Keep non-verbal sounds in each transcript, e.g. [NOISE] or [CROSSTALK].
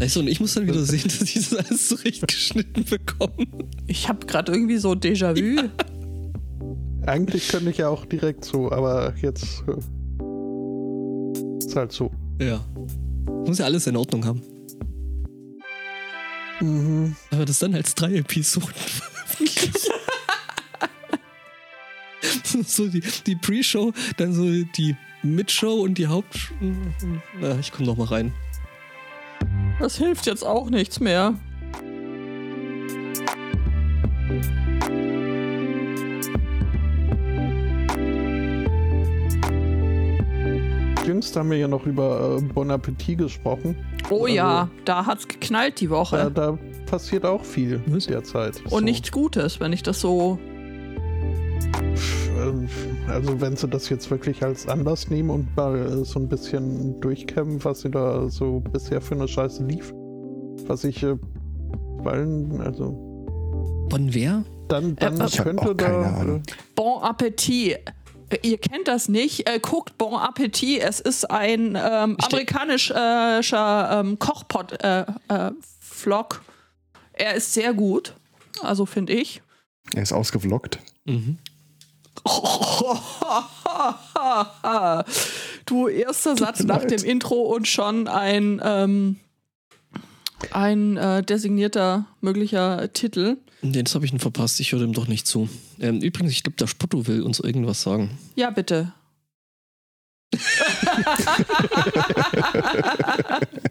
Weißt du, und ich muss dann wieder sehen, dass ich das alles zurechtgeschnitten bekomme. Ich habe gerade irgendwie so Déjà-vu. Ja. Eigentlich könnte ich ja auch direkt so, aber jetzt äh, ist halt so. Ja. Muss ja alles in Ordnung haben. Mhm. Aber das dann als drei Episoden [LAUGHS] so die, die Pre-Show, dann so die Mid-Show und die Haupt... Na, ich komm noch mal rein. Das hilft jetzt auch nichts mehr. Jüngst haben wir ja noch über äh, Bon Appetit gesprochen. Oh also, ja, da hat's geknallt die Woche. Da, da passiert auch viel Was? derzeit. Und so. nichts Gutes, wenn ich das so also wenn sie das jetzt wirklich als Anlass nehmen und mal äh, so ein bisschen durchkämmen, was sie da so bisher für eine Scheiße lief, was ich äh, weil, also Von wer? Dann, dann äh, könnte da äh, Bon Appetit. Ihr kennt das nicht. Äh, guckt Bon Appetit. Es ist ein ähm, amerikanischer ähm, Kochpot äh, äh, Vlog. Er ist sehr gut. Also finde ich. Er ist ausgevloggt. Mhm. [LAUGHS] du, erster Satz nach dem Intro und schon ein, ähm, ein äh, designierter möglicher Titel. Jetzt habe ich ihn verpasst, ich höre dem doch nicht zu. Ähm, übrigens, ich glaube, der Spotto will uns irgendwas sagen. Ja, bitte. [LAUGHS] [LAUGHS]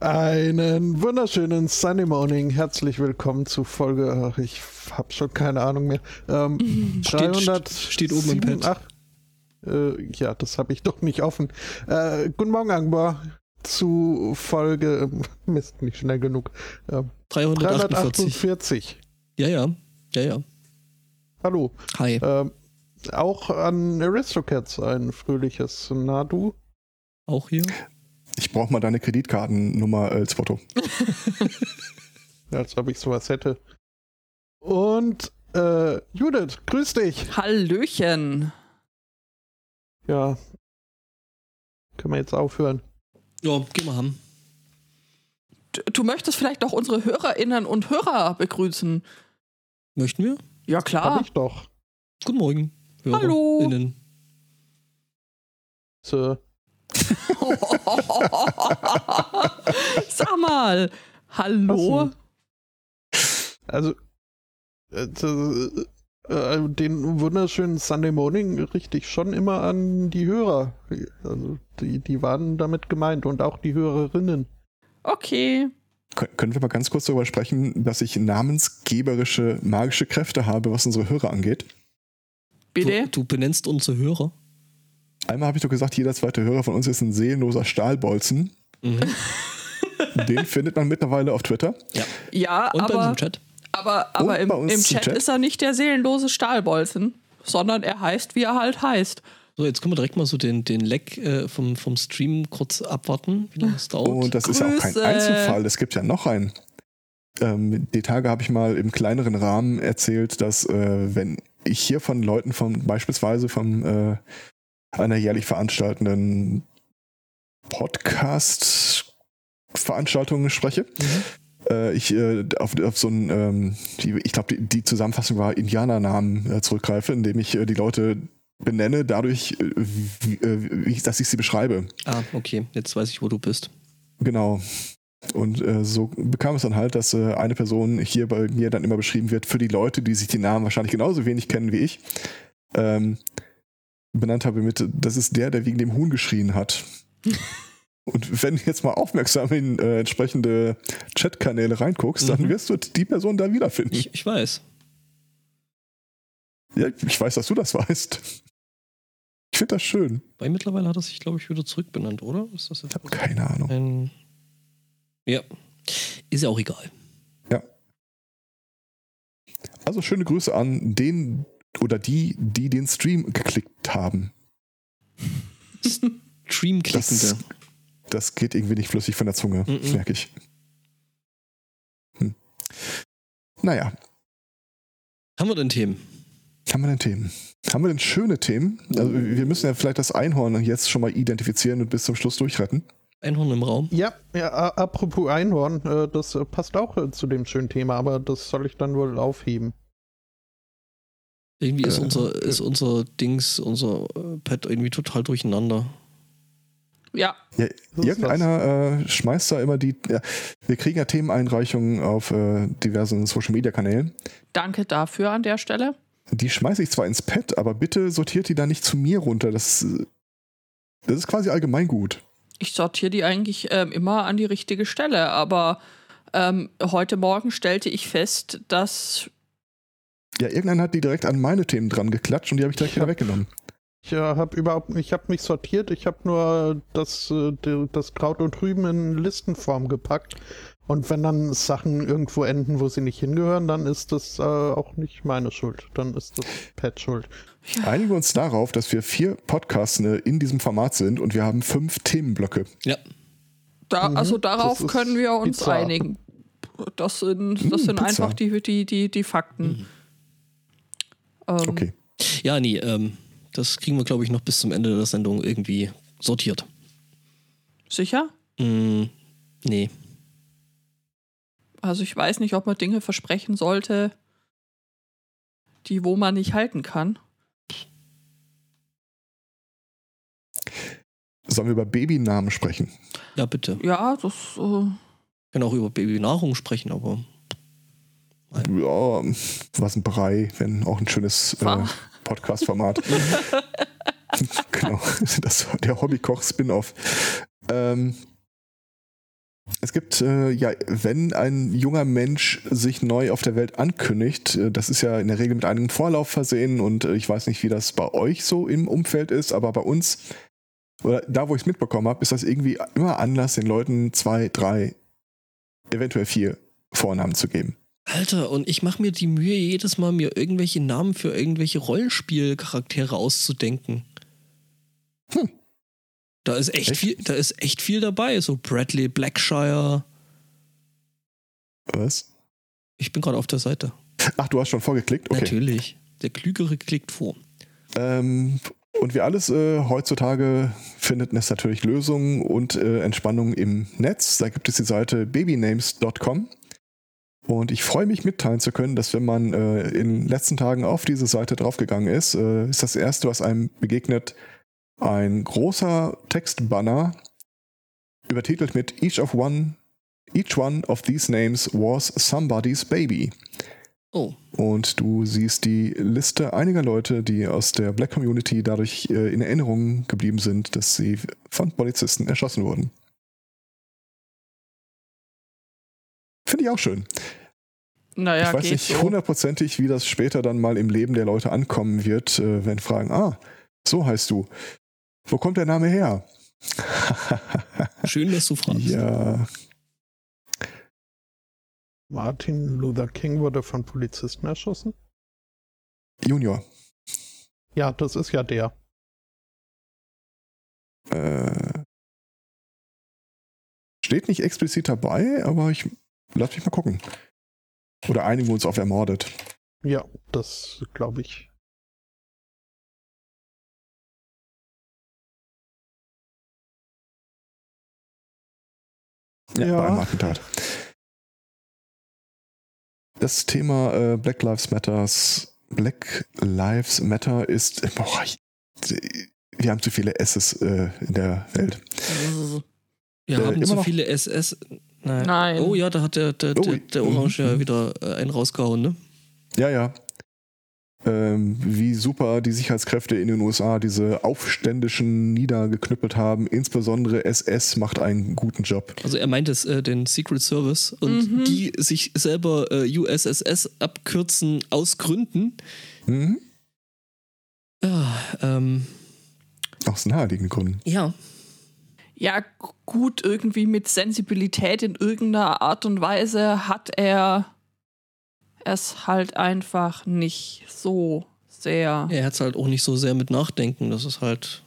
Einen wunderschönen Sunday Morning. Herzlich willkommen zu Folge, ich habe schon keine Ahnung mehr. Ähm, [LAUGHS] steht, 300, steht oben im Pad. Ach, äh, ja, das habe ich doch nicht offen. Äh, guten Morgen, Angbar. Zu Folge, äh, [LAUGHS] Mist, nicht schnell genug. Äh, 348. 348. Ja, ja, ja, ja. Hallo. Hi. Ähm, auch an Aristocats ein fröhliches Nadu. Auch hier? Ich brauche mal deine Kreditkartennummer als Foto. [LAUGHS] als ob ich sowas hätte. Und äh, Judith, grüß dich. Hallöchen. Ja. Können wir jetzt aufhören? Ja, gehen wir haben. Du, du möchtest vielleicht auch unsere Hörerinnen und Hörer begrüßen. Möchten wir? Ja, klar. Hab ich doch. Guten Morgen. Hallo. So. [LAUGHS] Sag mal, hallo? Also, äh, den wunderschönen Sunday Morning richte ich schon immer an die Hörer. Also, die, die waren damit gemeint und auch die Hörerinnen. Okay. Können wir mal ganz kurz darüber sprechen, dass ich namensgeberische magische Kräfte habe, was unsere Hörer angeht? Bitte? Du, du benennst unsere Hörer? Einmal habe ich doch gesagt, jeder zweite Hörer von uns ist ein seelenloser Stahlbolzen. Mhm. Den findet man mittlerweile auf Twitter. Ja, ja und aber, bei uns im Chat. Aber, aber im, im Chat, Chat, ist er nicht der seelenlose Stahlbolzen, sondern er heißt, wie er halt heißt. So, jetzt können wir direkt mal so den, den Leck äh, vom, vom Stream kurz abwarten, wie lange es dauert. Und das Grüße. ist ja auch kein Einzelfall, es gibt ja noch einen. Ähm, die Tage habe ich mal im kleineren Rahmen erzählt, dass äh, wenn ich hier von Leuten von beispielsweise von äh, einer jährlich veranstaltenden Podcast-Veranstaltung spreche. Mhm. Äh, ich äh, auf, auf, so ein, ähm, die, ich glaube, die, die, Zusammenfassung war Indianernamen äh, zurückgreife, indem ich äh, die Leute benenne, dadurch, äh, wie, äh, wie, dass ich sie beschreibe. Ah, okay, jetzt weiß ich, wo du bist. Genau. Und äh, so bekam es dann halt, dass äh, eine Person hier bei mir dann immer beschrieben wird für die Leute, die sich die Namen wahrscheinlich genauso wenig kennen wie ich. Ähm, benannt habe mit, das ist der, der wegen dem Huhn geschrien hat. [LAUGHS] Und wenn du jetzt mal aufmerksam in äh, entsprechende Chatkanäle reinguckst, mhm. dann wirst du die Person da wiederfinden. Ich, ich weiß. Ja, ich weiß, dass du das weißt. Ich finde das schön. Weil mittlerweile hat er sich, glaube ich, wieder zurückbenannt, oder? Ist das jetzt ich habe keine Ahnung. Ein ja. Ist ja auch egal. Ja. Also schöne Grüße an den oder die, die den Stream geklickt haben. Stream-Klickende. Das, das, geht irgendwie nicht flüssig von der Zunge, mm -mm. merke ich. Hm. Naja. Haben wir denn Themen? Haben wir denn Themen? Haben wir denn schöne Themen? Also wir müssen ja vielleicht das Einhorn jetzt schon mal identifizieren und bis zum Schluss durchretten. Einhorn im Raum. Ja, ja apropos Einhorn, äh, das äh, passt auch äh, zu dem schönen Thema, aber das soll ich dann wohl aufheben. Irgendwie ist Äh, unser, ist unser Dings, unser äh, Pad irgendwie total durcheinander. Ja, Ja, irgendeiner äh, schmeißt da immer die. Ja, wir kriegen ja Themeneinreichungen auf äh, diversen Social Media Kanälen. danke dafür an der Stelle. Die schmeiße ich zwar ins Pad, aber bitte sortiert die da nicht zu mir runter. Das, äh, das ist quasi allgemeingut. Ich sortiere die eigentlich ähm, immer an die richtige Stelle, aber ähm, heute Morgen stellte ich fest, dass Ja, irgendeiner hat die direkt an meine Themen dran geklatscht und die habe ich direkt wieder weggenommen. Ich äh, habe überhaupt, ich habe mich sortiert, ich habe nur das, äh, das Kraut und Rüben in Listenform gepackt. Und wenn dann Sachen irgendwo enden, wo sie nicht hingehören, dann ist das äh, auch nicht meine Schuld. Dann ist das Pad schuld. Einigen wir uns darauf, dass wir vier Podcasts äh, in diesem Format sind und wir haben fünf Themenblöcke. Ja. da, Mhm, also darauf können wir uns bizarr. einigen. Das sind, das Hm, sind bizarr. einfach die, die, die, die Fakten. Ähm, Okay. Ja, nee, ähm, das kriegen wir, glaube ich, noch bis zum Ende der Sendung irgendwie sortiert. Sicher? Mm, nee. Also ich weiß nicht, ob man Dinge versprechen sollte, die wo man nicht halten kann. Sollen wir über Babynamen sprechen? Ja, bitte. Ja, das äh, Wir können auch über Babynahrung sprechen, aber Ja, was ein Brei, wenn auch ein schönes äh, Podcast-Format. [LAUGHS] genau, das war der Hobbykoch-Spin-Off. Ähm, es gibt, äh, ja, wenn ein junger Mensch sich neu auf der Welt ankündigt, äh, das ist ja in der Regel mit einem Vorlauf versehen und äh, ich weiß nicht, wie das bei euch so im Umfeld ist, aber bei uns, oder da, wo ich es mitbekommen habe, ist das irgendwie immer Anlass, den Leuten zwei, drei, eventuell vier Vornamen zu geben. Alter, und ich mache mir die Mühe, jedes Mal mir irgendwelche Namen für irgendwelche Rollenspielcharaktere auszudenken. Hm. Da ist echt, Echt? viel, da ist echt viel dabei. So Bradley Blackshire. Was? Ich bin gerade auf der Seite. Ach, du hast schon vorgeklickt? Okay. Natürlich. Der Klügere klickt vor. Ähm, und wie alles äh, heutzutage findet es natürlich Lösungen und äh, Entspannung im Netz. Da gibt es die Seite babynames.com. Und ich freue mich mitteilen zu können, dass wenn man äh, in den letzten Tagen auf diese Seite draufgegangen ist, äh, ist das erste, was einem begegnet, ein großer Textbanner, übertitelt mit Each of one, each one of these names was somebody's baby. Oh, Und du siehst die Liste einiger Leute, die aus der Black Community dadurch äh, in Erinnerung geblieben sind, dass sie von Polizisten erschossen wurden. Finde ich auch schön. naja, ich weiß geht nicht so. hundertprozentig, wie das später dann mal im Leben der Leute ankommen wird, äh, wenn fragen, ah, so heißt du. Wo kommt der Name her? schön, dass du fragst. ja, Martin Luther King wurde von Polizisten erschossen? Junior. Ja, das ist ja der. Äh, steht nicht explizit dabei, aber ich lass mich mal gucken. Oder einigen wir uns auf ermordet. Ja, das glaube ich. Ja, Ja. bei einem Attentat. Das Thema äh, Black Lives Matters, Black Lives Matter ist, [LAUGHS] boah, ich, wir haben zu viele S's äh, in der Welt. Wir Äh, haben immer zu noch- viele SS. Nein. Nein. Oh ja, da hat der, der, Oh, der, der Orange ja wieder äh, einen rausgehauen, ne? Ja, ja. Ähm, wie super die Sicherheitskräfte in den USA diese Aufständischen niedergeknüppelt haben. Insbesondere SS macht einen guten Job. Also er meint es, äh, den Secret Service und Mhm. die sich selber äh, USSS abkürzen aus Gründen. Mhm. Ja, ähm, Aus naheliegenden Gründen. ja. Ja, gut, irgendwie mit Sensibilität in irgendeiner Art und Weise hat er es halt einfach nicht so sehr. Er hat es halt auch nicht so sehr mit Nachdenken. Das ist halt.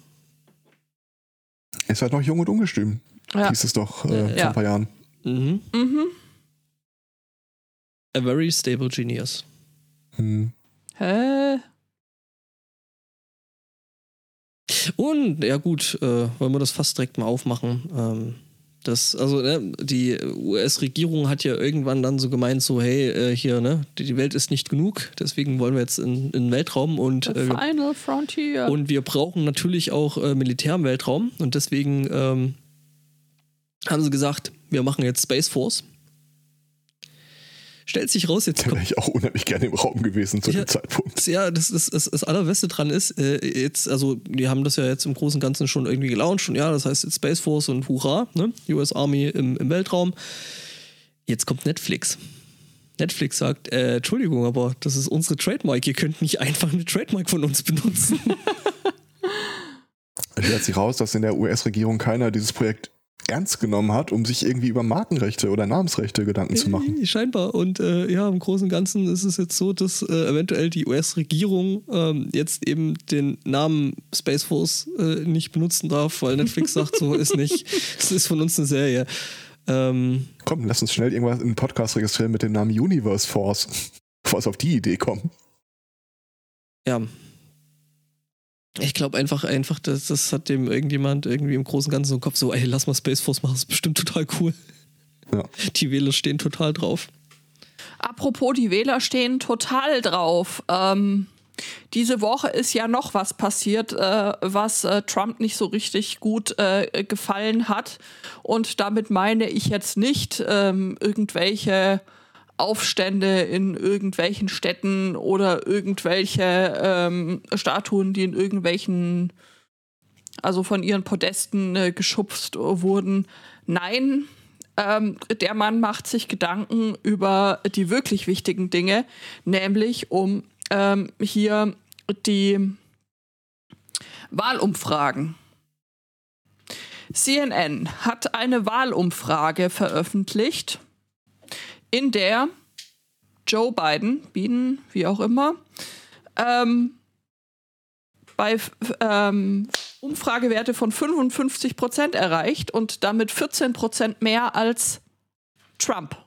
Ist halt noch jung und ungestüm. Ja. Hieß es doch äh, vor Ja. ein paar Jahren. Mhm. Mhm. A very stable genius. Hm. Hä? Und ja gut, äh, wollen wir das fast direkt mal aufmachen. Ähm, das, also ne, die US-Regierung hat ja irgendwann dann so gemeint, so hey, äh, hier, ne, die Welt ist nicht genug, deswegen wollen wir jetzt in, in den Weltraum und The äh, wir- Final Frontier. und wir brauchen natürlich auch äh, Militär im Weltraum und deswegen ähm, haben sie gesagt, wir machen jetzt Space Force. Stellt sich raus, jetzt Da wäre ich auch unheimlich gerne im Raum gewesen zu Ja. dem Zeitpunkt. Ja, das, das, das, das Allerbeste dran ist, äh, jetzt, also die haben das ja jetzt im Großen und Ganzen schon irgendwie gelauncht und ja, das heißt jetzt Space Force und Hurra, ne? US Army im, im Weltraum. Jetzt kommt Netflix. Netflix sagt, äh, Entschuldigung, aber das ist unsere Trademark, ihr könnt nicht einfach eine Trademark von uns benutzen. [LAUGHS] Es stellt sich raus, dass in der US-Regierung keiner dieses Projekt ernst genommen hat, um sich irgendwie über Markenrechte oder Namensrechte Gedanken zu machen. Scheinbar. Und äh, ja, im Großen und Ganzen ist es jetzt so, dass äh, eventuell die US-Regierung ähm, jetzt eben den Namen Space Force äh, nicht benutzen darf, weil Netflix sagt, so ist nicht. [LAUGHS] Es ist von uns eine Serie. Ähm, Komm, lass uns schnell irgendwas in einen Podcast registrieren mit dem Namen Universe Force. [LAUGHS] Bevor es auf die Idee kommen. ja. Ich glaube einfach, einfach, das, das hat dem irgendjemand irgendwie im Großen und Ganzen so im Kopf so, ey, lass mal Space Force machen, das ist bestimmt total cool. Ja. Die Wähler stehen total drauf. Apropos, die Wähler stehen total drauf. Ähm, diese Woche ist ja noch was passiert, äh, was äh, Trump nicht so richtig gut äh, gefallen hat. Und damit meine ich jetzt nicht ähm, irgendwelche Aufstände in irgendwelchen Städten oder irgendwelche ähm, Statuen, die in irgendwelchen, also von ihren Podesten äh, geschubst wurden. Nein, ähm, der Mann macht sich Gedanken über die wirklich wichtigen Dinge, nämlich um ähm, hier die Wahlumfragen. CNN hat eine Wahlumfrage veröffentlicht, in der Joe Biden, Biden, wie auch immer, ähm, bei ähm, Umfragewerte von 55 Prozent erreicht und damit 14 Prozent mehr als Trump.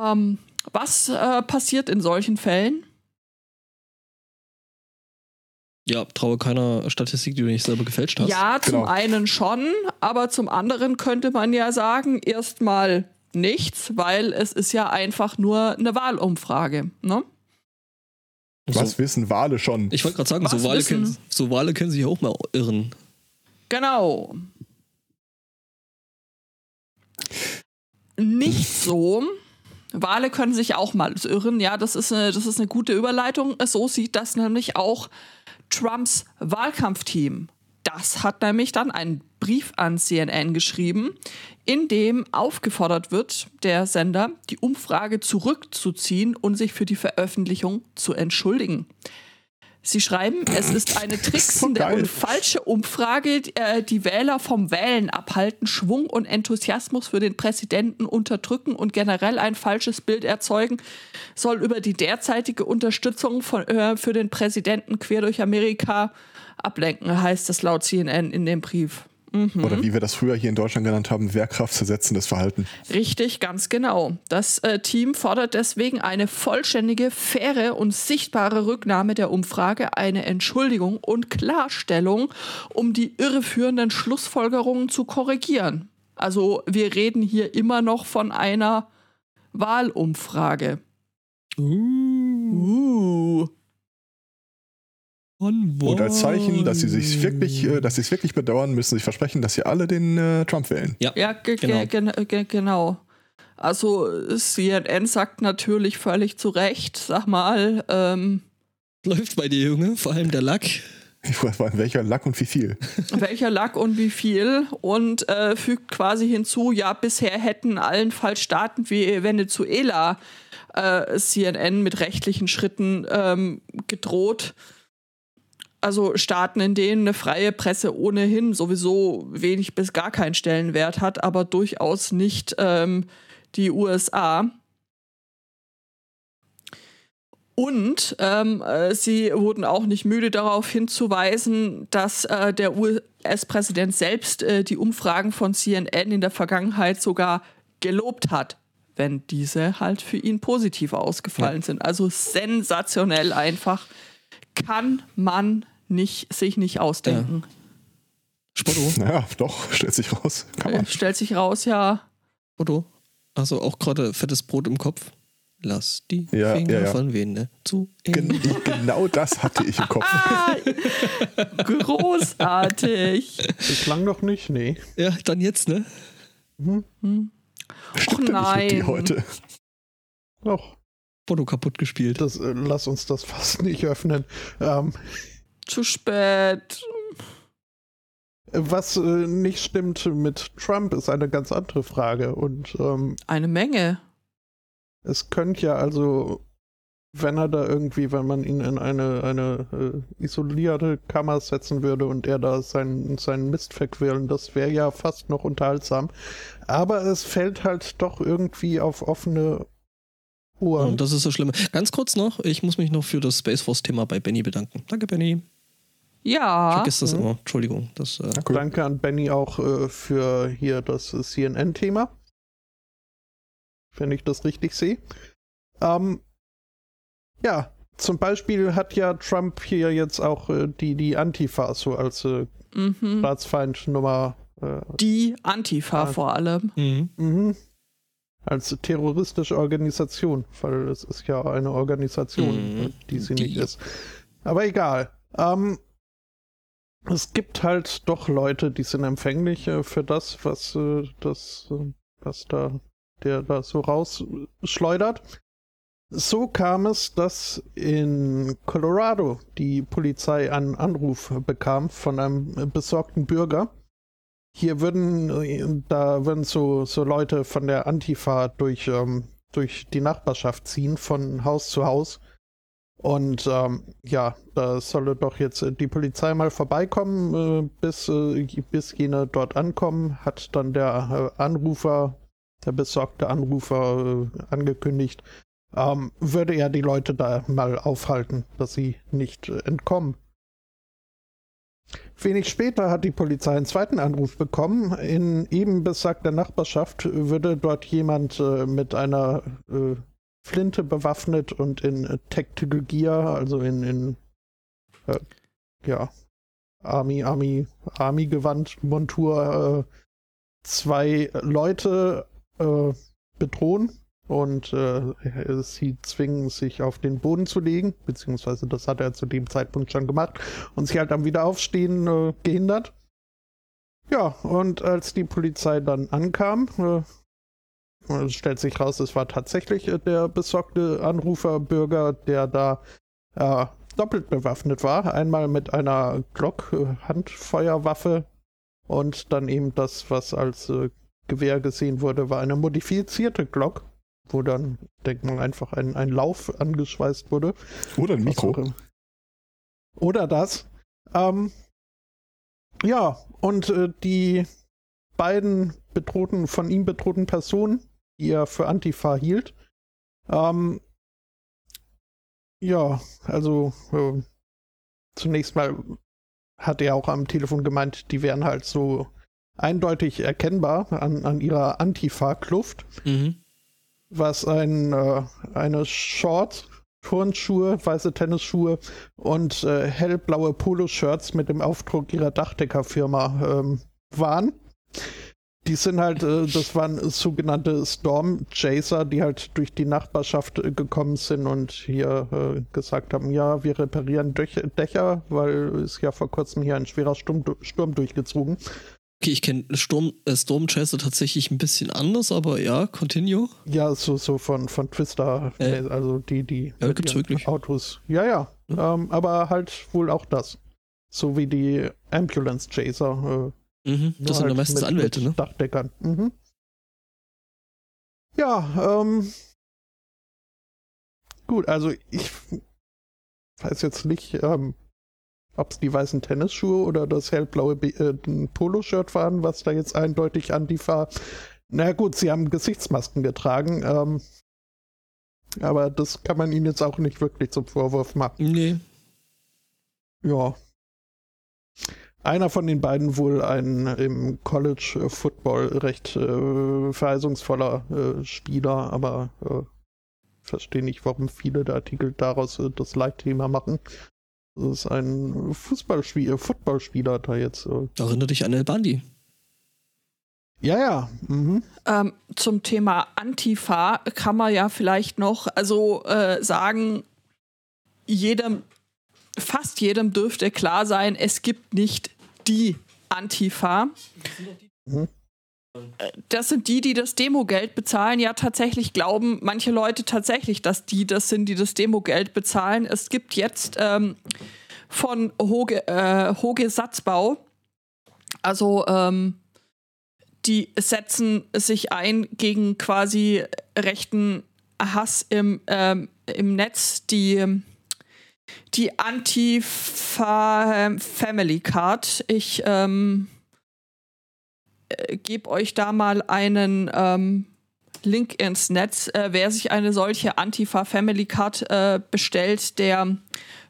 Ähm, was äh, passiert in solchen Fällen? Ja, traue keiner Statistik, die du nicht selber gefälscht hast. Ja, zum Genau. einen schon, aber zum anderen könnte man ja sagen, erstmal nichts, weil es ist ja einfach nur eine Wahlumfrage. Ne? Was So, wissen Wale schon? ich wollte gerade sagen, so Wale, können, so Wale können sich auch mal irren. Genau. Nicht so. Wale können sich auch mal irren. Ja, das ist, eine, das ist eine gute Überleitung. So sieht das nämlich auch Trumps Wahlkampfteam. Das hat nämlich dann einen Brief an CNN geschrieben, in dem aufgefordert wird, der Sender, die Umfrage zurückzuziehen und sich für die Veröffentlichung zu entschuldigen. Sie schreiben, es ist eine [LAUGHS] tricksende geil. und falsche Umfrage, die, äh, die Wähler vom Wählen abhalten, Schwung und Enthusiasmus für den Präsidenten unterdrücken und generell ein falsches Bild erzeugen, soll über die derzeitige Unterstützung von, äh, für den Präsidenten quer durch Amerika ablenken, heißt es laut CNN in dem Brief. Oder wie wir das früher hier in Deutschland genannt haben, wehrkraftzersetzendes Verhalten. Richtig, ganz genau. Das äh, Team fordert deswegen eine vollständige, faire und sichtbare Rücknahme der Umfrage, eine Entschuldigung und Klarstellung, um die irreführenden Schlussfolgerungen zu korrigieren. Also wir reden hier immer noch von einer Wahlumfrage. Uh. Und als Zeichen, dass sie sich wirklich, äh, dass sie es wirklich bedauern, müssen sie sich versprechen, dass sie alle den äh, Trump wählen. Ja, Ja, ge genau. genau. Ge ge. Also CNN sagt natürlich völlig zu Recht, sag mal, ähm, Läuft bei dir, Junge, vor allem der Lack. Ich frage mal, welcher Lack und wie viel. [LAUGHS] welcher Lack und wie viel und äh, fügt quasi hinzu, ja, bisher hätten allenfalls Staaten wie Venezuela äh, CNN mit rechtlichen Schritten ähm, gedroht. Also Staaten, in denen eine freie Presse ohnehin sowieso wenig bis gar keinen Stellenwert hat, aber durchaus nicht ähm, die USA. Und ähm, äh, sie wurden auch nicht müde darauf hinzuweisen, dass äh, der US-Präsident selbst äh, die Umfragen von CNN in der Vergangenheit sogar gelobt hat, wenn diese halt für ihn positiv ausgefallen sind. Also sensationell einfach. Kann man nicht, sich nicht ausdenken. Spotto, Naja, doch, stellt sich raus. Kann Äh, man. stellt sich raus, ja. Spotto. Also auch gerade fettes Brot im Kopf. Lass die Ja, Finger ja, ja. von Vene zu. Gen genau das hatte ich im Kopf. Ah, großartig. Bislang noch nicht, nee. Ja, dann jetzt, ne? Stimmt Och ja nicht mit dir nein. heute. Doch, Spotto kaputt gespielt. das, äh, lass uns das fast nicht öffnen. Ähm, Zu spät. was äh, nicht stimmt mit Trump, ist eine ganz andere Frage. Und ähm, Eine Menge. es könnte ja also, wenn er da irgendwie, wenn man ihn in eine, eine äh, isolierte Kammer setzen würde und er da seinen, seinen Mist verquirlen, das wäre ja fast noch unterhaltsam. Aber es fällt halt doch irgendwie auf offene Ohren. Und das ist so schlimm. Ganz kurz noch, ich muss mich noch für das Space Force-Thema bei Benny bedanken. Danke, Benny. Ich Ja. vergesse das mhm. immer. Entschuldigung. Das, äh, Ja, cool. Danke an Benny auch äh, für hier das CNN-Thema. Wenn ich das richtig sehe. Ähm, ja, zum Beispiel hat ja Trump hier jetzt auch äh, die, die Antifa so als äh, Mhm. Staatsfeind Nummer äh, Die Antifa vor allem. mhm. mhm. Als terroristische Organisation, weil es ist ja eine Organisation, Mhm. die sie Die- nicht ist. Aber egal. Ähm, es gibt halt doch Leute, die sind empfänglich äh, für das, was äh, das, äh, was da der da so rausschleudert. So kam es, dass in Colorado die Polizei einen Anruf bekam von einem besorgten Bürger. Hier würden, äh, da würden so, so Leute von der Antifa durch, ähm, durch die Nachbarschaft ziehen, von Haus zu Haus. Und ähm, ja, da solle doch jetzt äh, die Polizei mal vorbeikommen, äh, bis, äh, bis jene dort ankommen, hat dann der äh, Anrufer, der besorgte Anrufer äh, angekündigt, ähm, würde er die Leute da mal aufhalten, dass sie nicht entkommen. Wenig später hat die Polizei einen zweiten Anruf bekommen. In eben besagter Nachbarschaft würde dort jemand äh, mit einer äh, Flinte bewaffnet und in äh, Tactical Gear, also in, in äh, ja, Army, Army, Army-Gewand, Montur, äh, zwei Leute äh, bedrohen und äh, sie zwingen, sich auf den Boden zu legen, beziehungsweise das hat er zu dem Zeitpunkt schon gemacht und sie halt am Wiederaufstehen äh, gehindert. Ja, und als die Polizei dann ankam, äh, es stellt sich raus, es war tatsächlich äh, der besorgte Anruferbürger, der da äh, doppelt bewaffnet war. Einmal mit einer Glock, äh, Handfeuerwaffe und dann eben das, was als äh, Gewehr gesehen wurde, war eine modifizierte Glock, wo dann, denkt man, einfach ein, ein Lauf angeschweißt wurde. Oder ein Mikro. Oder das. Ähm, ja, und äh, die beiden bedrohten, von ihm bedrohten Personen, die er für Antifa hielt, ähm, ja, also äh, zunächst mal hat er auch am Telefon gemeint, die wären halt so eindeutig erkennbar an, an ihrer Antifa-Kluft Mhm. Was ein, äh, eine Short, Turnschuhe, weiße Tennisschuhe und äh, hellblaue Poloshirts mit dem Aufdruck ihrer Dachdeckerfirma ähm, waren. Die sind halt, äh, das waren sogenannte Storm Chaser, die halt durch die Nachbarschaft äh, gekommen sind und hier äh, gesagt haben, ja, wir reparieren Döch Dächer, weil ist ja vor kurzem hier ein schwerer Sturm, Sturm durchgezogen. Okay, ich kenne Sturm, äh, Storm Chaser tatsächlich ein bisschen anders, aber ja, continue. Ja, so, so von, von Twister, Äh. also die, die Ja, gibt's wirklich. Autos. Ja, ja. Ähm, aber halt wohl auch das. So wie die Ambulance Chaser. Äh, Mhm. Das sind halt ja meistens mit- Anwälte, mit ne? Dachdeckern. Mhm. Ja, ähm. Gut, also ich weiß jetzt nicht, ähm, ob es die weißen Tennisschuhe oder das hellblaue Be- äh, Poloshirt waren, was da jetzt eindeutig Antifa. Na gut, sie haben Gesichtsmasken getragen, ähm, aber das kann man ihnen jetzt auch nicht wirklich zum Vorwurf machen. Nee. Ja. Einer von den beiden wohl ein im College Football recht äh, verheißungsvoller äh, Spieler, aber äh, verstehe nicht, warum viele der Artikel daraus äh, das Leitthema machen. Das ist ein Fußballspieler, Footballspieler da jetzt. äh. Erinnere dich an El Bandi. Ja, ja. Mhm. Ähm, zum Thema Antifa kann man ja vielleicht noch also äh, sagen, jedem, fast jedem dürfte klar sein, es gibt nicht die Antifa. Mhm. Das sind die, die das Demogeld bezahlen. Ja, tatsächlich glauben manche Leute tatsächlich, dass die das sind, die das Demogeld bezahlen. Es gibt jetzt ähm, von Hoge, äh, Hoge Satzbau, also ähm, die setzen sich ein gegen quasi rechten Hass im, ähm, im Netz, die, die Antifa Family Card. Ich ähm, äh, gebe euch da mal einen ähm, Link ins Netz. Äh, wer sich eine solche Antifa Family Card äh, bestellt, der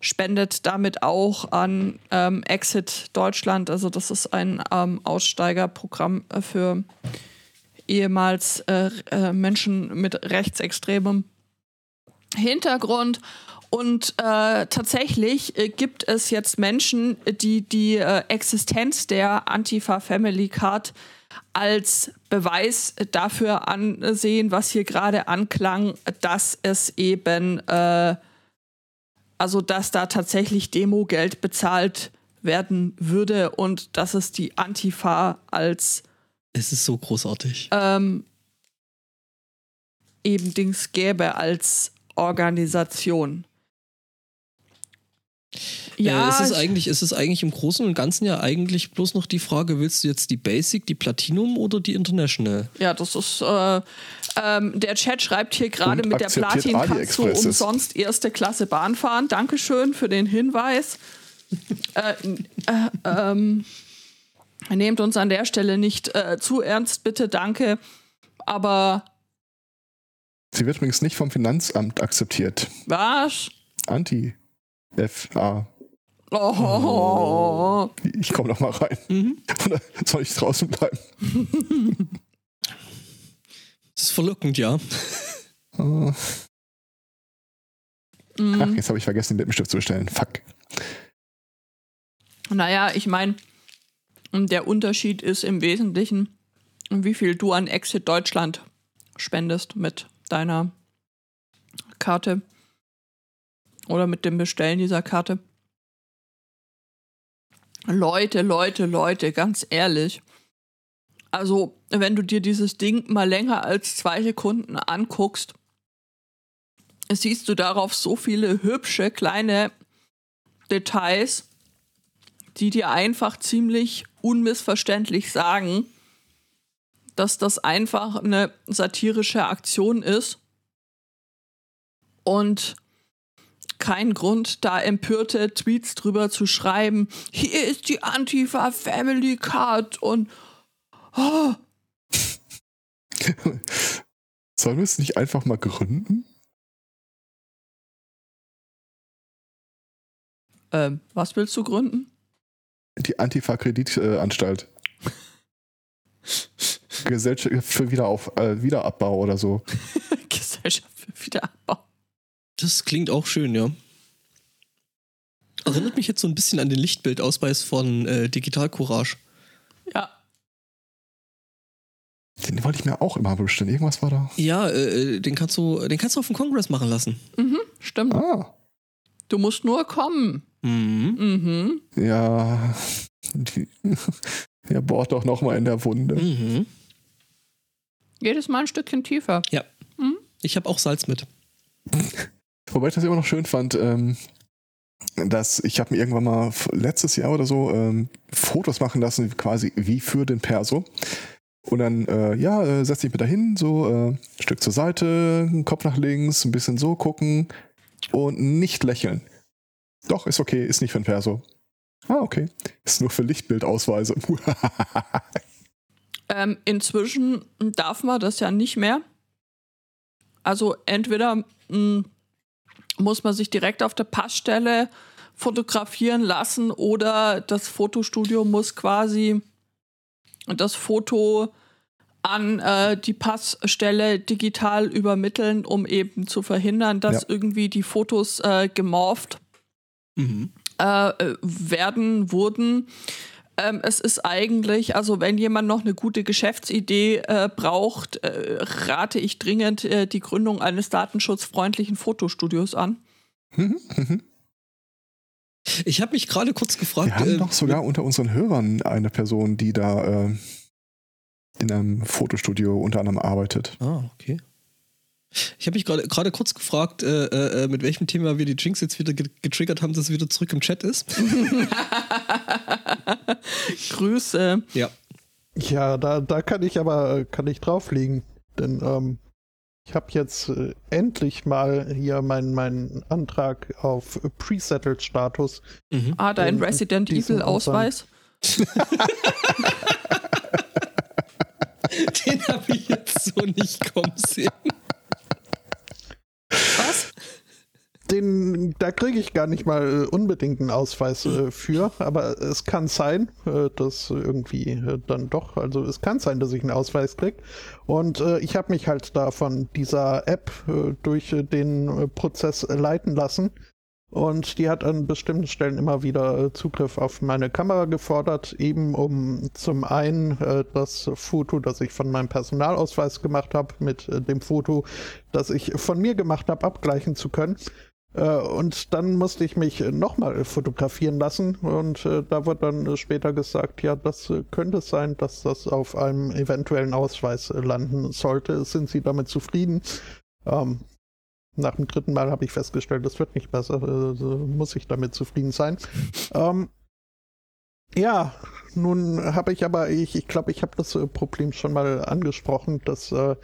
spendet damit auch an ähm, Exit Deutschland. Also das ist ein ähm, Aussteigerprogramm äh, für ehemals äh, äh, Menschen mit rechtsextremem Hintergrund. Und äh, tatsächlich äh, gibt es jetzt Menschen, die die äh, Existenz der Antifa Family Card als Beweis dafür ansehen, was hier gerade anklang, dass es eben, äh, also dass da tatsächlich Demogeld bezahlt werden würde und dass es die Antifa als Es ist so großartig. ähm, eben Dings gäbe als Organisation. Ja, Ja, es ist ich- eigentlich, es ist eigentlich im Großen und Ganzen ja eigentlich bloß noch die Frage, willst du jetzt die Basic, die Platinum oder die International? Ja, das ist. Äh, ähm, der Chat schreibt hier gerade mit der Platin kannst du umsonst erste Klasse Bahn fahren. Dankeschön für den Hinweis. äh, äh, ähm, nehmt uns an der Stelle nicht äh, zu ernst, bitte, danke. Aber Sie wird übrigens nicht vom Finanzamt akzeptiert. was? Anti. FA. Oh. Ich komme noch mal rein. Mhm. Oder [LAUGHS] soll ich draußen bleiben? Das ist verlockend, ja. Oh. [LAUGHS] Ach, jetzt habe ich vergessen, den Lippenstift zu bestellen. Fuck. Naja, ich meine, der Unterschied ist im Wesentlichen, wie viel du an Exit Deutschland spendest mit deiner Karte oder mit dem Bestellen dieser Karte. Leute, Leute, Leute, ganz ehrlich. Also, wenn du dir dieses Ding mal länger als zwei Sekunden anguckst, siehst du darauf so viele hübsche kleine Details, die dir einfach ziemlich unmissverständlich sagen, dass das einfach eine satirische Aktion ist und kein Grund, da empörte Tweets drüber zu schreiben. Hier ist die Antifa Family Card und oh, [LAUGHS] Sollen wir es nicht einfach mal gründen? ähm, was willst du gründen? Die Antifa-Kreditanstalt. [LAUGHS] Gesellschaft für Wiederauf, äh, Wiederabbau oder so. [LAUGHS] Gesellschaft für Wiederabbau. Das klingt auch schön, ja. Erinnert mich jetzt so ein bisschen an den Lichtbildausweis von äh, Digital Courage. Ja, Den wollte ich mir auch immer bestellen. Irgendwas war da. Ja, äh, den kannst du, den kannst du auf dem Kongress machen lassen. mhm, stimmt. Ah. Du musst nur kommen. Mhm. Mhm. Ja. Die, [LAUGHS] ja, bohrt doch noch mal in der Wunde. Mhm. Jedes Mal ein Stückchen tiefer. Ich habe auch Salz mit. [LAUGHS] Wobei ich das immer noch schön fand, ähm, dass ich habe mir irgendwann mal letztes Jahr oder so ähm, Fotos machen lassen, quasi wie für den Perso. Und dann, äh, ja, äh, setz dich mit dahin, so äh, ein Stück zur Seite, Kopf nach links, ein bisschen so gucken und nicht lächeln. Doch, ist okay, ist nicht für ein Perso. Ah, okay. Ist nur für Lichtbildausweise. [LAUGHS] Ähm, inzwischen darf man das ja nicht mehr. Also entweder mh, muss man sich direkt auf der Passstelle fotografieren lassen oder das Fotostudio muss quasi das Foto an äh, die Passstelle digital übermitteln, um eben zu verhindern, dass Ja. irgendwie die Fotos äh, gemorpht Mhm. äh, werden, wurden. Ähm, es ist eigentlich, also wenn jemand noch eine gute Geschäftsidee äh, braucht, äh, rate ich dringend äh, die Gründung eines datenschutzfreundlichen Fotostudios an. Mhm, mhm. Ich habe mich gerade kurz gefragt. Wir haben äh, doch sogar unter unseren Hörern eine Person, die da äh, in einem Fotostudio unter anderem arbeitet. Ah, okay. Ich habe mich gerade kurz gefragt, äh, äh, äh, mit welchem Thema wir die Jinx jetzt wieder getriggert haben, dass sie wieder zurück im Chat ist. [LAUGHS] [LAUGHS] Grüße. Ja. Ja, da, da kann ich aber kann ich drauflegen. Denn ähm, ich habe jetzt äh, endlich mal hier meinen mein Antrag auf Pre-Settled-Status. Mhm. Ah, dein Resident Evil-Ausweis? [LAUGHS] Den habe ich jetzt so nicht kommen sehen. Was? Den, da kriege ich gar nicht mal äh, unbedingt einen Ausweis äh, für, aber es kann sein, äh, dass irgendwie äh, dann doch, also es kann sein, dass ich einen Ausweis kriege. Und äh, ich habe mich halt da von dieser App äh, durch den Prozess leiten lassen. Und die hat an bestimmten Stellen immer wieder Zugriff auf meine Kamera gefordert, eben um zum einen das Foto, das ich von meinem Personalausweis gemacht habe, mit dem Foto, das ich von mir gemacht habe, abgleichen zu können. Äh, und dann musste ich mich nochmal fotografieren lassen und äh, da wird dann später gesagt, ja, das könnte sein, dass das auf einem eventuellen Ausweis landen sollte. Sind Sie damit zufrieden? Ähm, nach dem dritten Mal habe ich festgestellt, das wird nicht besser, also muss ich damit zufrieden sein. Ähm, ja, nun habe ich aber, ich glaube, ich, glaub, ich habe das äh, Problem schon mal angesprochen, dass äh,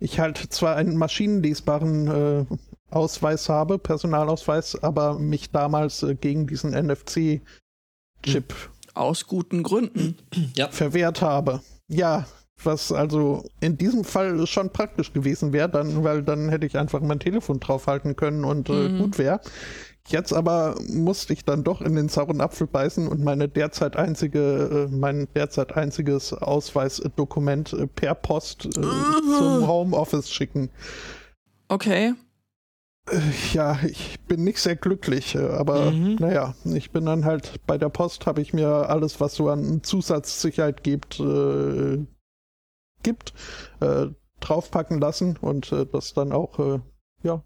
ich halt zwar einen maschinenlesbaren äh, Ausweis habe, Personalausweis, aber mich damals äh, gegen diesen NFC-Chip aus guten Gründen [CLEARS THROAT] ja. verwehrt habe. Ja, was also in diesem Fall schon praktisch gewesen wäre, dann, weil dann hätte ich einfach mein Telefon draufhalten können und äh, mhm. gut wäre. Jetzt aber musste ich dann doch in den sauren Apfel beißen und meine derzeit einzige, äh, mein derzeit einziges Ausweisdokument äh, per Post äh, [LAUGHS] zum Homeoffice schicken. Okay. Äh, ja, ich bin nicht sehr glücklich, äh, aber mhm. naja, ich bin dann halt bei der Post, habe ich mir alles, was so an Zusatzsicherheit gibt, äh, gibt, äh, draufpacken lassen und äh, das dann auch, äh, ja,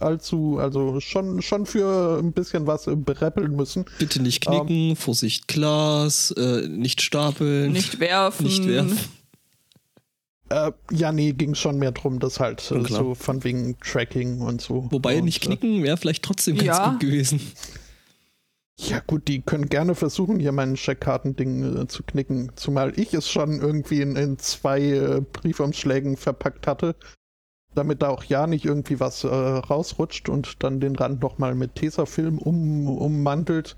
allzu, also schon, schon für ein bisschen was bereppeln müssen. Bitte nicht knicken, ähm, Vorsicht Glas, äh, nicht stapeln. Nicht werfen. Nicht werfen. Äh, ja, nee, ging schon mehr drum, dass halt äh, so von wegen Tracking und so. Wobei und, nicht knicken wäre vielleicht trotzdem ganz ja. gut gewesen. Ja, gut, die können gerne versuchen, hier mein Checkkartending äh, zu knicken. Zumal ich es schon irgendwie in, in zwei äh, Briefumschlägen verpackt hatte, damit da auch ja nicht irgendwie was äh, rausrutscht und dann den Rand nochmal mit Tesafilm um, ummantelt.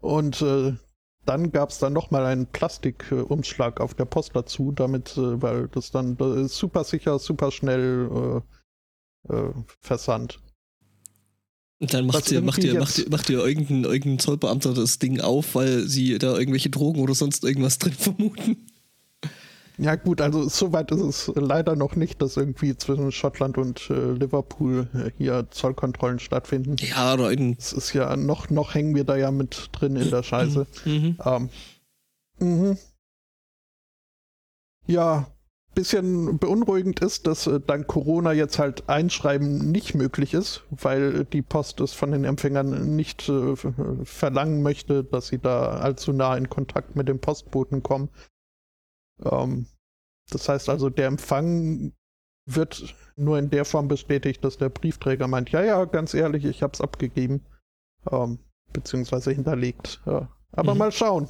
Und äh, dann gab es dann nochmal einen Plastikumschlag auf der Post dazu, damit, äh, weil das dann das super sicher, super schnell äh, äh, versandt. Und dann macht ihr, macht, ihr, macht, ihr, macht ihr irgendein, irgendein Zollbeamter das Ding auf, weil sie da irgendwelche Drogen oder sonst irgendwas drin vermuten. Ja gut, also soweit ist es leider noch nicht, dass irgendwie zwischen Schottland und äh, Liverpool äh, hier Zollkontrollen stattfinden. Ja, oder. Es ist ja noch, noch hängen wir da ja mit drin in der Scheiße. Mhm. Ähm, mhm. Ja, bisschen beunruhigend ist, dass äh, dank Corona jetzt halt Einschreiben nicht möglich ist, weil die Post es von den Empfängern nicht äh, verlangen möchte, dass sie da allzu nah in Kontakt mit dem Postboten kommen. Ähm, das heißt also, der Empfang wird nur in der Form bestätigt, dass der Briefträger meint, ja, ja, ganz ehrlich, ich hab's abgegeben, ähm, beziehungsweise hinterlegt. Ja. Aber mhm. mal schauen.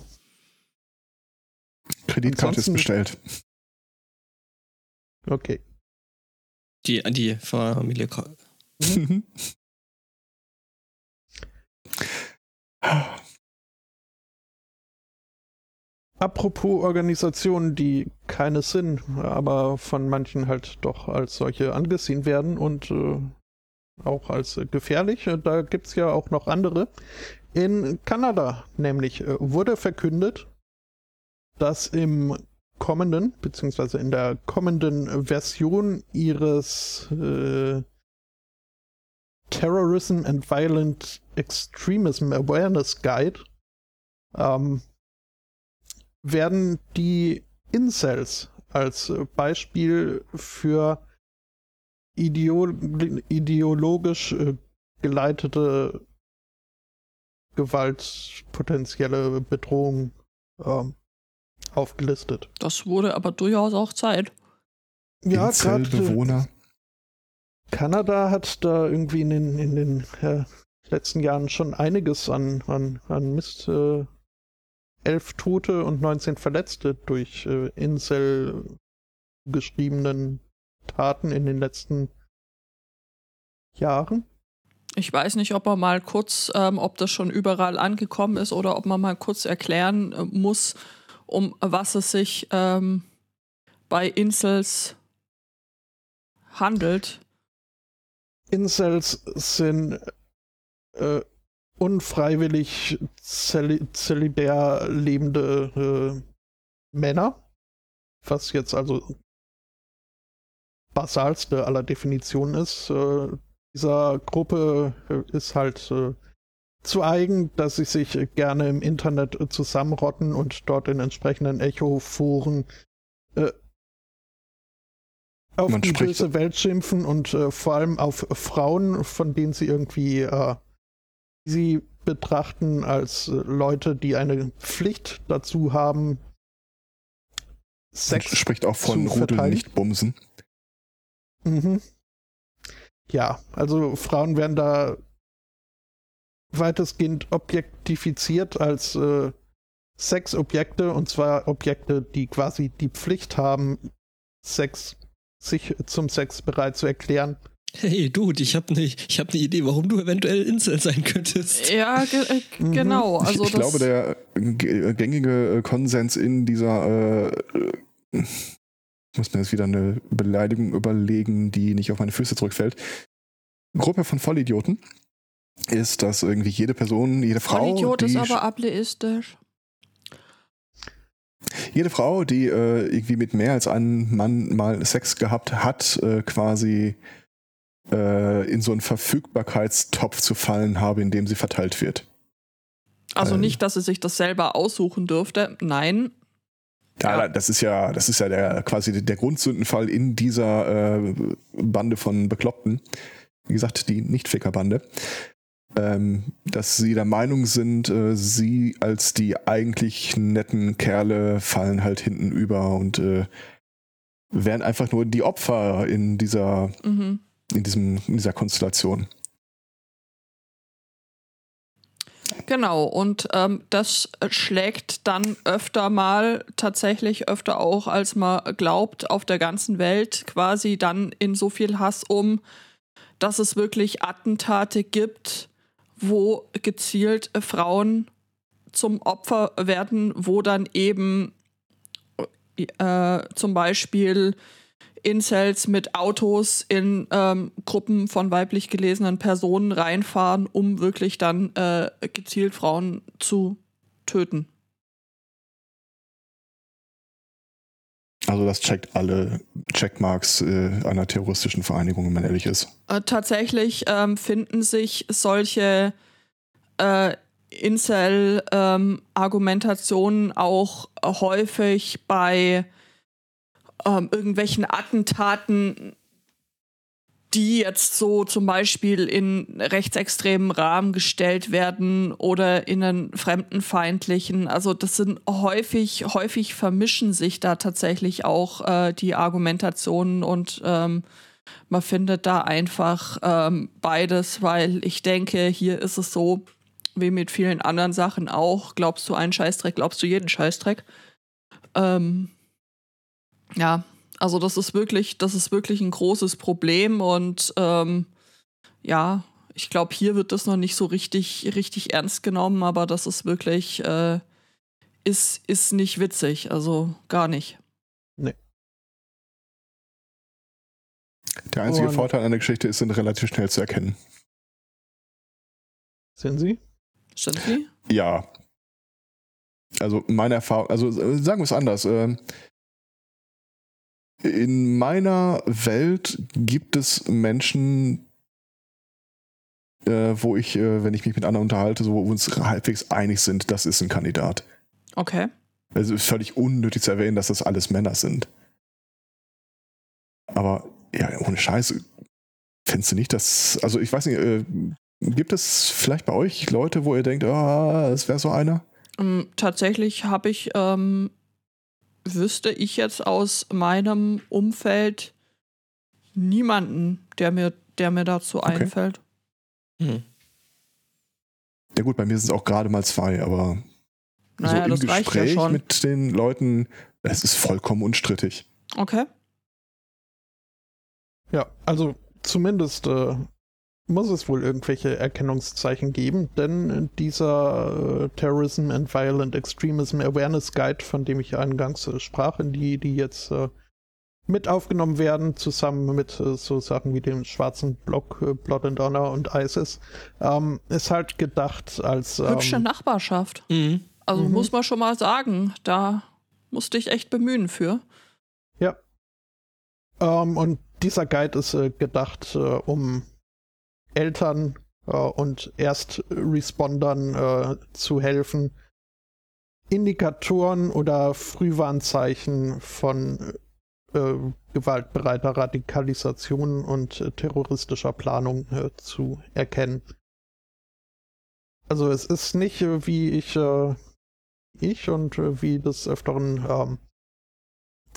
Kreditkarte ist bestellt. Okay. Die, die Familie. Mhm. [LAUGHS] [LAUGHS] [LAUGHS] Apropos Organisationen, die keine sind, aber von manchen halt doch als solche angesehen werden und äh, auch als gefährlich. Da gibt es ja auch noch andere. In Kanada nämlich äh, wurde verkündet, dass im kommenden, beziehungsweise in der kommenden Version ihres äh, Terrorism and Violent Extremism Awareness Guide ähm, werden die Incels als Beispiel für ideo ideologisch äh, geleitete gewaltpotenzielle Bedrohung ähm, aufgelistet. Das wurde aber durchaus auch Zeit. Ja, gerade Bewohner. Kanada hat da irgendwie in den, in den äh, letzten Jahren schon einiges an, an, an Mist. Äh, elf Tote und 19 Verletzte durch äh, Incel geschriebenen Taten in den letzten Jahren. Ich weiß nicht, ob man mal kurz, ähm, ob das schon überall angekommen ist oder ob man mal kurz erklären äh, muss, um was es sich ähm, bei Incels handelt. Incels sind äh, unfreiwillig zeli zelibär lebende äh, Männer, was jetzt also basalste aller Definitionen ist. Äh, dieser Gruppe äh, ist halt äh, zu eigen, dass sie sich gerne im Internet zusammenrotten und dort in entsprechenden Echo-Foren äh, auf Man die böse Welt schimpfen und äh, vor allem auf Frauen, von denen sie irgendwie äh, sie betrachten als äh, Leute, die eine Pflicht dazu haben, Sex spricht auch von Rudeln, nicht Bumsen. Mhm. Ja, also Frauen werden da weitestgehend objektifiziert als äh, Sexobjekte und zwar Objekte, die quasi die Pflicht haben, Sex, sich zum Sex bereit zu erklären. Hey, Dude, ich habe eine ich hab ne Idee, warum du eventuell Incel sein könntest. Ja, ge äh, Mhm. genau. Also ich, ich glaube, der gängige äh, Konsens in dieser, äh, äh, ich muss mir jetzt wieder eine Beleidigung überlegen, die nicht auf meine Füße zurückfällt, Gruppe von Vollidioten ist, dass irgendwie jede Person, jede Frau, Vollidiot die, ist aber ableistisch. jede Frau, die äh, irgendwie mit mehr als einem Mann mal Sex gehabt hat, äh, quasi äh, in so einen Verfügbarkeitstopf zu fallen habe, in dem sie verteilt wird. Also Ähm. nicht, dass sie sich das selber aussuchen dürfte. Nein. Ja, Ja. das ist ja, das ist ja der quasi der Grundsündenfall in dieser äh, Bande von Bekloppten. Wie gesagt, die Nicht-Ficker-Bande. Ähm, dass sie der Meinung sind, äh, sie als die eigentlich netten Kerle fallen halt hinten über und äh, wären einfach nur die Opfer in dieser, Mhm. In diesem, in dieser Konstellation. Genau, und ähm, das schlägt dann öfter mal, tatsächlich öfter auch, als man glaubt, auf der ganzen Welt quasi dann in so viel Hass um, dass es wirklich Attentate gibt, wo gezielt Frauen zum Opfer werden, wo dann eben äh, zum Beispiel Incels mit Autos in ähm, Gruppen von weiblich gelesenen Personen reinfahren, um wirklich dann äh, gezielt Frauen zu töten. Also das checkt alle Checkmarks äh, einer terroristischen Vereinigung, wenn man ehrlich ist. Äh, tatsächlich ähm, finden sich solche äh, Incel-Argumentationen auch häufig bei ähm, irgendwelchen Attentaten, die jetzt so zum Beispiel in rechtsextremen Rahmen gestellt werden oder in einen fremdenfeindlichen. Also das sind häufig, häufig vermischen sich da tatsächlich auch äh, die Argumentationen und ähm, man findet da einfach ähm, beides, weil ich denke, hier ist es so, wie mit vielen anderen Sachen auch. Glaubst du einen Scheißdreck, glaubst du jeden Scheißdreck. Ähm, ja, also das ist wirklich, das ist wirklich ein großes Problem und ähm, ja, ich glaube, hier wird das noch nicht so richtig, richtig ernst genommen, aber das ist wirklich, äh, ist, ist nicht witzig, also gar nicht. Der einzige Und- Vorteil an der Geschichte ist, sind relativ schnell zu erkennen. Sind Sie? Stimmt sie? Ja. Also meine Erfahrung, also äh, sagen wir es anders. ähm, In meiner Welt gibt es Menschen, äh, wo ich, äh, wenn ich mich mit anderen unterhalte, so, wo wir uns halbwegs einig sind, das ist ein Kandidat. Okay. Also ist völlig unnötig zu erwähnen, dass das alles Männer sind. Aber ja, ohne Scheiße. Findest du nicht, dass. Also ich weiß nicht, äh, gibt es vielleicht bei euch Leute, wo ihr denkt, ah, es wäre so einer? Ähm, tatsächlich habe ich, ähm, wüsste ich jetzt aus meinem Umfeld niemanden, der mir, der mir dazu Okay. einfällt. Hm. Ja gut, bei mir sind es auch gerade mal zwei, aber Naja, so das im ja Gespräch schon. mit den Leuten, es ist vollkommen unstrittig. Okay. Ja, also zumindest äh, muss es wohl irgendwelche Erkennungszeichen geben, denn dieser äh, Terrorism and Violent Extremism Awareness Guide, von dem ich eingangs äh, sprach, in die, die jetzt äh, mit aufgenommen werden, zusammen mit äh, so Sachen wie dem schwarzen Block, äh, Blood and Honor und ISIS, ähm, ist halt gedacht als Hübsche ähm, Nachbarschaft. Mhm. Also Mhm. muss man schon mal sagen, da musste ich echt bemühen für. Ähm, und dieser Guide ist äh, gedacht, äh, um Eltern äh, und Erstrespondern äh, zu helfen, Indikatoren oder Frühwarnzeichen von äh, gewaltbereiter Radikalisation und terroristischer Planung äh, zu erkennen. Also es ist nicht, äh, wie ich, äh, ich und wie des Öfteren ähm,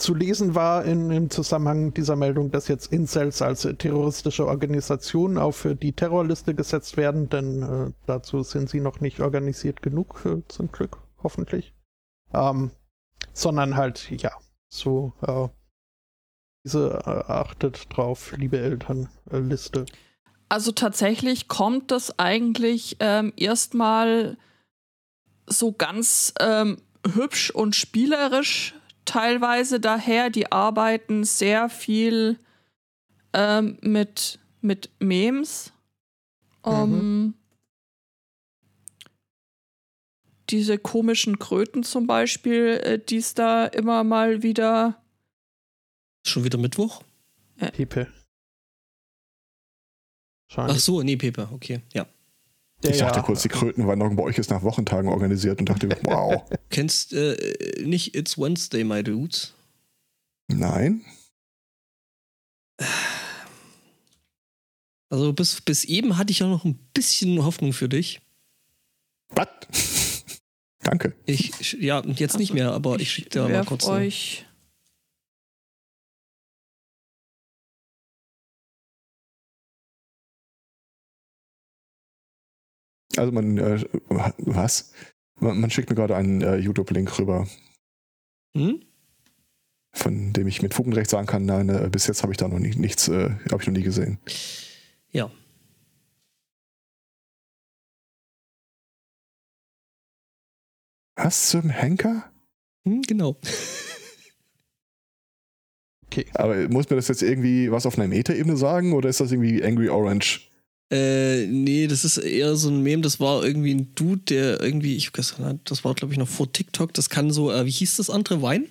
zu lesen war in, im Zusammenhang dieser Meldung, dass jetzt Incels als terroristische Organisation auf äh, die Terrorliste gesetzt werden, denn äh, dazu sind sie noch nicht organisiert genug, äh, zum Glück, hoffentlich. Ähm, sondern halt, ja, so äh, diese äh, achtet drauf, liebe Eltern, Liste. Also tatsächlich kommt das eigentlich ähm, erstmal so ganz ähm, hübsch und spielerisch teilweise daher. Die arbeiten sehr viel ähm, mit, mit Memes. Ähm, diese komischen Kröten zum Beispiel, äh, die es da immer mal wieder. Schon wieder Mittwoch? Pepe. Ach so, nee, Pepe, okay, ja. Ich dachte ja- kurz, die Krötenwanderung bei euch ist nach Wochentagen organisiert und dachte, [LAUGHS] wow. Kennst äh, nicht It's Wednesday, my dudes? Nein? Also bis, bis eben hatte ich ja noch ein bisschen Hoffnung für dich. Was? [LAUGHS] Danke. Ich, ja, und jetzt nicht Also, mehr, aber ich schicke dir mal kurz. eine- euch. Also man, äh, was? Man, man schickt mir gerade einen äh, YouTube-Link rüber, Hm? von dem ich mit Fug und Recht sagen kann, nein, äh, bis jetzt habe ich da noch nie, nichts, äh, habe ich noch nie gesehen. Ja. Was zum Henker? Hm, genau. [LAUGHS] Okay. Aber muss mir das jetzt irgendwie was auf einer Metaebene sagen oder ist das irgendwie Angry Orange? Äh, nee, das ist eher so ein Meme, das war irgendwie ein Dude, der irgendwie, ich nicht, das war glaube ich noch vor TikTok, das kann so, äh, wie hieß das andere, Wein?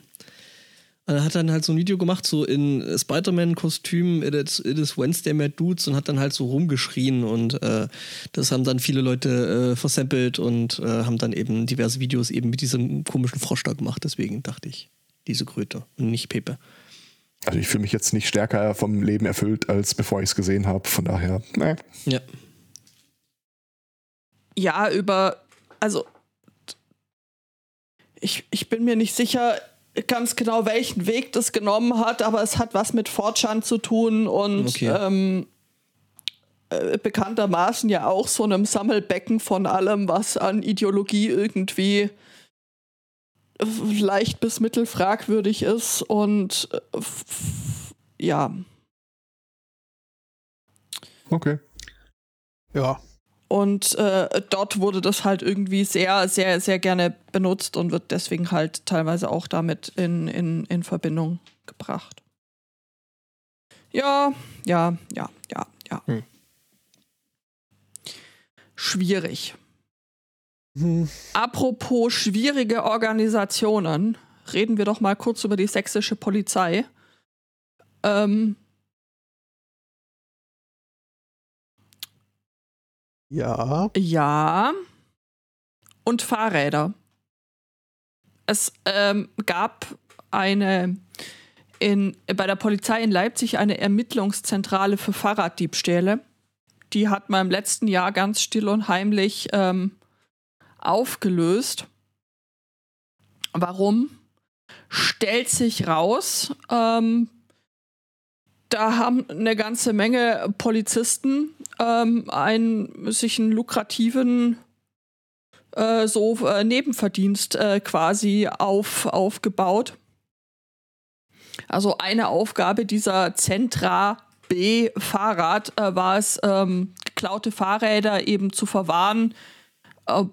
Und er hat dann halt so ein Video gemacht, so in Spider-Man-Kostüm, it is, it is Wednesday Mad Dudes und hat dann halt so rumgeschrien und äh, das haben dann viele Leute äh, versampelt und äh, haben dann eben diverse Videos eben mit diesem komischen Frosch da gemacht, deswegen dachte ich, diese Kröte und nicht Pepe. Also ich fühle mich jetzt nicht stärker vom Leben erfüllt, als bevor ich es gesehen habe. Von daher, ne. Ja. Ja, über. Also. Ich, ich bin mir nicht sicher ganz genau, welchen Weg das genommen hat, aber es hat was mit Fortschand zu tun und Okay. ähm, äh, bekanntermaßen ja auch so einem Sammelbecken von allem, was an Ideologie irgendwie äh, leicht bis mittelfragwürdig ist und äh, ja. Okay. Ja, Und äh, dort wurde das halt irgendwie sehr, sehr, sehr gerne benutzt und wird deswegen halt teilweise auch damit in, in, in Verbindung gebracht. Ja, ja, ja, ja, ja. Hm. Schwierig. Hm, Apropos schwierige Organisationen, reden wir doch mal kurz über die sächsische Polizei. Ähm, Ja. Ja. Und Fahrräder. Es ähm, gab eine in, bei der Polizei in Leipzig eine Ermittlungszentrale für Fahrraddiebstähle. Die hat man im letzten Jahr ganz still und heimlich ähm, aufgelöst. Warum? Stellt sich raus, ähm, da haben eine ganze Menge Polizisten ähm, einen, sich einen lukrativen äh, so äh, Nebenverdienst äh, quasi auf, aufgebaut. Also eine Aufgabe dieser Zentra B Fahrrad äh, war es, ähm, geklaute Fahrräder eben zu verwahren, äh,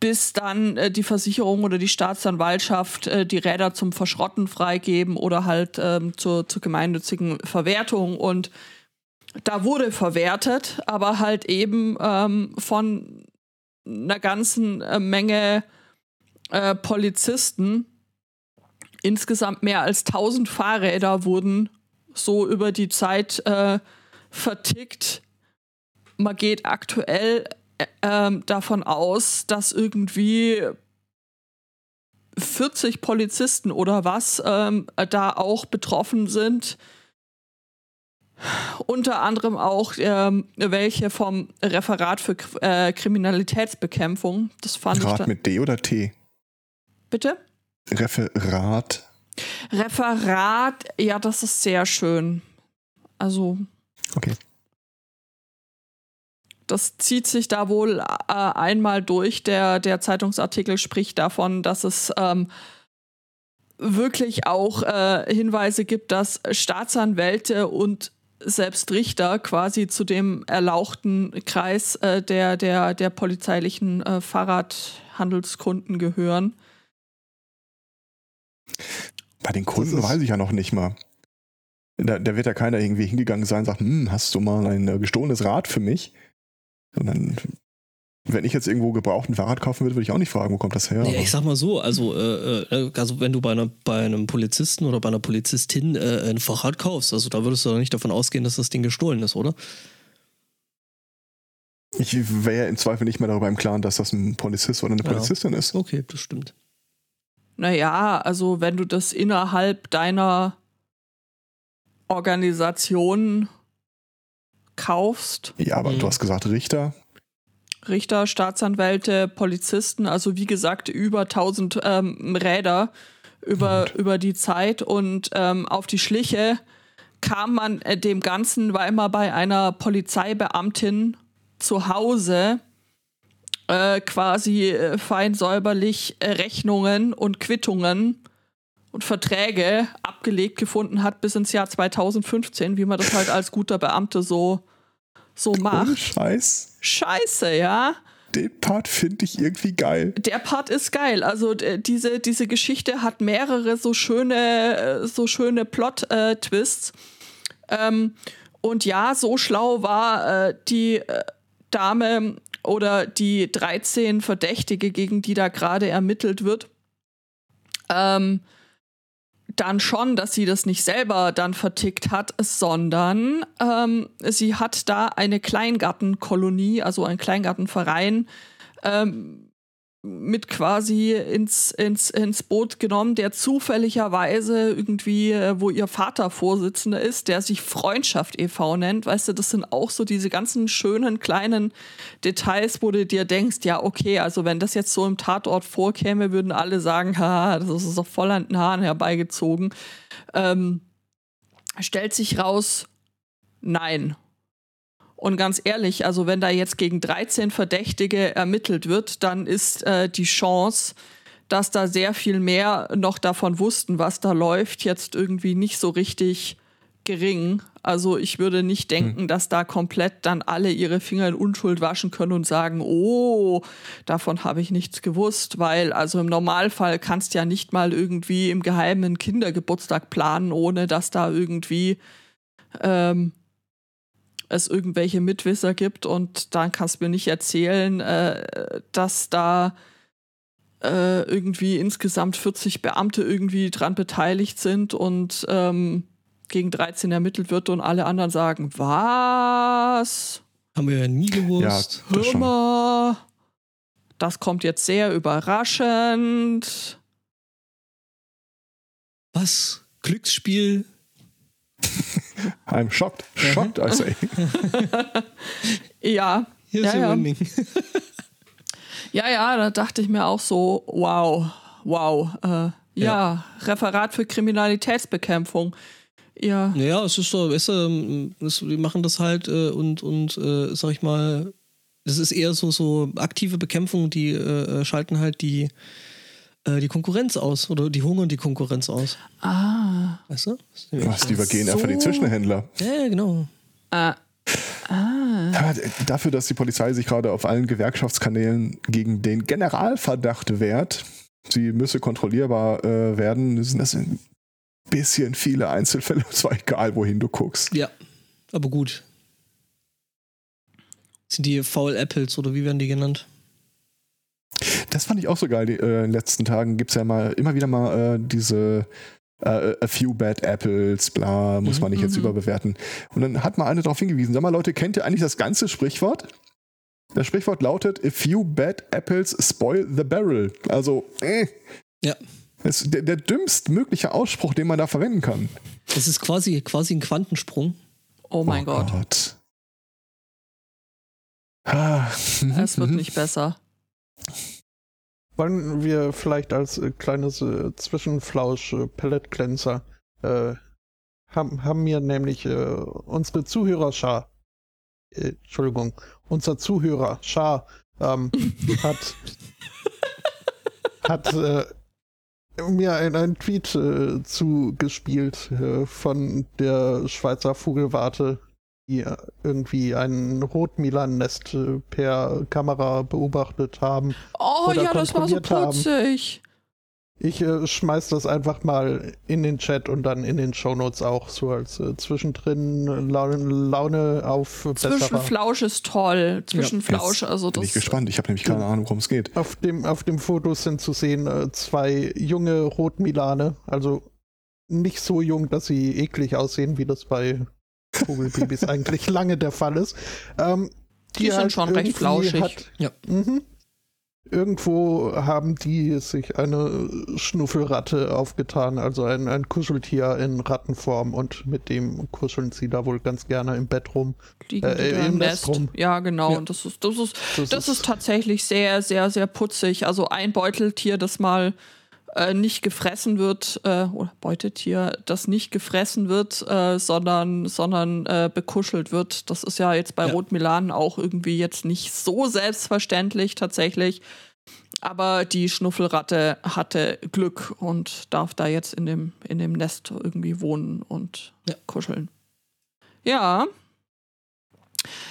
bis dann äh, die Versicherung oder die Staatsanwaltschaft äh, die Räder zum Verschrotten freigeben oder halt ähm, zur, zur gemeinnützigen Verwertung. Und da wurde verwertet, aber halt eben ähm, von einer ganzen äh, Menge äh, Polizisten. Insgesamt mehr als 1000 Fahrräder wurden so über die Zeit äh, vertickt. Man geht aktuell ähm, davon aus, dass irgendwie 40 Polizisten oder was ähm, da auch betroffen sind. Unter anderem auch ähm, welche vom Referat für äh, Kriminalitätsbekämpfung. Das fand Rat ich. mit D oder T? Bitte? Referat. Referat, ja, das ist sehr schön. Also. Okay das zieht sich da wohl äh, einmal durch. Der, der Zeitungsartikel spricht davon, dass es ähm, wirklich auch äh, Hinweise gibt, dass Staatsanwälte und selbst Richter quasi zu dem erlauchten Kreis äh, der, der, der polizeilichen äh, Fahrradhandelskunden gehören. Bei den Kunden weiß ich ja noch nicht mal. Da, da, wird ja keiner irgendwie hingegangen sein und sagt, hm, hast du mal ein äh, gestohlenes Rad für mich? Sondern wenn ich jetzt irgendwo gebraucht ein Fahrrad kaufen würde, würde ich auch nicht fragen, wo kommt das her? Nee, ich sag mal so, also, äh, äh, also wenn du bei, einer, bei einem Polizisten oder bei einer Polizistin äh, ein Fahrrad kaufst, also da würdest du doch nicht davon ausgehen, dass das Ding gestohlen ist, oder? Ich wäre im Zweifel nicht mehr darüber im Klaren, dass das ein Polizist oder eine Ja. Polizistin ist. Okay, das stimmt. Naja, also wenn du das innerhalb deiner Organisation kaufst, Ja, aber Mhm. du hast gesagt Richter. Richter, Staatsanwälte, Polizisten, also wie gesagt über 1000 ähm, Räder über, über die Zeit und ähm, auf die Schliche kam man äh, dem Ganzen, weil man bei einer Polizeibeamtin zu Hause äh, quasi äh, fein säuberlich äh, Rechnungen und Quittungen und Verträge abgelegt gefunden hat bis ins Jahr 2015, wie man das halt als guter Beamte so, so Ohne macht. Scheiß. Scheiße, ja. Den Part finde ich irgendwie geil. Der Part ist geil. Also diese, diese Geschichte hat mehrere so schöne, äh, so schöne Plot-Twists. ähm, und ja, so schlau war äh, die äh, Dame oder die 13 Verdächtige, gegen die da gerade ermittelt wird. Ähm, dann schon, dass sie das nicht selber dann vertickt hat, sondern ähm, sie hat da eine Kleingartenkolonie, also einen Kleingartenverein, ähm, mit quasi ins, ins, ins Boot genommen, der zufälligerweise irgendwie, äh, wo ihr Vater Vorsitzender ist, der sich Freundschaft e.V. nennt. Weißt du, das sind auch so diese ganzen schönen kleinen Details, wo du dir denkst, ja, okay, also wenn das jetzt so im Tatort vorkäme, würden alle sagen, ha, das ist doch voll an den Haaren herbeigezogen. Ähm, stellt sich raus, nein. Und ganz ehrlich, also wenn da jetzt gegen 13 Verdächtige ermittelt wird, dann ist äh, die Chance, dass da sehr viel mehr noch davon wussten, was da läuft, jetzt irgendwie nicht so richtig gering. Also ich würde nicht denken, dass da komplett dann alle ihre Finger in Unschuld waschen können und sagen, oh, davon habe ich nichts gewusst, weil also im Normalfall kannst ja nicht mal irgendwie im Geheimen einen Kindergeburtstag planen, ohne dass da irgendwie ähm, es irgendwelche Mitwisser gibt und dann kannst du mir nicht erzählen, äh, dass da äh, irgendwie insgesamt 40 Beamte irgendwie dran beteiligt sind und ähm, gegen 13 ermittelt wird und alle anderen sagen, was? Haben wir ja nie gewusst. Ja, das Hör das kommt jetzt sehr überraschend. Was? Glücksspiel? [LAUGHS] [LAUGHS] I'm shocked. Shocked, I say. [LAUGHS] Ja, Here's Ja, your ja. [LAUGHS] ja, ja, da dachte ich mir auch so, wow, wow. Äh, ja, Referat für Kriminalitätsbekämpfung. Ja, Naja, es ist so, weißt du, ähm, das, die machen das halt äh, und, und äh, sag ich mal, das ist eher so, so aktive Bekämpfung, die äh, äh, schalten halt die, die Konkurrenz aus oder die hungern die Konkurrenz aus. ah, Weißt du? Was, die übergehen einfach die so. Zwischenhändler. Ja, genau. äh, Ja, dafür, dass die Polizei sich gerade auf allen Gewerkschaftskanälen gegen den Generalverdacht wehrt, sie müsse kontrollierbar äh, werden, sind das ein bisschen viele Einzelfälle, [LAUGHS] und zwar egal, wohin du guckst. Ja, aber gut. Sind die Foul Apples oder wie werden die genannt? Das fand ich auch so geil. Die, äh, in den letzten Tagen gibt es ja mal immer wieder mal äh, diese äh, a few bad apples, bla, muss Mhm, man nicht jetzt mhm. überbewerten. Und dann hat mal eine darauf hingewiesen, sag mal Leute, kennt ihr eigentlich das ganze Sprichwort? Das Sprichwort lautet, a few bad apples spoil the barrel. Also, äh, Ja. Das ist der, der dümmst mögliche Ausspruch, den man da verwenden kann. Das ist quasi, quasi ein Quantensprung. oh mein Gott, Ah, es wird [LAUGHS] nicht besser. Wollen wir vielleicht als äh, kleines äh, Zwischenflausch äh, Cleanser äh, haben, haben mir nämlich äh, unsere Zuhörerschar, äh, Entschuldigung, unser Zuhörer Schar ähm, [LAUGHS] hat hat äh, mir ein- einen Tweet äh, zugespielt äh, von der Schweizer Vogelwarte, die irgendwie ein Rotmilan-Nest per Kamera beobachtet haben. Oh Oder ja, das war so haben. putzig. Ich äh, schmeiß das einfach mal in den Chat und dann in den Shownotes auch so als äh, zwischendrin Laune, Laune auf. Zwischenflausch ist toll. Zwischenflausch, also bin das. ich gespannt. Ich habe nämlich keine Ahnung, worum es geht. Auf dem, auf dem Foto sind zu sehen äh, zwei junge Rotmilane, also nicht so jung, dass sie eklig aussehen, wie das bei Vogelbabys eigentlich lange der Fall ist. Ähm, Die sind schon recht flauschig. Hat, Ja. Mhm. Irgendwo haben die sich eine Schnuffelratte aufgetan, also ein, ein Kuscheltier in Rattenform und mit dem kuscheln sie da wohl ganz gerne im Bett rum. liegen Äh, die im im Nest Nest. rum. Ja, genau. Ja. Und das ist, das ist, Das das ist- ist tatsächlich sehr, sehr, sehr putzig. Also ein Beuteltier, das mal äh, nicht gefressen wird, äh, oder Beutetier, das nicht gefressen wird, äh, sondern, sondern äh, bekuschelt wird. Das ist ja jetzt bei Ja. Rotmilan auch irgendwie jetzt nicht so selbstverständlich tatsächlich. Aber die Schnuffelratte hatte Glück und darf da jetzt in dem, in dem Nest irgendwie wohnen und Ja. kuscheln. Ja.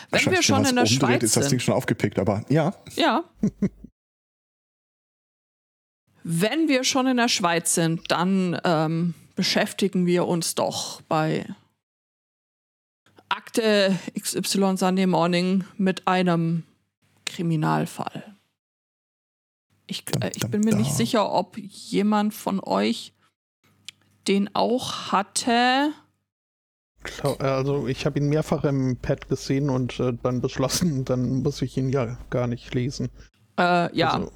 Wenn wir schon man's in der Schweiz ist das Ding sind. schon aufgepickt, aber ja. Ja. [LAUGHS] Wenn wir schon in der Schweiz sind, dann ähm, beschäftigen wir uns doch bei Akte XY Sunday Morning mit einem Kriminalfall. Ich, äh, ich bin mir nicht sicher, ob jemand von euch den auch hatte. Klar, Also ich habe ihn mehrfach im Pad gesehen und äh, dann beschlossen, dann muss ich ihn ja gar nicht lesen. Äh, ja. Also,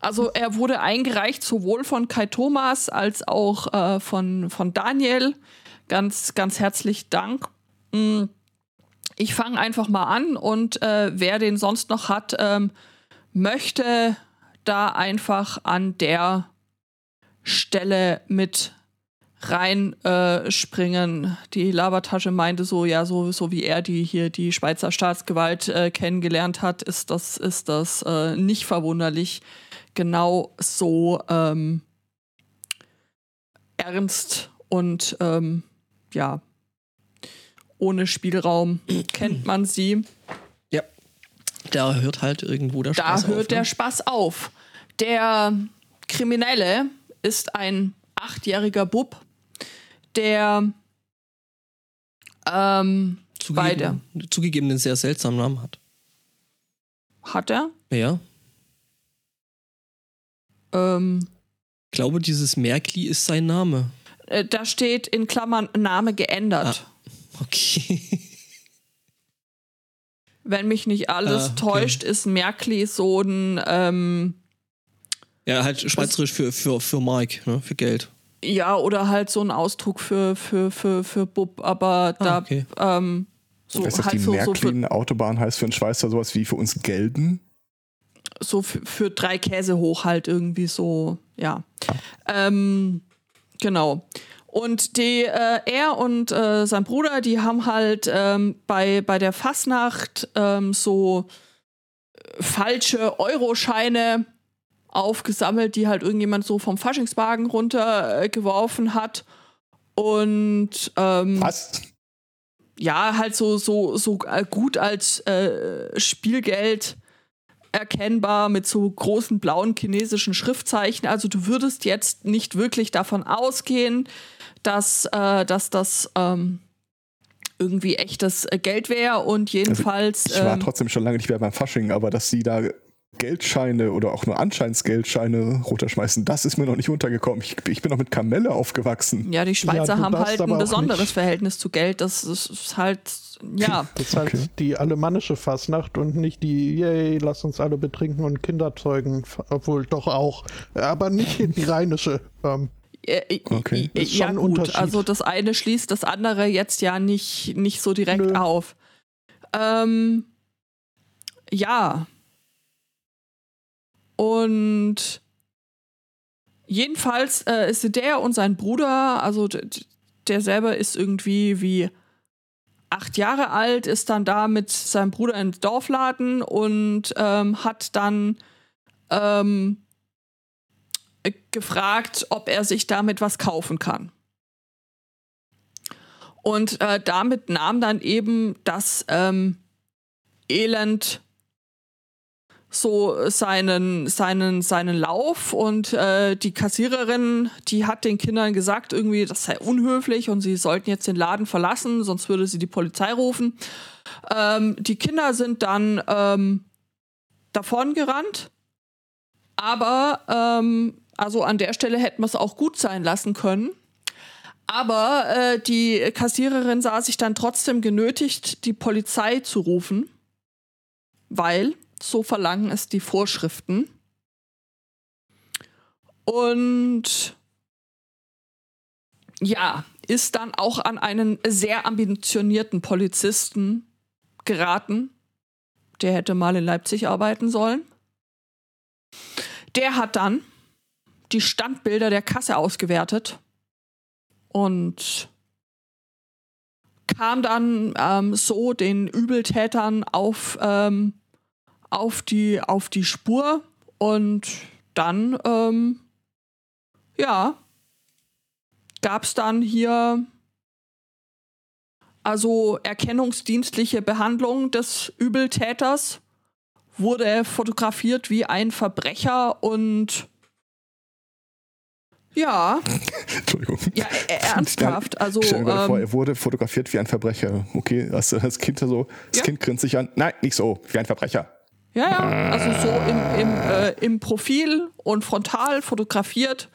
Also er wurde eingereicht sowohl von Kai Thomas als auch äh, von, von Daniel. Ganz, ganz herzlich Dank. Mm, Ich fange einfach mal an und äh, wer den sonst noch hat, ähm, möchte da einfach an der Stelle mit reinspringen. Äh, die Labertasche meinte so, ja, so, so wie er die hier die Schweizer Staatsgewalt äh, kennengelernt hat, ist das, ist das äh, nicht verwunderlich. Genau so ähm, ernst und ähm, ja, ohne Spielraum [CLEARS THROAT] kennt man sie. Ja. Da hört halt irgendwo der Da Spaß hört auf. der ne? Spaß auf. Der Kriminelle ist ein achtjähriger Bub, der ähm, bei der Zugegeben, zugegeben einen sehr seltsamen Namen hat. hat er. Ja. Ähm, Ich glaube, dieses Merkli ist sein Name. äh, da steht in Klammern Name geändert. Okay. [LAUGHS] wenn mich nicht alles Ah, okay. täuscht, ist Märkli so ein, ähm, Ja, halt schweizerisch für, für, für Mike, ne? für Geld. Ja, oder halt so ein Ausdruck für, für, für, für Bub, aber da, Ah, okay. ähm, so weißt du, halt die so, so, für, Märklin-Autobahn heißt für einen Schweizer sowas wie für uns Gelden? so für, für drei Käse hoch halt irgendwie so, ja. Ähm, genau. Und die, äh, er und äh, sein Bruder, die haben halt ähm, bei, bei der Fasnacht ähm, so äh, falsche Euroscheine aufgesammelt, die halt irgendjemand so vom Faschingswagen runtergeworfen äh, hat. Und ähm, Was? ja, halt so, so, so äh, gut als äh, Spielgeld erkennbar mit so großen blauen chinesischen Schriftzeichen. Also du würdest jetzt nicht wirklich davon ausgehen, dass, äh, dass das ähm, irgendwie echtes äh, Geld wäre und jedenfalls. Ich war ähm, trotzdem schon lange nicht mehr beim Fasching, aber dass sie da Geldscheine oder auch nur Anscheinsgeldscheine runterschmeißen, das ist mir noch nicht untergekommen. Ich, ich bin noch mit Kamelle aufgewachsen. ja, die Schweizer du haben halt ein besonderes nicht- Verhältnis zu Geld. Das ist, ist halt, ja. Das ist halt Okay. die alemannische Fasnacht und nicht die, yay, lass uns alle betrinken und Kinder zeugen, obwohl doch auch, aber nicht die [LAUGHS] rheinische. Ähm, Äh, Okay. äh, Ist Ja, schon ein gut. Also das eine schließt das andere jetzt ja nicht, nicht so direkt Nö. auf. Ähm, ja. Und jedenfalls äh, ist der und sein Bruder, also der selber ist irgendwie wie acht Jahre alt, ist dann da mit seinem Bruder ins Dorfladen und ähm, hat dann ähm, äh, gefragt, ob er sich damit was kaufen kann. Und äh, damit nahm dann eben das ähm, Elend so seinen, seinen, seinen Lauf und äh, die Kassiererin, die hat den Kindern gesagt, irgendwie, das sei unhöflich und sie sollten jetzt den Laden verlassen, sonst würde sie die Polizei rufen. Ähm, die Kinder sind dann ähm, davon gerannt, aber ähm, also an der Stelle hätten wir es auch gut sein lassen können. Aber äh, die Kassiererin sah sich dann trotzdem genötigt, die Polizei zu rufen, weil so verlangen es die Vorschriften. Und ja, ist dann auch an einen sehr ambitionierten Polizisten geraten. Der hätte mal in Leipzig arbeiten sollen. Der hat dann die Standbilder der Kasse ausgewertet und kam dann ähm, so den Übeltätern auf, ähm, auf, die, auf die Spur und dann, ähm, ja, gab es dann hier also erkennungsdienstliche Behandlung des Übeltäters, wurde fotografiert wie ein Verbrecher und ja, [LAUGHS] Entschuldigung. ja, ernsthaft. Also, stell mir gerade vor, ähm, er wurde fotografiert wie ein Verbrecher. Okay, das, das Kind so, das Ja. Kind grinst sich an. Nein, nicht so, wie ein Verbrecher. Ja, ja, also so im, im, äh, im Profil und frontal fotografiert.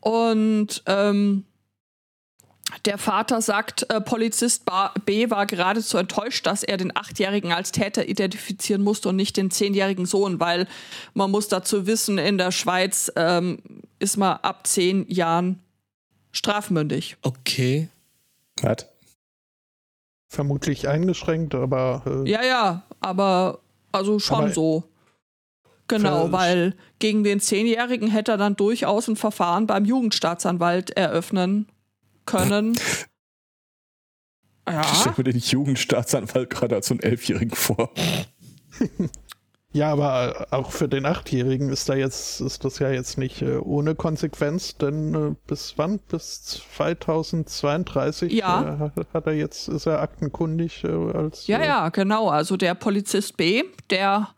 Und ähm, der Vater sagt, äh, Polizist B war geradezu enttäuscht, dass er den Achtjährigen als Täter identifizieren musste und nicht den zehnjährigen Sohn, weil man muss dazu wissen, in der Schweiz ähm, ist man ab zehn Jahren strafmündig. Okay. Was? vermutlich eingeschränkt, aber äh, Ja, ja, aber also schon Aber- so. Genau, weil gegen den Zehnjährigen hätte er dann durchaus ein Verfahren beim Jugendstaatsanwalt eröffnen können. [LAUGHS] Ich Ja, stelle mir den Jugendstaatsanwalt gerade als so einen Elfjährigen vor. [LAUGHS] ja, aber äh, auch für den Achtjährigen ist da jetzt, ist das ja jetzt nicht äh, ohne Konsequenz, denn äh, bis wann? Bis 2032 Ja. äh, hat- er jetzt, ist er aktenkundig äh, als ja, äh, ja, genau. Also der Polizist B, der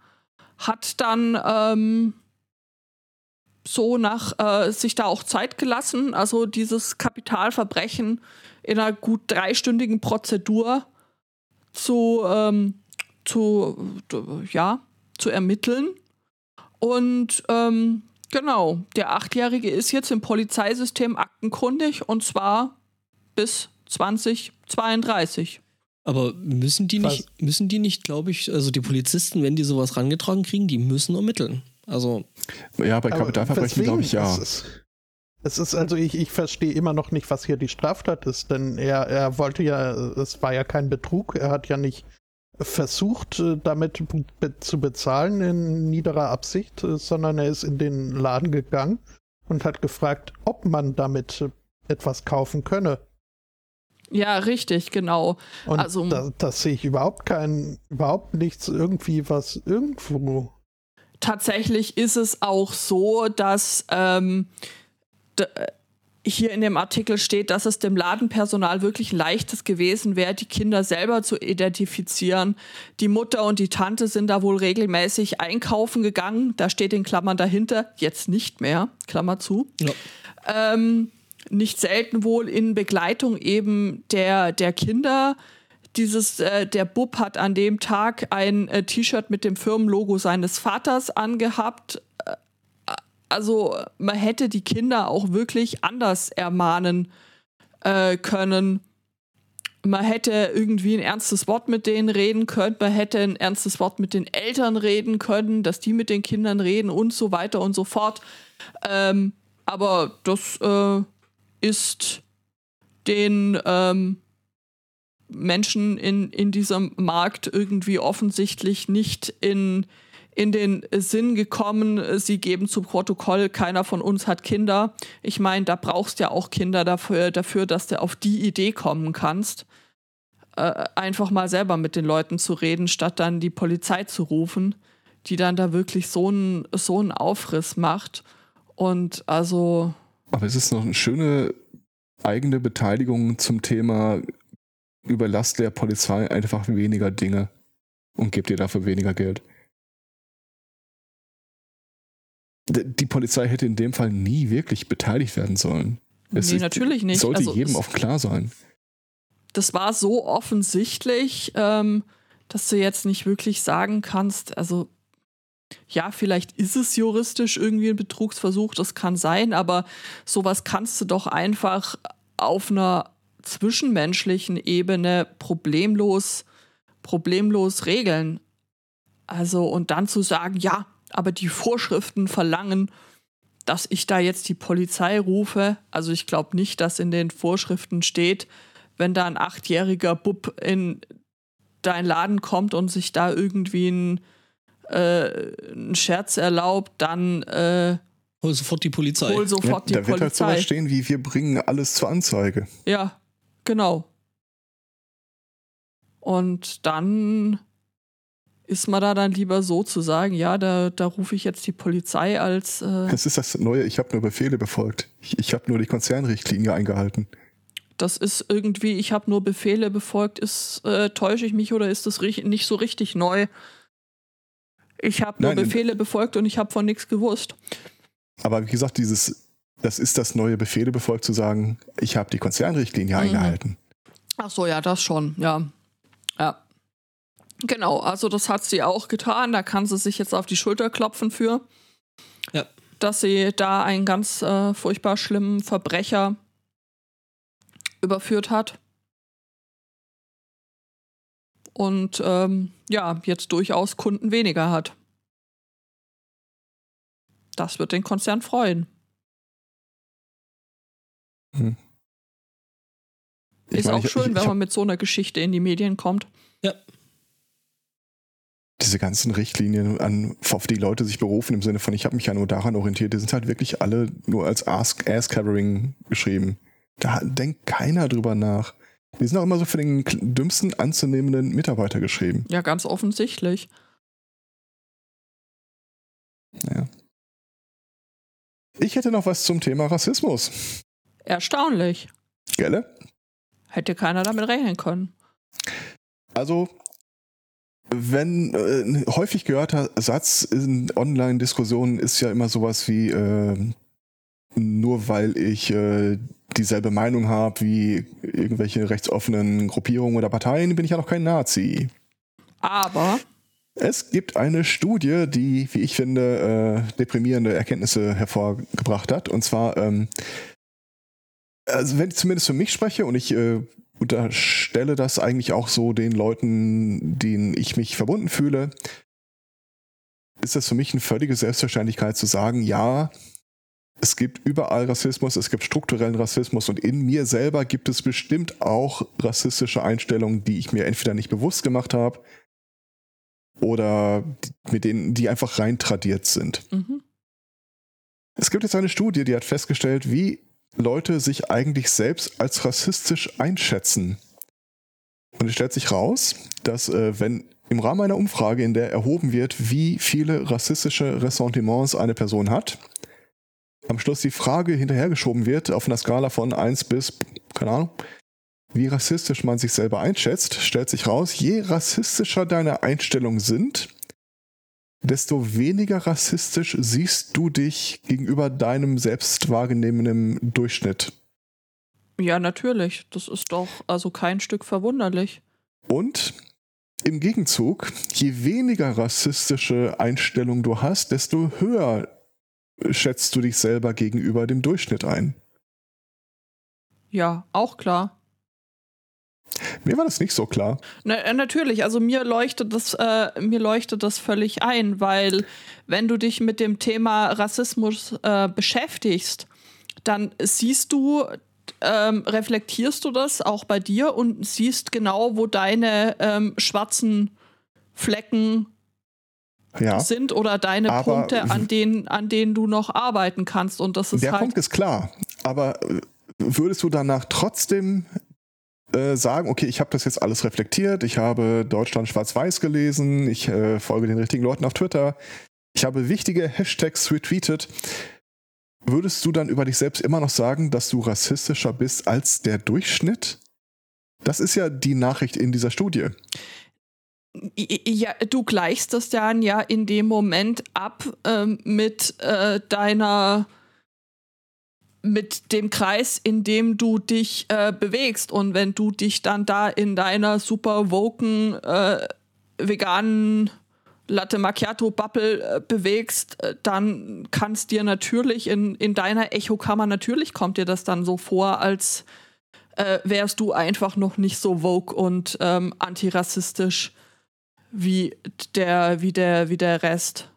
hat dann ähm, so nach sich da auch Zeit gelassen, also dieses Kapitalverbrechen in einer gut dreistündigen Prozedur zu, ähm, zu ja, zu ermitteln. Und ähm, genau, der Achtjährige ist jetzt im Polizeisystem aktenkundig und zwar bis 2032. Aber müssen die nicht, Was? müssen die nicht, glaube ich, also die Polizisten, wenn die sowas rangetragen kriegen, die müssen ermitteln. Also. Ja, bei Kapitalverbrechen glaube ich ja. Es ist, es ist also, ich, ich verstehe immer noch nicht, was hier die Straftat ist, denn er, er wollte ja, es war ja kein Betrug, er hat ja nicht versucht, äh, damit zu bezahlen in niederer Absicht, äh, sondern er ist in den Laden gegangen und hat gefragt, ob man damit äh, etwas kaufen könne. Ja, richtig, genau. Und also, da, das sehe ich überhaupt kein, überhaupt nichts irgendwie, was irgendwo. Tatsächlich ist es auch so, dass ähm, hier in dem Artikel steht, dass es dem Ladenpersonal wirklich leichtes gewesen wäre, die Kinder selber zu identifizieren. Die Mutter und die Tante sind da wohl regelmäßig einkaufen gegangen. Da steht in Klammern dahinter, jetzt nicht mehr, Klammer zu. Ja. Ähm, nicht selten wohl in Begleitung eben der, der Kinder. Dieses, äh, der Bub hat an dem Tag ein äh, T-Shirt mit dem Firmenlogo seines Vaters angehabt also man hätte die Kinder auch wirklich anders ermahnen äh, können. Man hätte irgendwie ein ernstes Wort mit denen reden können, man hätte ein ernstes Wort mit den Eltern reden können, dass die mit den Kindern reden und so weiter und so fort. Ähm, aber das äh, ist den ähm, Menschen in, in diesem Markt irgendwie offensichtlich nicht in in den Sinn gekommen, sie geben zu Protokoll, keiner von uns hat Kinder. Ich meine, da brauchst du ja auch Kinder dafür, dafür, dass du auf die Idee kommen kannst, äh, einfach mal selber mit den Leuten zu reden, statt dann die Polizei zu rufen, die dann da wirklich so einen so Aufriss macht. Und also. Aber es ist noch eine schöne eigene Beteiligung zum Thema überlasst der Polizei einfach weniger Dinge und gebt ihr dafür weniger Geld. Die Polizei hätte in dem Fall nie wirklich beteiligt werden sollen. Es nee, natürlich nicht. Sollte also jedem auch klar sein. Das war so offensichtlich, ähm, dass du jetzt nicht wirklich sagen kannst, also ja, vielleicht ist es juristisch irgendwie ein Betrugsversuch, das kann sein, aber sowas kannst du doch einfach auf einer zwischenmenschlichen Ebene problemlos, problemlos regeln. Also, und dann zu sagen, ja, aber die Vorschriften verlangen, dass ich da jetzt die Polizei rufe. Also ich glaube nicht, dass in den Vorschriften steht, wenn da ein achtjähriger Bub in deinen Laden kommt und sich da irgendwie ein, äh, einen Scherz erlaubt, dann äh, hol sofort die Polizei. Hol sofort ja, die da wird halt sowas stehen wie wir bringen alles zur Anzeige. Ja, genau. Und dann ist man da dann lieber so zu sagen, ja, da, da rufe ich jetzt die Polizei als. Äh [LAUGHS] das ist das Neue, ich habe nur Befehle befolgt. Ich, ich habe nur die Konzernrichtlinie eingehalten. Das ist irgendwie, ich habe nur Befehle befolgt. Ist, äh, täusche ich mich oder ist das nicht so richtig neu? Ich habe nur Nein, Befehle befolgt und ich habe von nichts gewusst. Aber wie gesagt, dieses, das ist das neue Befehle befolgt zu sagen, ich habe die Konzernrichtlinie mhm. eingehalten. Ach so, ja, das schon, ja. Ja. Genau, also das hat sie auch getan. Da kann sie sich jetzt auf die Schulter klopfen für. Ja. Dass sie da einen ganz äh, furchtbar schlimmen Verbrecher überführt hat. Und ähm, ja, jetzt durchaus Kunden weniger hat. Das wird den Konzern freuen. Hm. Ist meine, auch schön, ich, ich, wenn man mit so einer Geschichte in die Medien kommt. Ja diese ganzen Richtlinien, an, auf die Leute sich berufen, im Sinne von, ich habe mich ja nur daran orientiert, die sind halt wirklich alle nur als Ass-Covering geschrieben. Da denkt keiner drüber nach. Die sind auch immer so für den dümmsten anzunehmenden Mitarbeiter geschrieben. Ja, ganz offensichtlich. Ja. Ich hätte noch was zum Thema Rassismus. Erstaunlich. Gelle? Hätte keiner damit rechnen können. Also, wenn äh, häufig gehörter Satz in Online-Diskussionen ist ja immer sowas wie äh, nur weil ich äh, dieselbe Meinung habe wie irgendwelche rechtsoffenen Gruppierungen oder Parteien, bin ich ja noch kein Nazi. Aber es gibt eine Studie, die, wie ich finde, äh, deprimierende Erkenntnisse hervorgebracht hat. Und zwar ähm, also wenn ich zumindest für mich spreche und ich äh, unterstelle das eigentlich auch so den Leuten, denen ich mich verbunden fühle, ist das für mich eine völlige Selbstverständlichkeit zu sagen, ja, es gibt überall Rassismus, es gibt strukturellen Rassismus und in mir selber gibt es bestimmt auch rassistische Einstellungen, die ich mir entweder nicht bewusst gemacht habe oder mit denen, die einfach rein tradiert sind. Mhm. Es gibt jetzt eine Studie, die hat festgestellt, wie Leute sich eigentlich selbst als rassistisch einschätzen. Und es stellt sich raus, dass äh, wenn im Rahmen einer Umfrage, in der erhoben wird, wie viele rassistische Ressentiments eine Person hat, am Schluss die Frage hinterhergeschoben wird auf einer Skala von 1 bis, keine Ahnung, wie rassistisch man sich selber einschätzt, stellt sich raus, je rassistischer deine Einstellungen sind, desto weniger rassistisch siehst du dich gegenüber deinem selbst wahrgenommenen Durchschnitt. Ja, natürlich. Das ist doch also kein Stück verwunderlich. Und im Gegenzug, je weniger rassistische Einstellung du hast, desto höher schätzt du dich selber gegenüber dem Durchschnitt ein. Ja, auch klar. Mir war das nicht so klar. Na, äh, natürlich, also mir leuchtet das, äh, mir leuchtet das völlig ein, weil wenn du dich mit dem Thema Rassismus äh, beschäftigst, dann siehst du, ähm, reflektierst du das auch bei dir und siehst genau, wo deine ähm, schwarzen Flecken ja, sind oder deine Punkte, an denen, an denen du noch arbeiten kannst. Und das ist der halt Punkt ist klar. Aber äh, würdest du danach trotzdem äh, sagen, okay, ich habe das jetzt alles reflektiert, ich habe Deutschland schwarz-weiß gelesen, ich äh, folge den richtigen Leuten auf Twitter, ich habe wichtige Hashtags retweetet. Würdest du dann über dich selbst immer noch sagen, dass du rassistischer bist als der Durchschnitt? Das ist ja die Nachricht in dieser Studie. Ja, du gleichst das dann ja in dem Moment ab ähm, mit äh, deiner mit dem Kreis, in dem du dich äh, bewegst. Und wenn du dich dann da in deiner super woken, äh, veganen Latte Macchiato Bubble äh, bewegst, äh, dann kannst dir natürlich in, in deiner Echokammer, natürlich kommt dir das dann so vor, als äh, wärst du einfach noch nicht so woke und ähm, antirassistisch wie der, wie der, wie der Rest.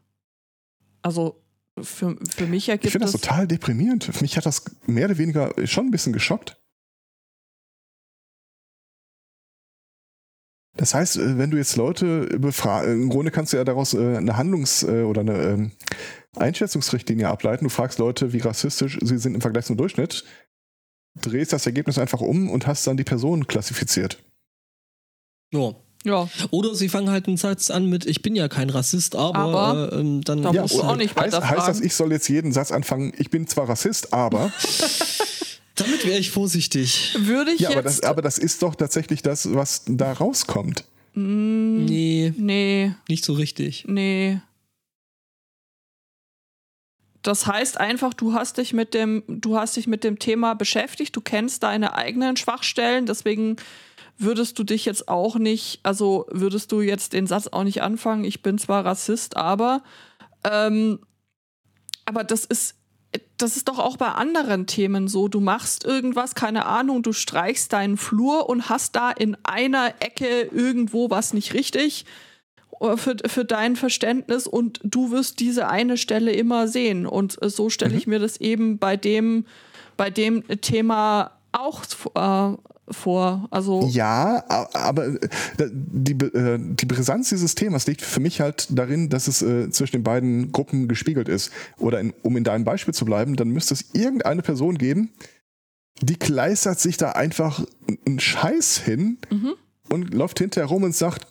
Also für, für mich ergibt Ich finde das, das total deprimierend. Für mich hat das mehr oder weniger schon ein bisschen geschockt. Das heißt, äh, wenn du jetzt Leute befragst, im Grunde kannst du ja daraus äh, eine Handlungs- äh, oder eine ähm, Einschätzungsrichtlinie ableiten. Du fragst Leute, wie rassistisch sie sind im Vergleich zum Durchschnitt, drehst das Ergebnis einfach um und hast dann die Person klassifiziert. Ja. Ja. Oder sie fangen halt einen Satz an mit, ich bin ja kein Rassist, aber, aber äh, ähm, dann da ja, musst du auch nicht heißt, heißt das, ich soll jetzt jeden Satz anfangen, ich bin zwar Rassist, aber. [LAUGHS] Damit wäre ich vorsichtig. Würde ich ja, jetzt. Aber das, aber das ist doch tatsächlich das, was da rauskommt. Mm, nee. Nee. Nicht so richtig. Nee. Das heißt einfach, du hast dich mit dem, du hast dich mit dem Thema beschäftigt, du kennst deine eigenen Schwachstellen, deswegen würdest du dich jetzt auch nicht, also würdest du jetzt den Satz auch nicht anfangen, ich bin zwar Rassist, aber, ähm, aber das ist, das ist doch auch bei anderen Themen so. Du machst irgendwas, keine Ahnung, du streichst deinen Flur und hast da in einer Ecke irgendwo was nicht richtig äh, für, für dein Verständnis und du wirst diese eine Stelle immer sehen. Und so stelle ich mhm. mir das eben bei dem, bei dem Thema auch äh, vor. Also ja, aber äh, die, äh, die Brisanz dieses Themas liegt für mich halt darin, dass es äh, zwischen den beiden Gruppen gespiegelt ist. Oder in, um in deinem Beispiel zu bleiben, dann müsste es irgendeine Person geben, die kleistert sich da einfach einen Scheiß hin mhm. und läuft hinterher rum und sagt,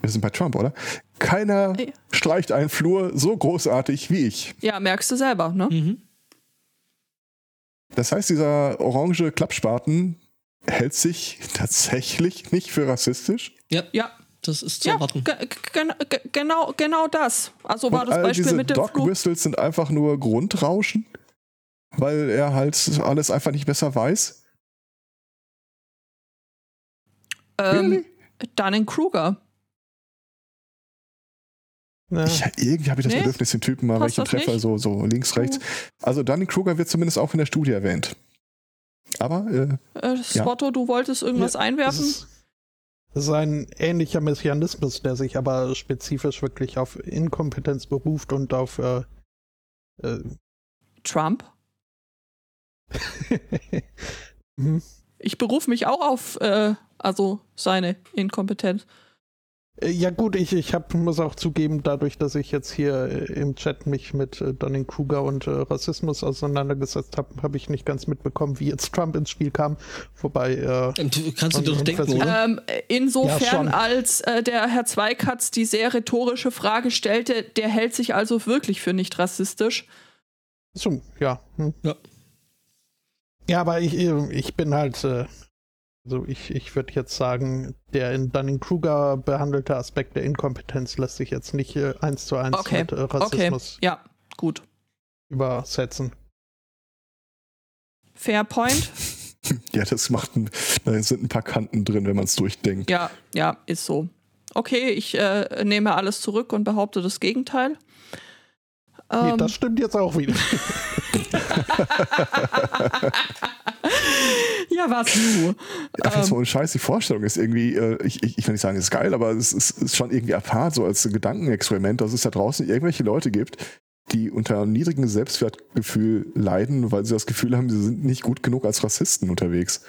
wir sind bei Trump, oder? Keiner ja. streicht einen Flur so großartig wie ich. Ja, merkst du selber, ne? Mhm. Das heißt, dieser orange Klappspaten hält sich tatsächlich nicht für rassistisch? Ja. Ja. Das ist zu ja, erwarten. Genau, genau das. Also war Und das Beispiel diese mit dem Dog Flug. Whistles sind einfach nur Grundrauschen, weil er halt alles einfach nicht besser weiß. Ähm, really? Dunning-Kruger. Ja. Ich, irgendwie habe ich das nee? Bedürfnis, den Typen mal, wenn ich ihn treffe, so, so links, rechts. Also Dunning-Kruger wird zumindest auch in der Studie erwähnt. Aber äh, Äh, Swatto, du wolltest irgendwas Ja, einwerfen? Das ist, das ist ein ähnlicher Mechanismus, der sich aber spezifisch wirklich auf Inkompetenz beruft und auf äh, äh, Trump? [LAUGHS] hm. Ich berufe mich auch auf, äh, also seine Inkompetenz. Äh, Ja gut, ich, ich hab, muss auch zugeben, dadurch, dass ich jetzt hier äh, im Chat mich mit äh, Dunning-Kruger und äh, Rassismus auseinandergesetzt habe, habe ich nicht ganz mitbekommen, wie jetzt Trump ins Spiel kam. Wobei, äh, Du kannst du Und- dir doch und denken? Ähm, insofern, Ja, als äh, der Herr Zweikatz die sehr rhetorische Frage stellte, der hält sich also wirklich für nicht rassistisch. so, ja. Hm. Ja. Ja, aber ich, ich bin halt, äh, also ich, ich würde jetzt sagen, der in Dunning-Kruger behandelte Aspekt der Inkompetenz lässt sich jetzt nicht äh, eins zu eins Okay, mit äh, Okay, Rassismus ja, gut. übersetzen. Fair point. [LAUGHS] ja, das macht ein, da sind ein paar Kanten drin, wenn man es durchdenkt. Ja, ja, ist so. Okay, ich äh, nehme alles zurück und behaupte das Gegenteil. Nee, Ähm, das stimmt jetzt auch wieder. [LAUGHS] [LAUGHS] [LAUGHS] ja, was du? Ach, jetzt Ähm, mal ohne Scheiß, die Vorstellung ist irgendwie, äh, ich, ich, ich will nicht sagen, es ist geil, aber es ist, ist schon irgendwie apart, so als Gedankenexperiment, dass es da draußen irgendwelche Leute gibt, die unter niedrigem Selbstwertgefühl leiden, weil sie das Gefühl haben, sie sind nicht gut genug als Rassisten unterwegs.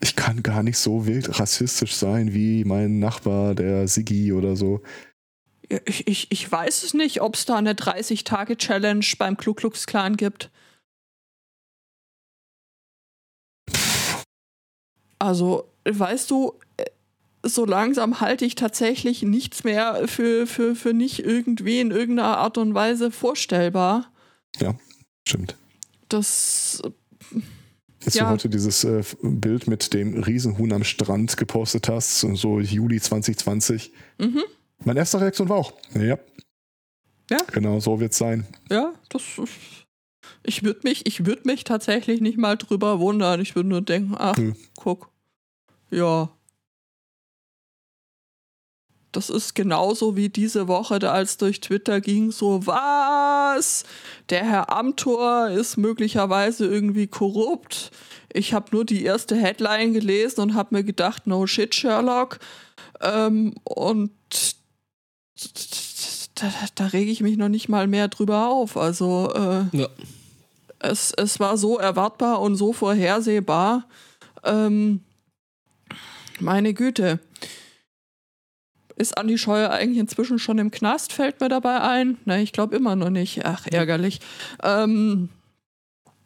Ich kann gar nicht so wild rassistisch sein wie mein Nachbar, der Siggi oder so. Ich, ich, ich weiß es nicht, ob es da eine 30-Tage-Challenge beim Ku Klux Klan gibt. Also, weißt du, äh, so langsam halte ich tatsächlich nichts mehr für, für, für nicht irgendwie in irgendeiner Art und Weise vorstellbar. Stimmt. Das, Als Ja. du heute dieses äh, Bild mit dem Riesenhuhn am Strand gepostet hast, so Juli 2020, mhm, meine erste Reaktion war auch, ja. Ja. Genau, so wird's sein. ja, das. Ich würde mich, ich würd mich tatsächlich nicht mal drüber wundern. Ich würde nur denken, ach, Hm. guck. Ja. Das ist genauso wie diese Woche, da als durch Twitter ging, so was? Der Herr Amthor ist möglicherweise irgendwie korrupt. Ich habe nur die erste Headline gelesen und habe mir gedacht, no shit, Sherlock. Ähm, und da, da rege ich mich noch nicht mal mehr drüber auf. Also äh, Ja. Es, es war so erwartbar und so vorhersehbar. Ähm, meine Güte. Ist Andi Scheuer eigentlich inzwischen schon im Knast? Fällt mir dabei ein? Ne, ich glaube immer noch nicht. Ach, ärgerlich. Ähm,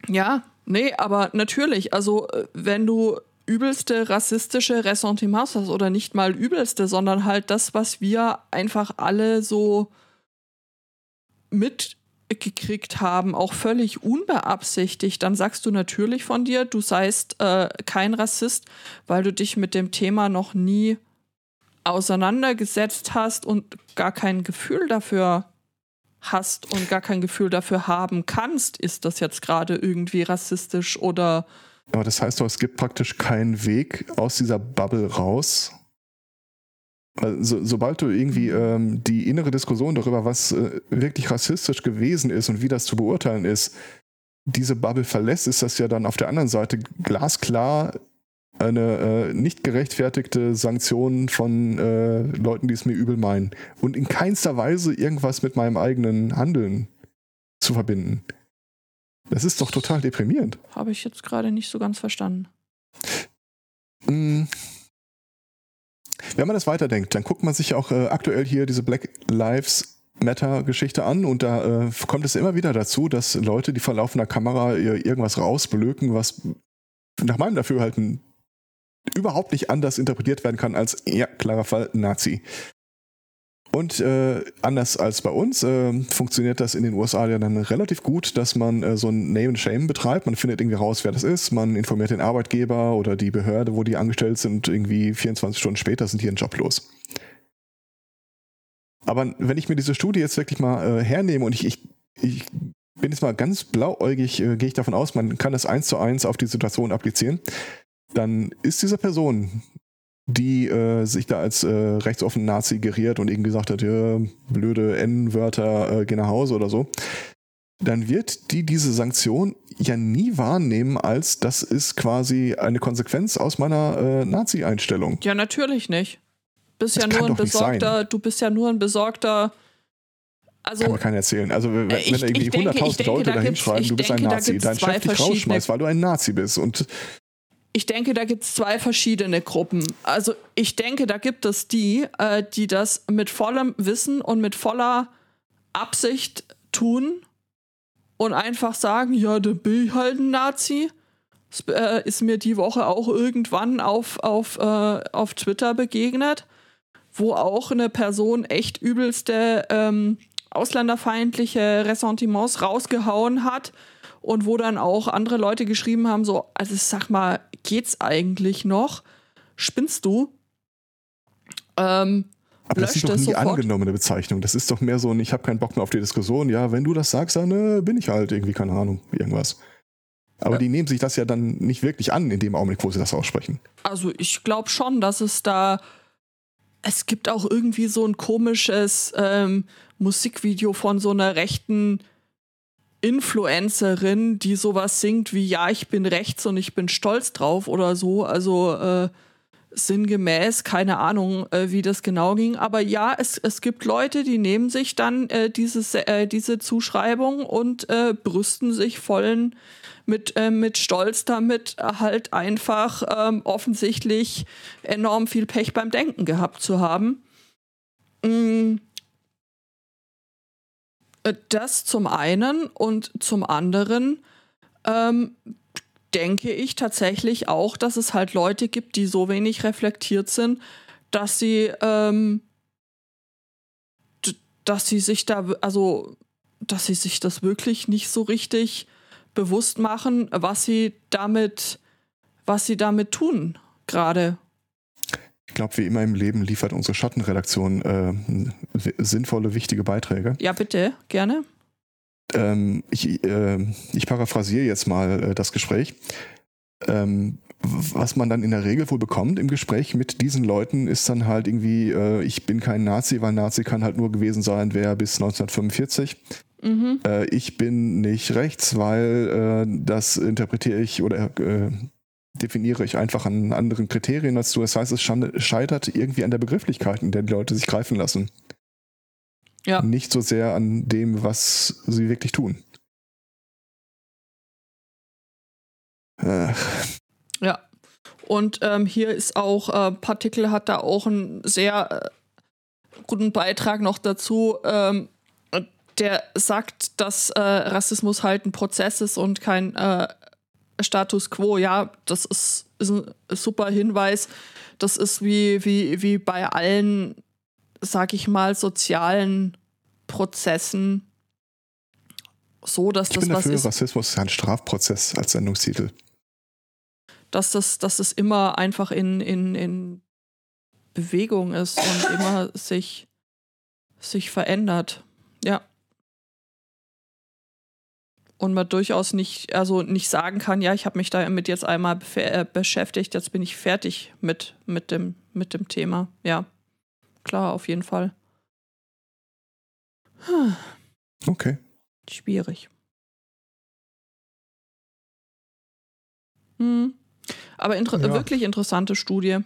ja, nee, aber natürlich, also wenn du übelste rassistische Ressentiments hast oder nicht mal übelste, sondern halt das, was wir einfach alle so mitgekriegt haben, auch völlig unbeabsichtigt, dann sagst du natürlich von dir, du seist äh, kein Rassist, weil du dich mit dem Thema noch nie auseinandergesetzt hast und gar kein Gefühl dafür hast und gar kein Gefühl dafür haben kannst, ist das jetzt gerade irgendwie rassistisch oder Aber das heißt doch, es gibt praktisch keinen Weg aus dieser Bubble raus. Also, sobald du irgendwie ähm, die innere Diskussion darüber, was äh, wirklich rassistisch gewesen ist und wie das zu beurteilen ist, diese Bubble verlässt, ist das ja dann auf der anderen Seite glasklar eine äh, nicht gerechtfertigte Sanktion von äh, Leuten, die es mir übel meinen. Und in keinster Weise irgendwas mit meinem eigenen Handeln zu verbinden. Das ist doch total deprimierend. habe ich jetzt gerade nicht so ganz verstanden. Mm. Wenn man das weiterdenkt, dann guckt man sich auch äh, aktuell hier diese Black Lives Matter Geschichte an und da äh, kommt es immer wieder dazu, dass Leute, die vor laufender Kamera irgendwas rausblöken, was nach meinem Dafürhalten überhaupt nicht anders interpretiert werden kann als, ja, klarer Fall, Nazi. Und äh, anders als bei uns äh, funktioniert das in den USA ja dann relativ gut, dass man äh, so ein Name and Shame betreibt. Man findet irgendwie raus, wer das ist. Man informiert den Arbeitgeber oder die Behörde, wo die angestellt sind. Irgendwie 24 Stunden später sind die ihren Job los. Aber wenn ich mir diese Studie jetzt wirklich mal äh, hernehme und ich, ich, ich bin jetzt mal ganz blauäugig, äh, gehe ich davon aus, man kann das eins zu eins auf die Situation applizieren, dann ist diese Person, die äh, sich da als äh, rechtsoffen Nazi geriert und irgendwie gesagt hat, ja, blöde N-Wörter, äh, geh nach Hause oder so, dann wird die diese Sanktion ja nie wahrnehmen, als das ist quasi eine Konsequenz aus meiner äh, Nazi-Einstellung. Ja, natürlich nicht. Bist ja kann nur ein besorgter, du bist ja nur ein besorgter. Also, Kann mir keiner erzählen. Also wenn, Äh, wenn ich- da irgendwie ich denke- 100.000 ich denke, Leute da hinschreiben, du bist ein Nazi, dein Chef dich rausschmeißt, weil du ein Nazi bist. Und ich denke, da gibt es zwei verschiedene Gruppen. Also ich denke, da gibt es die, äh, die das mit vollem Wissen und mit voller Absicht tun und einfach sagen, ja, da bin ich halt ein Nazi. Das äh, ist mir die Woche auch irgendwann auf, auf, äh, auf Twitter begegnet, wo auch eine Person echt übelste ähm, ausländerfeindliche Ressentiments rausgehauen hat und wo dann auch andere Leute geschrieben haben, so, also sag mal, geht's eigentlich noch? Spinnst du? Ähm, aber das ist doch nie sofort. angenommene Bezeichnung. Das ist doch mehr so ein, ich habe keinen Bock mehr auf die Diskussion. Ja, wenn du das sagst, dann äh, bin ich halt irgendwie, keine Ahnung, irgendwas. Aber Ja. die nehmen sich das ja dann nicht wirklich an, in dem Augenblick, wo sie das aussprechen. also ich glaube schon, dass es da. Es gibt auch irgendwie so ein komisches ähm, Musikvideo von so einer rechten Influencerin, die sowas singt wie Ja, ich bin rechts und ich bin stolz drauf oder so. Also äh, sinngemäß, keine Ahnung, äh, wie das genau ging. Aber ja, es, es gibt Leute, die nehmen sich dann äh, dieses, äh, diese Zuschreibung und äh, brüsten sich vollen mit, äh, mit Stolz damit, halt einfach ähm, offensichtlich enorm viel Pech beim Denken gehabt zu haben. Mm. Äh, Das zum einen und zum anderen ähm, denke ich tatsächlich auch, dass es halt Leute gibt, die so wenig reflektiert sind, dass sie, ähm, dass sie sich da, also, dass sie sich das wirklich nicht so richtig bewusst machen, was sie damit, was sie damit tun gerade. Ich glaube, wie immer im Leben liefert unsere Schattenredaktion äh, sinnvolle, wichtige Beiträge. Ja, bitte, gerne. Ähm, ich, äh, ich paraphrasiere jetzt mal äh, das Gespräch. Ähm, was man dann in der Regel wohl bekommt im Gespräch mit diesen Leuten, ist dann halt irgendwie, äh, ich bin kein Nazi, weil Nazi kann halt nur gewesen sein, wer bis 1945. Mhm. Äh, ich bin nicht rechts, weil äh, das interpretiere ich oder äh, definiere ich einfach an anderen Kriterien als du. Das heißt, es scheitert irgendwie an der Begrifflichkeit, in der die Leute sich greifen lassen. Ja. Nicht so sehr an dem, was sie wirklich tun. Äh, Ja. Und ähm, hier ist auch, äh, Partikel hat da auch einen sehr äh, guten Beitrag noch dazu. Ähm, äh, der sagt, dass äh, Rassismus halt ein Prozess ist und kein äh, Status quo. Ja, das ist, ist ein super Hinweis. Das ist wie, wie, wie bei allen, sag ich mal, sozialen Prozessen so, dass ich das bin was dafür, ist. Rassismus ist ein Strafprozess als Sendungstitel. dass das, dass das immer einfach in, in, in Bewegung ist und immer sich, sich verändert. Ja. Und man durchaus nicht, also nicht sagen kann, ja, ich habe mich damit jetzt einmal äh, beschäftigt, jetzt bin ich fertig mit, mit, dem, mit dem Thema. Ja, klar, auf jeden Fall. Hm, Okay. schwierig. Hm. Aber inter Ja. wirklich interessante Studie.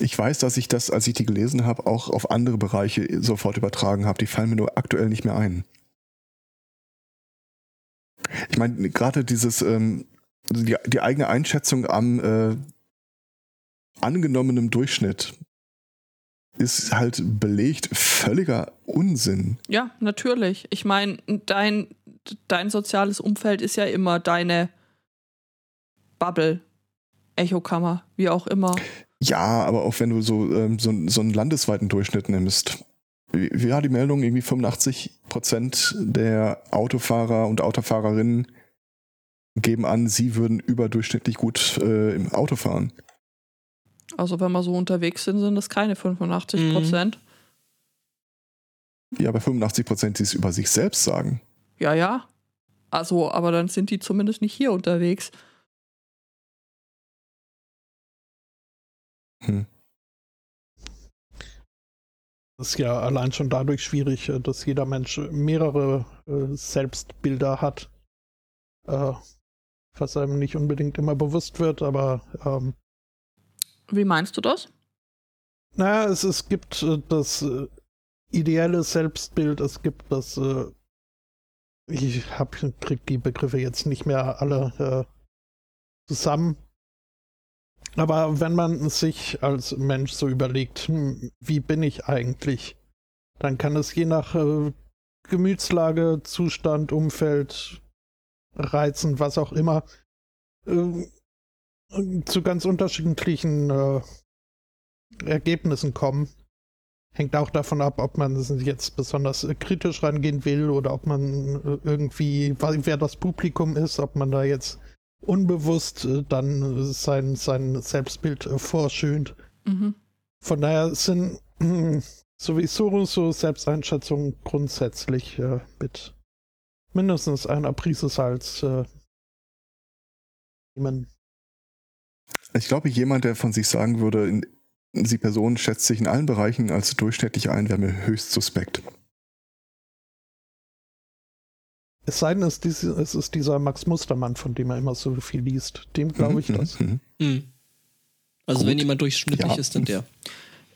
Ich weiß, dass ich das, als ich die gelesen habe, auch auf andere Bereiche sofort übertragen habe. Die fallen mir nur aktuell nicht mehr ein. Ich meine, gerade dieses, ähm, die, die eigene Einschätzung am äh, angenommenen Durchschnitt ist halt belegt völliger Unsinn. Ja, natürlich. Ich meine, dein, dein soziales Umfeld ist ja immer deine Bubble, Echokammer, wie auch immer. Ja, aber auch wenn du so, ähm, so, so einen landesweiten Durchschnitt nimmst. War die Meldung? Irgendwie 85 Prozent der Autofahrer und Autofahrerinnen geben an, sie würden überdurchschnittlich gut äh, im Auto fahren. Also wenn wir so unterwegs sind, sind das keine 85 Prozent. Ja, aber 85 Prozent, die es über sich selbst sagen. Ja, ja. Also, aber dann sind die zumindest nicht hier unterwegs. Hm. Ist ja allein schon dadurch schwierig, äh, dass jeder Mensch mehrere äh, Selbstbilder hat. Äh, was einem nicht unbedingt immer bewusst wird, aber ähm, Wie meinst du das? naja, es, es gibt das ideelle Selbstbild, es gibt das ich hab, krieg die Begriffe jetzt nicht mehr alle zusammen. Aber wenn man sich als Mensch so überlegt, hm, wie bin ich eigentlich, dann kann es je nach äh, Gemütslage, Zustand, Umfeld, Reizen, was auch immer, äh, zu ganz unterschiedlichen äh, Ergebnissen kommen. Hängt auch davon ab, ob man jetzt besonders äh, kritisch rangehen will oder ob man äh, irgendwie, wer das Publikum ist, ob man da jetzt unbewusst äh, dann sein, sein Selbstbild vorschönt. Mhm. Von daher sind [CLEARS THROAT] sowieso so Selbsteinschätzungen grundsätzlich äh, mit mindestens einer Prise Salz äh, nehmen. Ich glaube, jemand, der von sich sagen würde, in, die Person schätzt sich in allen Bereichen als durchschnittlich ein, wäre mir höchst suspekt. Es sei denn, es ist, diese, es ist dieser Max Mustermann, von dem er immer so viel liest. Dem glaube ich Mhm, das. mhm. Hm. Also Gut. wenn jemand durchschnittlich Ja. ist, dann der.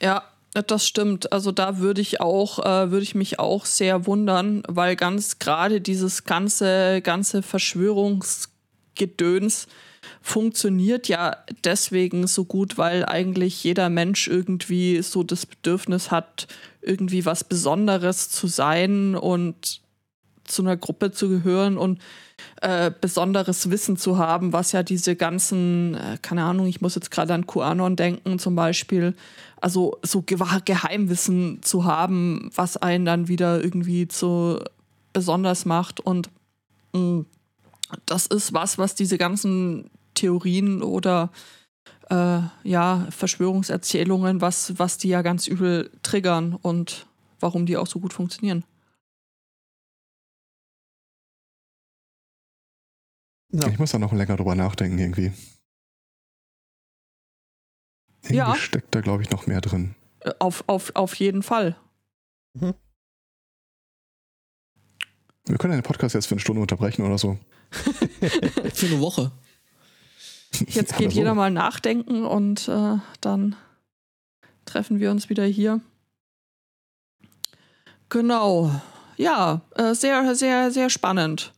Ja, das stimmt. Also da würde ich auch, äh, würde ich mich auch sehr wundern, weil ganz gerade dieses ganze, ganze Verschwörungsgedöns funktioniert ja deswegen so gut, weil eigentlich jeder Mensch irgendwie so das Bedürfnis hat, irgendwie was Besonderes zu sein und zu einer Gruppe zu gehören und äh, besonderes Wissen zu haben, was ja diese ganzen, äh, keine Ahnung, ich muss jetzt gerade an QAnon denken zum Beispiel, also so Ge Geheimwissen zu haben, was einen dann wieder irgendwie zu besonders macht und mh, das ist was, was diese ganzen Theorien oder äh, ja, Verschwörungserzählungen, was, was die ja ganz übel triggern und warum die auch so gut funktionieren. Ja. Ich muss da noch länger drüber nachdenken irgendwie. Irgendwie Ja. steckt da, glaube ich, noch mehr drin. Äh, Auf, auf, auf jeden Fall. Wir können den Podcast jetzt für eine Stunde unterbrechen oder so. [LAUGHS] Für eine Woche. Jetzt [LAUGHS] geht so. jeder mal nachdenken und äh, dann treffen wir uns wieder hier. Genau. Ja, äh, sehr, sehr, sehr spannend.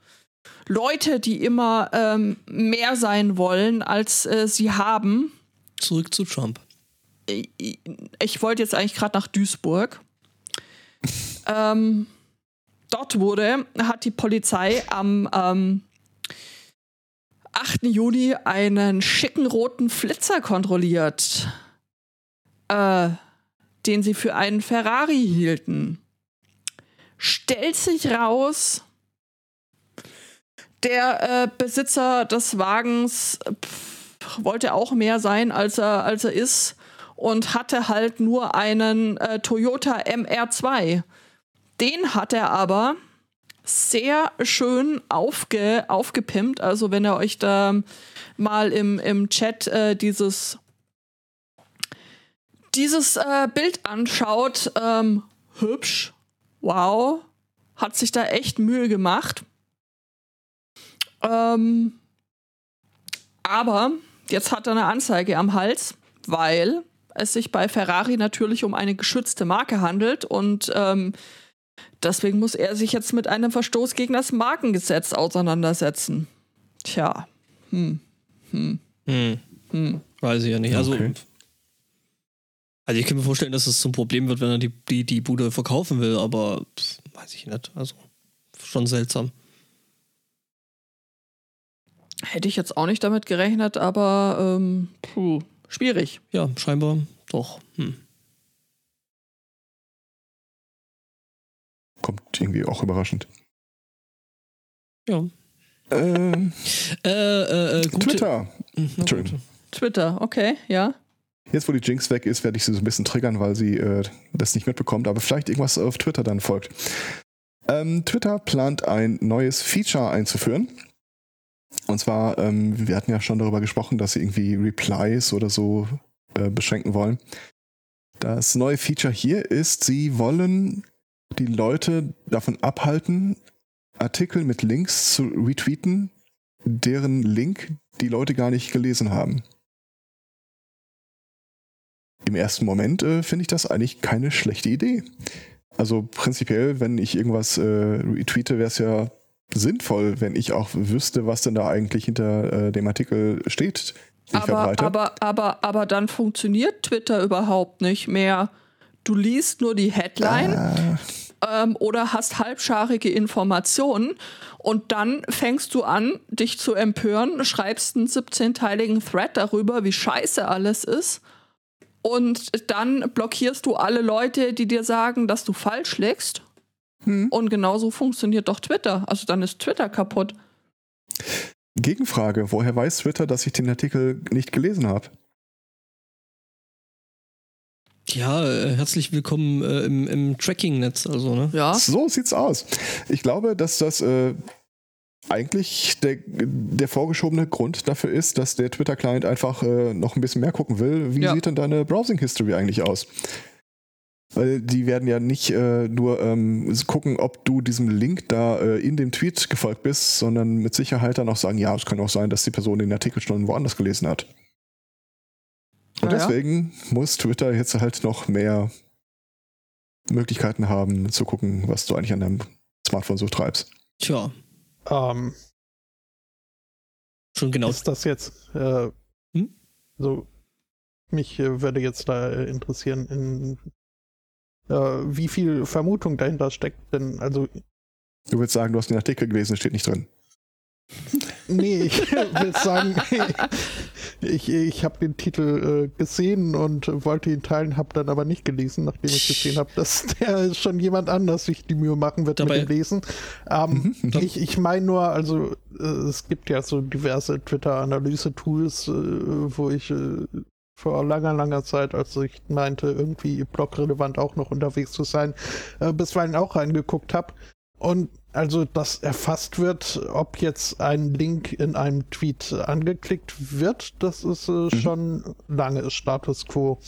Leute, die immer ähm, mehr sein wollen, als äh, sie haben. Zurück zu Trump. Ich, ich wollte jetzt eigentlich gerade nach Duisburg. [LAUGHS] ähm, dort wurde, hat die Polizei am ähm, 8. Juni einen schicken roten Flitzer kontrolliert, äh, den sie für einen Ferrari hielten. Stellt sich raus, der äh, Besitzer des Wagens pff, wollte auch mehr sein, als er, als er ist und hatte halt nur einen äh, Toyota MR2. Den hat er aber sehr schön aufge, aufgepimpt. Also wenn ihr euch da mal im, im Chat äh, dieses, dieses äh, Bild anschaut, ähm, hübsch, wow, hat sich da echt Mühe gemacht. Ähm, aber jetzt hat er eine Anzeige am Hals, weil es sich bei Ferrari natürlich um eine geschützte Marke handelt und ähm, deswegen muss er sich jetzt mit einem Verstoß gegen das Markengesetz auseinandersetzen. Tja, hm, hm, Hm. hm. Weiß ich ja nicht. Also, Okay. also ich kann mir vorstellen, dass es zum Problem wird, wenn er die, die, die Bude verkaufen will, aber pff, weiß ich nicht. Also schon seltsam. Hätte ich jetzt auch nicht damit gerechnet, aber ähm, puh, schwierig. Ja, scheinbar doch. Hm. Kommt irgendwie auch überraschend. Ja. Ähm, Äh, äh, äh, gute, Twitter. Hm, Entschuldigung. gut. Twitter, okay, ja. Jetzt, wo die Jinx weg ist, werde ich sie so ein bisschen triggern, weil sie äh, das nicht mitbekommt, aber vielleicht irgendwas auf Twitter dann folgt. Ähm, Twitter plant ein neues Feature einzuführen. Und zwar, ähm, wir hatten ja schon darüber gesprochen, dass sie irgendwie Replies oder so äh, beschränken wollen. Das neue Feature hier ist, sie wollen die Leute davon abhalten, Artikel mit Links zu retweeten, deren Link die Leute gar nicht gelesen haben. Im ersten Moment äh, finde ich das eigentlich keine schlechte Idee. Also prinzipiell, wenn ich irgendwas äh, retweete, wäre es ja sinnvoll, wenn ich auch wüsste, was denn da eigentlich hinter äh, dem Artikel steht. Aber, aber, aber, aber dann funktioniert Twitter überhaupt nicht mehr. Du liest nur die Headline. Ah ähm, oder hast halbscharige Informationen und dann fängst du an, dich zu empören, schreibst einen 17-teiligen Thread darüber, wie scheiße alles ist. Und dann blockierst du alle Leute, die dir sagen, dass du falsch liegst. Hm. Und genauso funktioniert doch Twitter. Also dann ist Twitter kaputt. Gegenfrage: Woher weiß Twitter, dass ich den Artikel nicht gelesen habe? Ja, äh, herzlich willkommen äh, im, im Tracking-Netz, also, ne? Ja. So sieht's aus. Ich glaube, dass das äh, eigentlich der, der vorgeschobene Grund dafür ist, dass der Twitter-Client einfach äh, noch ein bisschen mehr gucken will. Wie ja. sieht denn deine Browsing-History eigentlich aus? Weil die werden ja nicht äh, nur ähm, gucken, ob du diesem Link da äh, in dem Tweet gefolgt bist, sondern mit Sicherheit dann auch sagen, ja, es kann auch sein, dass die Person den Artikel schon woanders gelesen hat. Und ja, deswegen ja. muss Twitter jetzt halt noch mehr Möglichkeiten haben, zu gucken, was du eigentlich an deinem Smartphone so treibst. Tja. Ähm, Schon genau. Ist das jetzt äh, hm? so? Mich äh, würde jetzt da interessieren, in äh, wie viel Vermutung dahinter steckt, denn also. Du willst sagen, du hast den Artikel gelesen, steht nicht drin. Nee, ich will sagen, ich, ich habe den Titel äh, gesehen und wollte ihn teilen, habe dann aber nicht gelesen, nachdem ich gesehen habe, dass der schon jemand anders sich die Mühe machen wird Dabei. mit dem Lesen. Ähm, mhm. ich ich meine nur, also äh, es gibt ja so diverse Twitter-Analyse-Tools, äh, wo ich äh, vor langer, langer Zeit, als ich meinte, irgendwie blogrelevant auch noch unterwegs zu sein, äh, bisweilen auch reingeguckt habe. Und also, dass erfasst wird, ob jetzt ein Link in einem Tweet angeklickt wird, das ist äh, mhm. schon lange Status quo.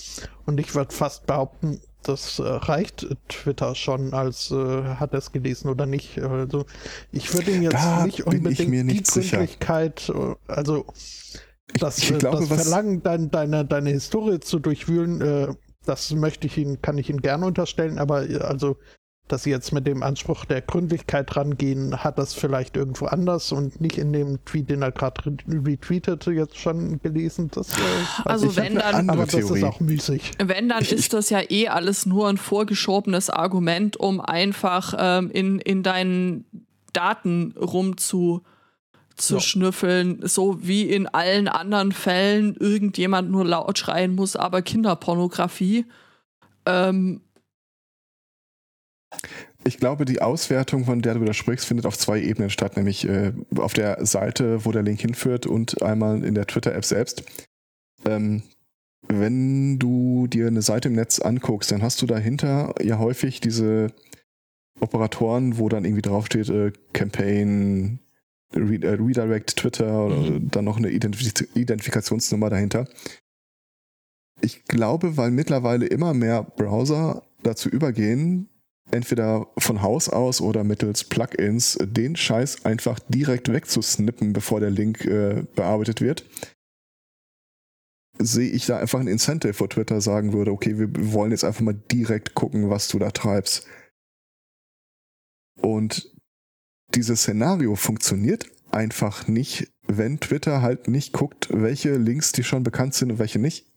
Und ich würde fast behaupten, das äh, reicht Twitter schon als äh, hat er es gelesen oder nicht. Also ich würde ihn jetzt da nicht unbedingt die Gründlichkeit, äh, also das, glaube, das Verlangen, dein, deine, deine Historie zu durchwühlen, äh, das möchte ich ihn, kann ich ihn gerne unterstellen, aber äh, also dass sie jetzt mit dem Anspruch der Gründlichkeit rangehen, hat das vielleicht irgendwo anders und nicht in dem Tweet, den er gerade retweetete, jetzt schon gelesen. Das, äh, also wenn dann, aber das ist auch müßig. Wenn dann ist das ja eh alles nur ein vorgeschobenes Argument, um einfach ähm, in, in deinen Daten rumzu zu ja. schnüffeln, so wie in allen anderen Fällen irgendjemand nur laut schreien muss, aber Kinderpornografie. Ähm, ich glaube, die Auswertung, von der du da sprichst, findet auf zwei Ebenen statt, nämlich äh, auf der Seite, wo der Link hinführt und einmal in der Twitter-App selbst. Ähm, wenn du dir eine Seite im Netz anguckst, dann hast du dahinter ja häufig diese Operatoren, wo dann irgendwie draufsteht, äh, Campaign, Redirect Twitter oder mhm. dann noch eine Identif Identifikationsnummer dahinter. Ich glaube, weil mittlerweile immer mehr Browser dazu übergehen, entweder von Haus aus oder mittels Plugins den Scheiß einfach direkt wegzusnippen, bevor der Link äh, bearbeitet wird, sehe ich da einfach ein Incentive, wo Twitter sagen würde, okay, wir wollen jetzt einfach mal direkt gucken, was du da treibst. Und dieses Szenario funktioniert einfach nicht, wenn Twitter halt nicht guckt, welche Links die schon bekannt sind und welche nicht.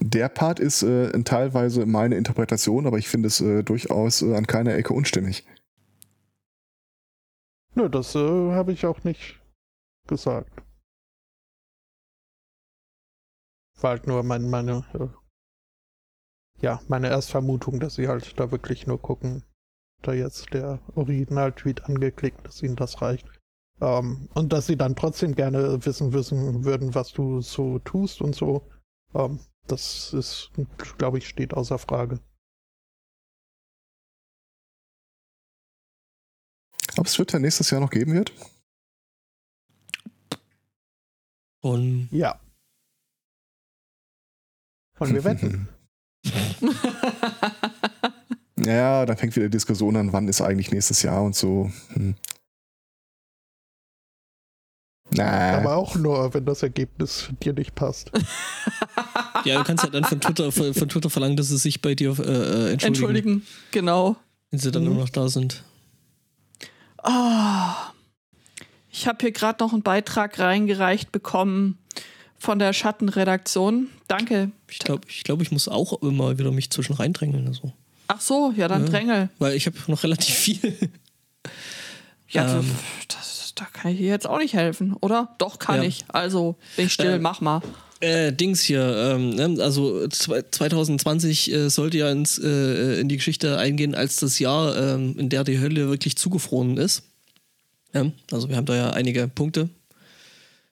Der Part ist äh, teilweise meine Interpretation, aber ich finde es äh, durchaus äh, an keiner Ecke unstimmig. Nö, das äh, habe ich auch nicht gesagt. War halt nur mein, meine, äh, ja, meine Erstvermutung, dass sie halt da wirklich nur gucken, da jetzt der Original-Tweet angeklickt, dass ihnen das reicht. Ähm, und dass sie dann trotzdem gerne wissen, wissen würden, was du so tust und so. Ähm, das ist, glaube ich, steht außer Frage. Ob es Twitter nächstes Jahr noch geben wird? Und ja. Wollen wir [LAUGHS] wetten? [LAUGHS] ja, dann fängt wieder Diskussion an, wann ist eigentlich nächstes Jahr und so. Hm. Na. Aber auch nur, wenn das Ergebnis dir nicht passt. [LAUGHS] ja, du kannst ja dann von Twitter, von, von Twitter verlangen, dass sie sich bei dir äh, äh entschuldigen. Entschuldigen, genau. Wenn sie dann mhm. nur noch da sind. Oh, ich habe hier gerade noch einen Beitrag reingereicht bekommen von der Schattenredaktion. Danke. Ich glaube, ich, glaub, ich muss auch immer wieder mich zwischen reindrängeln. Also. Ach so, ja, dann ja, drängel. Weil ich habe noch relativ viel. ja, ähm, das, da kann ich dir jetzt auch nicht helfen, oder? Doch, kann ja. ich. Also, bin ich still, äh, mach mal. Äh, Dings hier, ähm, ne, also 2020 äh, sollte ja ins, äh, in die Geschichte eingehen als das Jahr, ähm, in der die Hölle wirklich zugefroren ist. Ja, also wir haben da ja einige Punkte.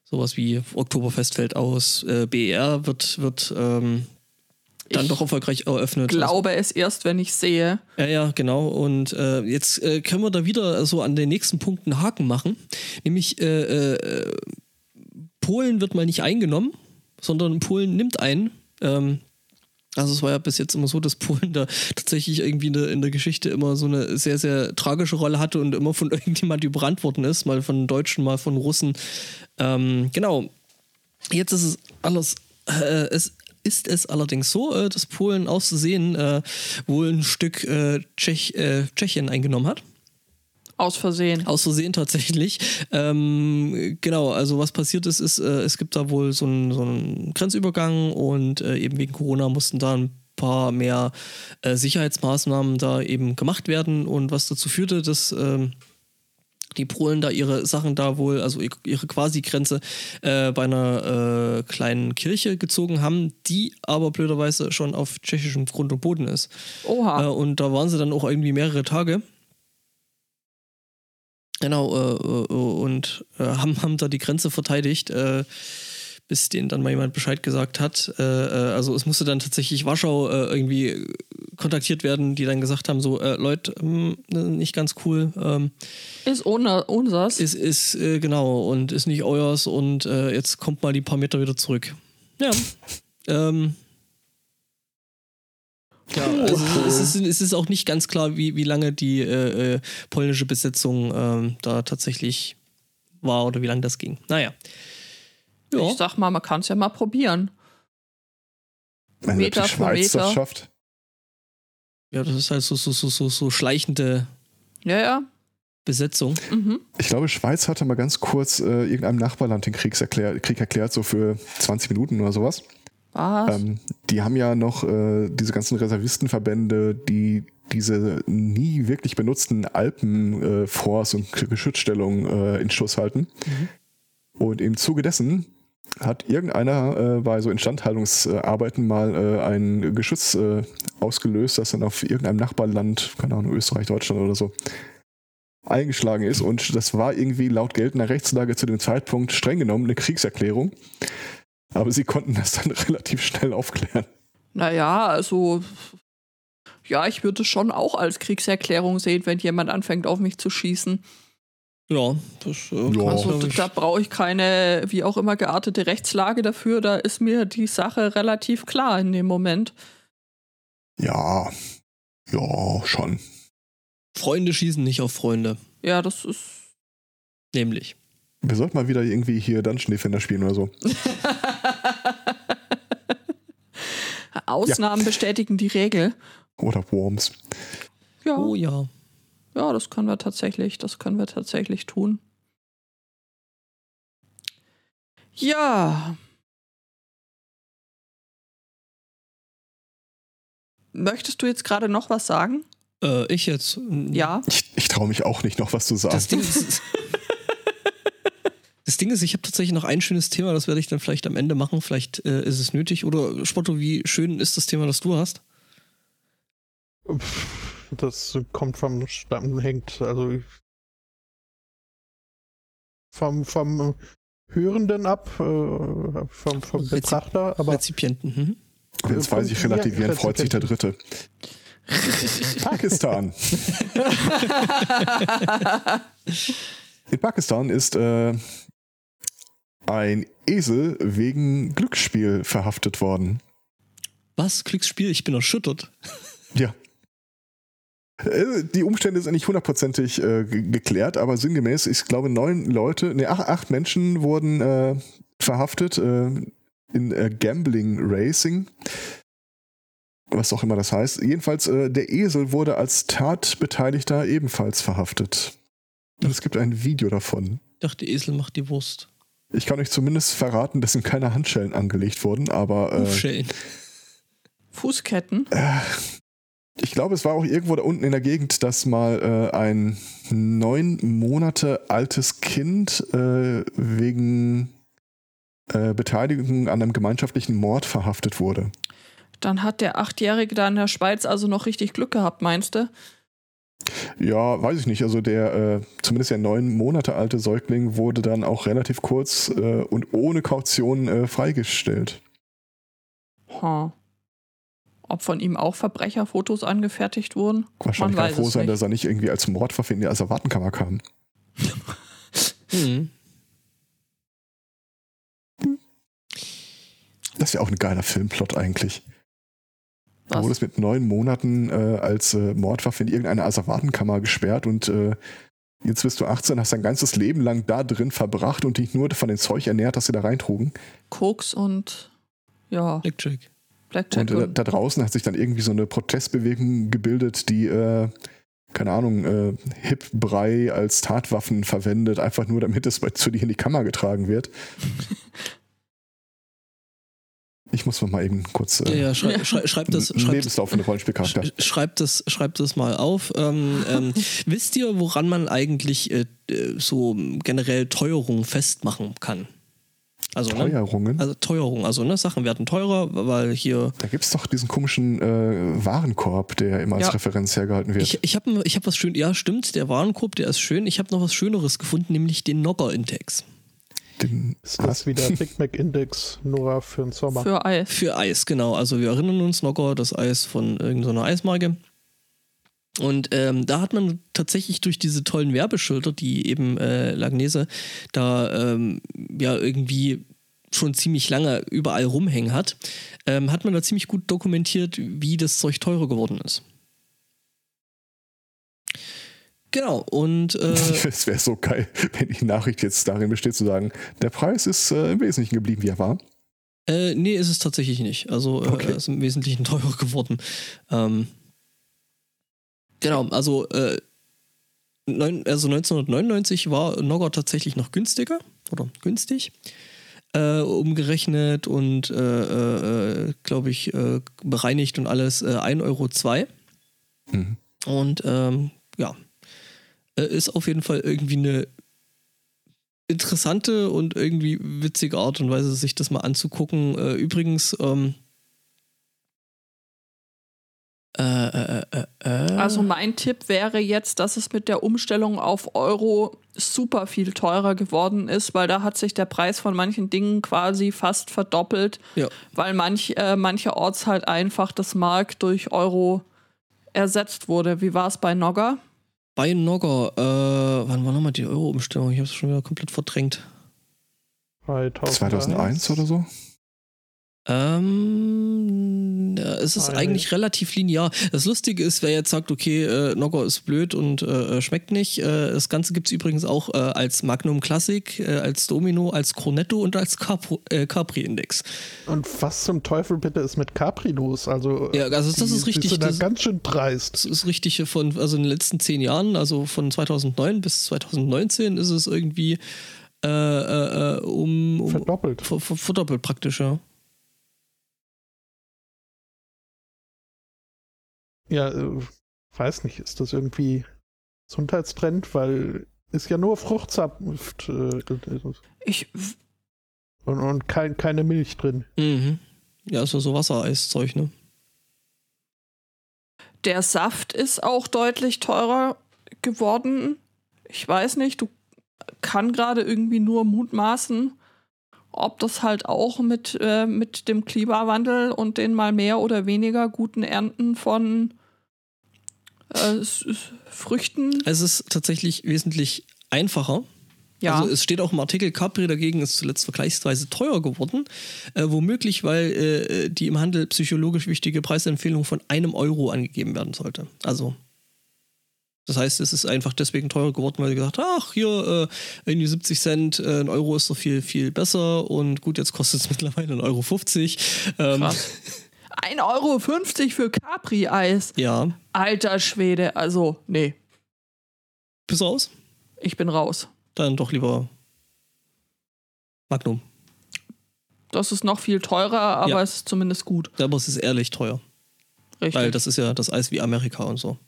Sowas wie Oktoberfest fällt aus, äh, BER wird, wird ähm, dann ich doch erfolgreich eröffnet. Ich glaube es erst, wenn ich sehe. Ja, ja, genau. Und äh, jetzt äh, können wir da wieder so an den nächsten Punkten Haken machen. Nämlich äh, äh, Polen wird mal nicht eingenommen sondern Polen nimmt ein. Ähm, also es war ja bis jetzt immer so, dass Polen da tatsächlich irgendwie in der, in der Geschichte immer so eine sehr, sehr tragische Rolle hatte und immer von [LAUGHS] irgendjemand überrannt worden ist, mal von Deutschen, mal von Russen. Ähm, genau. Jetzt ist es alles, äh, es ist es allerdings so, äh, dass Polen auszusehen äh, wohl ein Stück äh, Tschech, äh, Tschechien eingenommen hat. Aus Versehen. Aus Versehen tatsächlich. Ähm, genau, also was passiert ist, ist, äh, es gibt da wohl so einen, so einen Grenzübergang und äh, eben wegen Corona mussten da ein paar mehr äh, Sicherheitsmaßnahmen da eben gemacht werden und was dazu führte, dass ähm, die Polen da ihre Sachen da wohl, also ihre Quasi-Grenze äh, bei einer äh, kleinen Kirche gezogen haben, die aber blöderweise schon auf tschechischem Grund und Boden ist. Oha. Äh, und da waren sie dann auch irgendwie mehrere Tage. Genau, äh, äh, und äh, haben, haben da die Grenze verteidigt, äh, bis denen dann mal jemand Bescheid gesagt hat. Äh, äh, also es musste dann tatsächlich Warschau irgendwie kontaktiert werden, die dann gesagt haben, so, Leute, mh, hm, nicht ganz cool. Ähm, ist ohne unseres. Ist, ist genau, und ist nicht euers und jetzt kommt mal die paar Meter wieder zurück. Ja. Ähm, ja, also es ist, [LAUGHS] es ist auch nicht ganz klar, wie, wie lange die äh, äh, polnische Besetzung ähm, da tatsächlich war oder wie lange das ging. Naja. Ja. Ich sag mal, man kann es ja mal probieren. Wenn Meter die Schweiz Meter. das schafft. Ja, das ist halt so, so, so, so, so schleichende ja, ja. Besetzung. Mhm. Ich glaube, Schweiz hatte mal ganz kurz äh, irgendeinem Nachbarland den Krieg erklärt, so für 20 Minuten oder sowas. Ähm, die haben ja noch äh, diese ganzen Reservistenverbände, die diese nie wirklich benutzten Alpenforts äh, und Geschützstellungen äh, in Schuss halten. Mhm. Und im Zuge dessen hat irgendeiner äh, bei so Instandhaltungsarbeiten mal äh, ein Geschütz äh, ausgelöst, das dann auf irgendeinem Nachbarland, keine Ahnung, Österreich, Deutschland oder so, eingeschlagen ist. Und das war irgendwie laut geltender Rechtslage zu dem Zeitpunkt streng genommen eine Kriegserklärung. Aber sie konnten das dann [LAUGHS] relativ schnell aufklären. Naja, also ja, ich würde es schon auch als Kriegserklärung sehen, wenn jemand anfängt, auf mich zu schießen. Ja, das äh, ja. Also da, da brauche ich keine, wie auch immer, geartete Rechtslage dafür. Da ist mir die Sache relativ klar in dem Moment. Ja, ja, schon. Freunde schießen nicht auf Freunde. Ja, das ist. Nämlich. Wir sollten mal wieder irgendwie hier Dungeon Defender spielen oder so. [LAUGHS] Ausnahmen ja. bestätigen die Regel. Oder Worms. Ja. Oh ja. Ja, das können wir tatsächlich, das können wir tatsächlich tun. Ja. Möchtest du jetzt gerade noch was sagen? Äh, ich jetzt? Ja. Ich, ich traue mich auch nicht noch was zu sagen. Das Ding ist, [LAUGHS] Das Ding ist, ich habe tatsächlich noch ein schönes Thema, das werde ich dann vielleicht am Ende machen. Vielleicht äh, ist es nötig. Oder Spotto, wie schön ist das Thema, das du hast? Das kommt vom Stamm, hängt, also vom, vom Hörenden ab, äh, vom, vom Rezip Betrachter, aber. Rezipienten. Mhm. Wenn zwei sich relativieren, freut sich der Dritte. [LAUGHS] Pakistan. [LAUGHS] In Pakistan ist äh, ein Esel wegen Glücksspiel verhaftet worden. Was? Glücksspiel? Ich bin erschüttert. Ja. Äh, Die Umstände sind nicht hundertprozentig äh, ge- geklärt, aber sinngemäß, ich glaube, neun Leute, ne, acht, acht Menschen wurden äh, verhaftet äh, in äh, Gambling Racing. Was auch immer das heißt. Jedenfalls, äh, der Esel wurde als Tatbeteiligter ebenfalls verhaftet. Und es gibt ein Video davon. Ich dachte, Esel macht die Wurst. Ich kann euch zumindest verraten, dass ihm keine Handschellen angelegt wurden, aber äh, Hufschellen. Fußketten. ich glaube, es war auch irgendwo da unten in der Gegend, dass mal äh, ein neun Monate altes Kind äh, wegen äh, Beteiligung an einem gemeinschaftlichen Mord verhaftet wurde. Dann hat der Achtjährige da in der Schweiz also noch richtig Glück gehabt, meinst du? Ja, weiß ich nicht. Also der, äh, zumindest der neun Monate alte Säugling wurde dann auch relativ kurz äh, und ohne Kaution äh, freigestellt. Ha. Ob von ihm auch Verbrecherfotos angefertigt wurden? Wahrscheinlich Man kann er froh sein, nicht. dass er nicht irgendwie als Mordwaffe in die Asservatenkammer kam. Mhm. Das wäre auch ein geiler Filmplot eigentlich. Du Was? wurdest mit neun Monaten äh, als äh, Mordwaffe in irgendeine Asservatenkammer gesperrt und äh, jetzt bist du 18, hast dein ganzes Leben lang da drin verbracht und dich nur von dem Zeug ernährt, das sie da reintrugen. Koks und ja, Blackjack. Blackjack. Und äh, da draußen hat sich dann irgendwie so eine Protestbewegung gebildet, die, äh, keine Ahnung, äh, Hip-Brei als Tatwaffen verwendet, einfach nur damit es bei- zu dir in die Kammer getragen wird. [LAUGHS] Ich muss mal eben kurz Ja, äh, ja, schrei, [LAUGHS] schrei, schreib das, einen schreib, Lebenslauf von der Rollenspielcharakter. sch- schreib das, schreib das mal auf. Ähm, ähm, [LAUGHS] wisst ihr, woran man eigentlich äh, so generell Teuerung festmachen kann? Also, ne? Teuerungen. also Teuerung, also ne, Sachen werden teurer, weil hier Da gibt es doch diesen komischen äh, Warenkorb, der immer als Ja. Referenz hergehalten wird. Ich, ich habe ich hab was schön, ja stimmt, der Warenkorb, der ist schön. Ich habe noch was Schöneres gefunden, nämlich den Nogger-Index. Den, Ist das wieder Big Mac Index nur für den Sommer? für Eis. Für Eis, genau. Also wir erinnern uns Nogger, das Eis von irgendeiner Eismarke. Und ähm, da hat man tatsächlich durch diese tollen Werbeschilder, die eben äh, Lagnese da ähm, ja irgendwie schon ziemlich lange überall rumhängen hat, ähm, hat man da ziemlich gut dokumentiert, wie das Zeug teurer geworden ist. Genau, und äh, [LAUGHS] Es wäre so geil, wenn die Nachricht jetzt darin besteht, zu sagen, der Preis ist äh, im Wesentlichen geblieben, wie er war. Äh, nee, ist es tatsächlich nicht. Also äh, Okay. ist im Wesentlichen [LAUGHS] teurer geworden. Ähm, genau, also, äh, neun, also 1999 war Nogger tatsächlich noch günstiger oder günstig. Äh, umgerechnet und, äh, äh, glaube ich, äh, bereinigt und alles äh, 1,02 Euro. Mhm. Und ähm, ja, äh, ist auf jeden Fall irgendwie eine interessante und irgendwie witzige Art und Weise, sich das mal anzugucken. Äh, übrigens, ähm, äh, äh, äh, äh, Also mein Tipp wäre jetzt, dass es mit der Umstellung auf Euro super viel teurer geworden ist, weil da hat sich der Preis von manchen Dingen quasi fast verdoppelt, ja. weil manch, äh, mancherorts halt einfach das Mark durch Euro ersetzt wurde. Wie war es bei Nogger? Bei Nogger, äh, wann war nochmal die Euro-Umstellung? Ich habe es schon wieder komplett verdrängt. 2001 oder so? Ähm, ja, es ist Eine- eigentlich relativ linear. Das Lustige ist, wer jetzt sagt, okay, äh, Nogger ist blöd und äh, schmeckt nicht. Äh, das Ganze gibt es übrigens auch äh, als Magnum Classic, äh, als Domino, als Cornetto und als Capro, äh, Capri-Index. Und was zum Teufel bitte ist mit Capri los? Also, Ja, also das ist richtig, Die sind da das- ganz schön dreist. Das ist richtig von, also in den letzten zehn Jahren, also von 2009 bis 2019 ist es irgendwie äh, äh, äh, um, um Verdoppelt. ver- ver- verdoppelt praktisch, ja. Ja, äh, weiß nicht, ist das irgendwie Gesundheitstrend? Weil ist ja nur Fruchtsaft äh, Ich, und, und kein, keine Milch drin. Mhm. Ja, ist ja so Wassereiszeug, ne? der Saft ist auch deutlich teurer geworden. Ich weiß nicht, du kann gerade irgendwie nur mutmaßen, ob das halt auch mit, äh, mit dem Klimawandel und den mal mehr oder weniger guten Ernten von äh, Früchten. Es ist tatsächlich wesentlich einfacher, Ja. Also es steht auch im Artikel, Capri dagegen ist zuletzt vergleichsweise teuer geworden. Äh, womöglich, weil äh, die im Handel psychologisch wichtige Preisempfehlung von einem Euro angegeben werden sollte. Also das heißt, es ist einfach deswegen teurer geworden, weil sie gesagt haben, ach, hier äh, irgendwie 70 Cent, äh, ein Euro ist doch viel, viel besser und gut, jetzt kostet es [LAUGHS] mittlerweile 1,50 Euro. 50. Ähm, Krass. [LAUGHS] 1,50 Euro für Capri-Eis. ja, Alter Schwede, also, nee, bist du raus? ich bin raus. Dann doch lieber Magnum. Das ist noch viel teurer, aber Ja. es ist zumindest gut. Aber es ist ehrlich teuer, Richtig. weil das ist ja das Eis wie Amerika und so.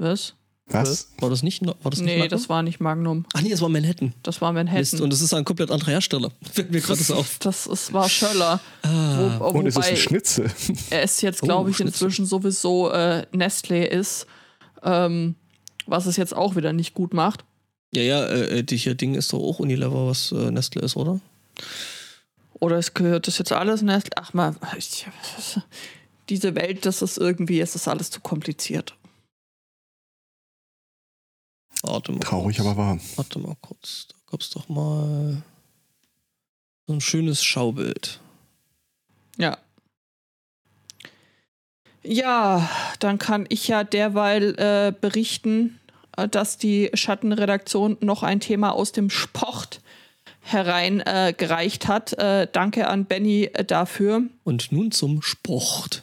Was? Was? War das nicht? War das nicht Nee, Magnum? das war nicht Magnum. Ach nee, das war Manhattan. Das war Manhattan. Mist, und das ist ein komplett anderer Hersteller. [LAUGHS] Fällt mir gerade so auf. das ist, war Schöller. Ah, Wo, Und ist es wobei ein Schnitzel? [LAUGHS] es jetzt, Oh, glaube ich, Schnitzel. inzwischen sowieso äh, Nestlé ist. Ähm, was es jetzt auch wieder nicht gut macht. Ja, ja, äh, die hier Ding ist doch auch Unilever, was äh, Nestle ist, oder? Oder es gehört das jetzt alles Nestlé. Ach mal, ich, diese Welt, das ist irgendwie, es ist alles zu kompliziert. Warte mal. Traurig, kurz. aber wahr. Warte mal kurz. Da gab es doch mal so ein schönes Schaubild. Ja. Ja, dann kann ich ja derweil äh, berichten, äh, dass die Schattenredaktion noch ein Thema aus dem Sport hereingereicht äh, gereicht hat. Äh, danke an Benny äh, dafür. Und nun zum Sport.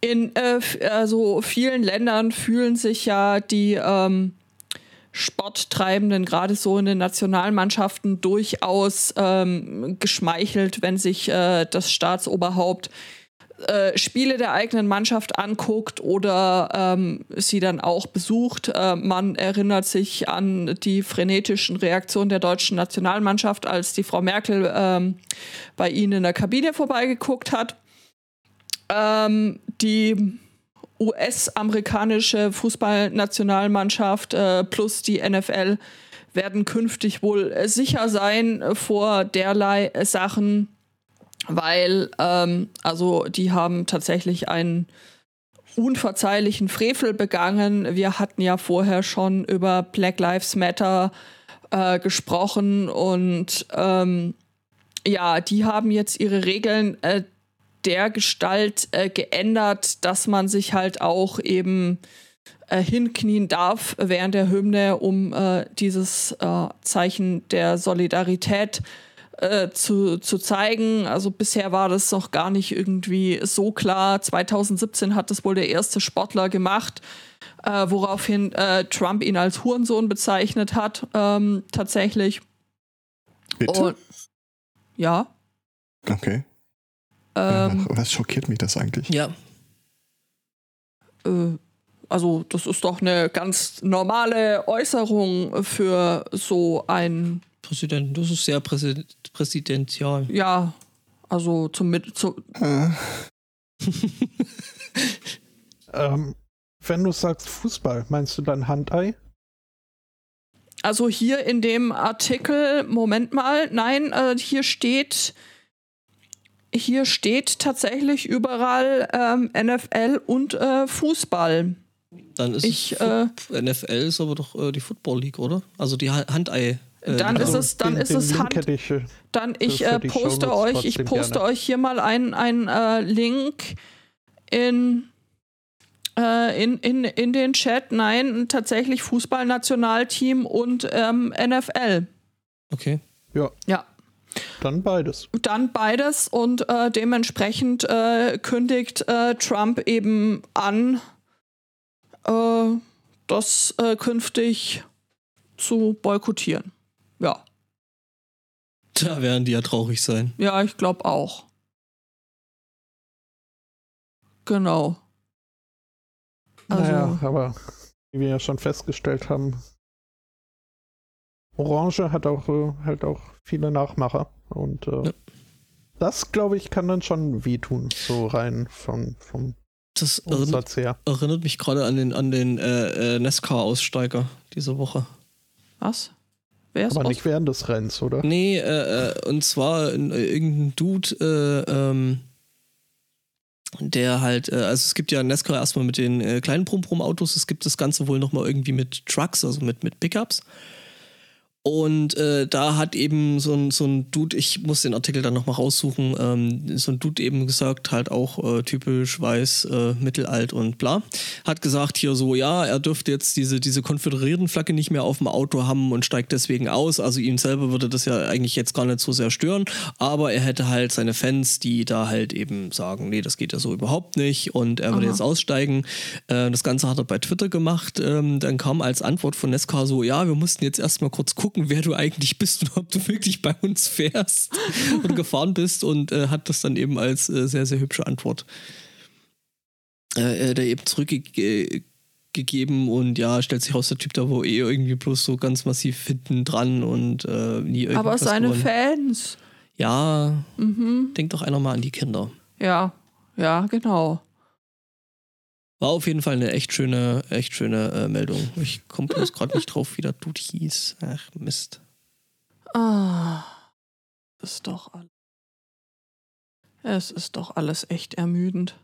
In äh, also vielen Ländern fühlen sich ja die ähm, Sporttreibenden, gerade so in den Nationalmannschaften, durchaus ähm, geschmeichelt, wenn sich äh, das Staatsoberhaupt äh, Spiele der eigenen Mannschaft anguckt oder ähm, sie dann auch besucht. Äh, man erinnert sich an die frenetischen Reaktionen der deutschen Nationalmannschaft, als die Frau Merkel ähm, bei ihnen in der Kabine vorbeigeguckt hat. Ähm, die US-amerikanische Fußballnationalmannschaft äh, plus die NFL werden künftig wohl äh, sicher sein vor derlei Sachen, weil ähm, also die haben tatsächlich einen unverzeihlichen Frevel begangen. Wir hatten ja vorher schon über Black Lives Matter äh, gesprochen und ähm, ja, die haben jetzt ihre Regeln äh, der Gestalt äh, geändert, dass man sich halt auch eben äh, hinknien darf während der Hymne, um äh, dieses äh, Zeichen der Solidarität äh, zu, zu zeigen. Also bisher war das noch gar nicht irgendwie so klar. 2017 hat das wohl der erste Sportler gemacht, äh, woraufhin Trump ihn als Hurensohn bezeichnet hat, ähm, tatsächlich. Bitte? Und, ja. okay. Ähm, [LAUGHS] was schockiert mich das eigentlich? Ja, äh, also das ist doch eine ganz normale Äußerung für so ein, Präsident, das ist sehr präsi präsidential. ja, also zum, Mit- zu, Äh, [LAUGHS] Ähm, wenn du sagst Fußball, meinst du dann Handei? also hier in dem Artikel, Moment mal, nein, äh, hier steht, hier steht tatsächlich überall ähm, NFL und äh, Fußball. Dann ist Ich, es äh, NFL ist aber doch äh, die Football League, oder? Also die Ha- Handei. äh, Dann ist es- dann den, ist den es Link Hand- hätte ich, Dann ich äh, poste euch, ich poste gerne. euch hier mal einen ein, äh, Link in, in, in, in den Chat. Nein, tatsächlich Fußballnationalteam und ähm, NFL. Okay. Ja, dann beides. dann beides und äh, dementsprechend äh, kündigt äh, Trump eben an, äh, das äh, künftig zu boykottieren. Ja, Da werden die ja traurig sein. ja, ich glaube auch. Genau. Also, naja, aber wie wir ja schon festgestellt haben, Orange hat auch äh, halt auch viele Nachmacher und äh, Ja. das glaube ich kann dann schon wehtun, so rein vom, vom Das erinnert, Umsatz her. erinnert mich gerade an den, an den äh, äh, NASCAR-Aussteiger diese Woche. was? Wer ist Aber aus- nicht während des Rennens, oder? Nee, äh, äh, und zwar in, äh, irgendein Dude, äh, ähm, der halt, äh, also es gibt ja NASCAR erstmal mit den äh, kleinen Brumm-Brumm-Autos, es gibt das Ganze wohl nochmal irgendwie mit Trucks, also mit, mit Pickups. Und äh, da hat eben so ein, so ein Dude, ich muss den Artikel dann nochmal raussuchen, ähm, so ein Dude eben gesagt, halt auch äh, typisch weiß, äh, mittelalt und bla, hat gesagt hier so, ja, er dürfte jetzt diese, diese konföderierten Flagge nicht mehr auf dem Auto haben und steigt deswegen aus. Also ihm selber würde das ja eigentlich jetzt gar nicht so sehr stören, aber er hätte halt seine Fans, die da halt eben sagen, nee, das geht ja so überhaupt nicht und er würde Aha. jetzt aussteigen. Äh, das Ganze hat er bei Twitter gemacht. Ähm, dann kam als Antwort von Nesca so, ja, wir mussten jetzt erstmal kurz gucken, wer du eigentlich bist und [LAUGHS] ob du wirklich bei uns fährst und [LAUGHS] gefahren bist und äh, hat das dann eben als äh, sehr, sehr hübsche Antwort äh, äh, da eben zurückgegeben und ja, stellt sich raus, der Typ da wo eh irgendwie bloß so ganz massiv hinten dran und äh, nie irgendwas Aber seine gewonnen. Fans. Ja, Mhm. denk doch einer mal an die Kinder. Ja, ja, genau. War auf jeden Fall eine echt schöne, echt schöne äh, Meldung. Ich komme bloß gerade nicht drauf, wie der Dude hieß. Ach, Mist. Ah, ist doch alles. Es ist doch alles echt ermüdend.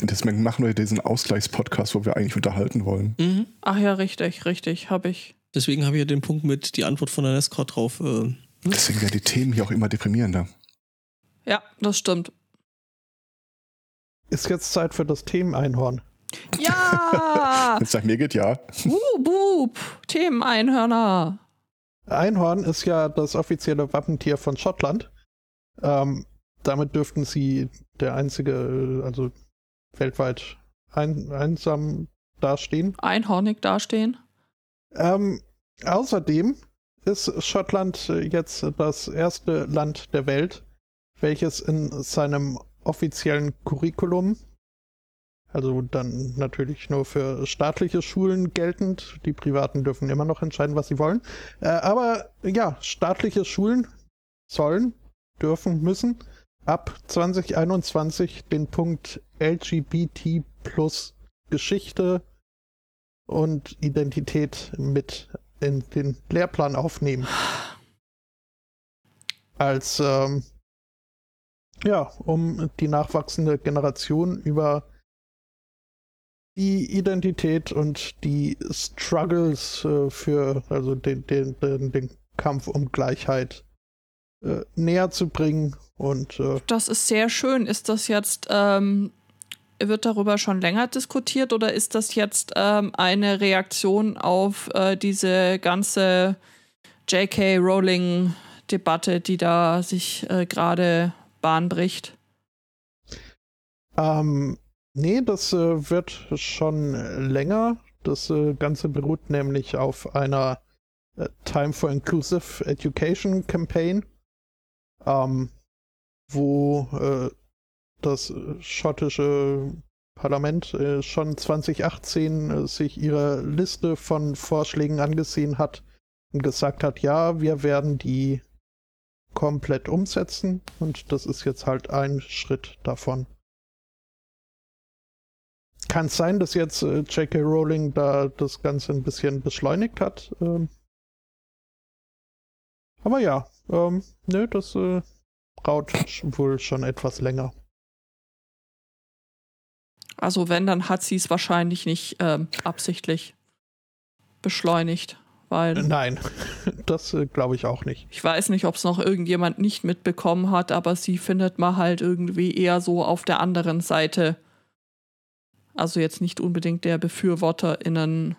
Deswegen machen wir diesen Ausgleichspodcast, wo wir eigentlich unterhalten wollen. Mhm. Ach ja, richtig, richtig, habe ich. Deswegen habe ich ja den Punkt mit die Antwort von der Nesca drauf. Äh, Deswegen werden die Themen hier auch immer deprimierender. Ja, das stimmt. Ist jetzt Zeit für das Themeneinhorn. Ja! Jetzt [LAUGHS] sag mir geht ja. Wup, wup. Themeneinhörner. Einhorn ist ja das offizielle Wappentier von Schottland. Ähm, damit dürften sie der einzige, äh, also weltweit ein, einsam dastehen. Einhornig dastehen. Ähm, außerdem ist Schottland äh, jetzt das erste Land der Welt, welches in seinem offiziellen Curriculum, also dann natürlich nur für staatliche Schulen geltend, die privaten dürfen immer noch entscheiden, was sie wollen, äh, aber ja, staatliche Schulen sollen, dürfen, müssen ab 2021 den Punkt LGBT plus Geschichte und Identität mit in den Lehrplan aufnehmen. Als ähm, ja, um die nachwachsende Generation über die Identität und die Struggles äh, für also den, den, den, den Kampf um Gleichheit äh, näher zu bringen und äh, Das ist sehr schön. Ist das jetzt, ähm, wird darüber schon länger diskutiert oder ist das jetzt ähm, eine Reaktion auf äh, diese ganze J.K. Rowling-Debatte, die da sich äh, gerade Bahn bricht? Ähm, nee, das äh, wird schon länger. Das äh, Ganze beruht nämlich auf einer äh, Time for Inclusive Education Campaign, ähm, wo äh, das schottische Parlament äh, schon 2018 äh, sich ihre Liste von Vorschlägen angesehen hat und gesagt hat, ja, wir werden die komplett umsetzen und das ist jetzt halt ein Schritt davon. Kann es sein, dass jetzt äh, J.K. Rowling da das Ganze ein bisschen beschleunigt hat? Ähm, aber ja, ähm, nö, das äh, braucht sch- wohl schon etwas länger. Also wenn, dann hat sie es wahrscheinlich nicht ähm, absichtlich beschleunigt, weil Nein, [LAUGHS] das äh, glaube ich auch nicht. ich weiß nicht, ob es noch irgendjemand nicht mitbekommen hat, aber sie findet man halt irgendwie eher so auf der anderen Seite. Also jetzt nicht unbedingt der BefürworterInnen.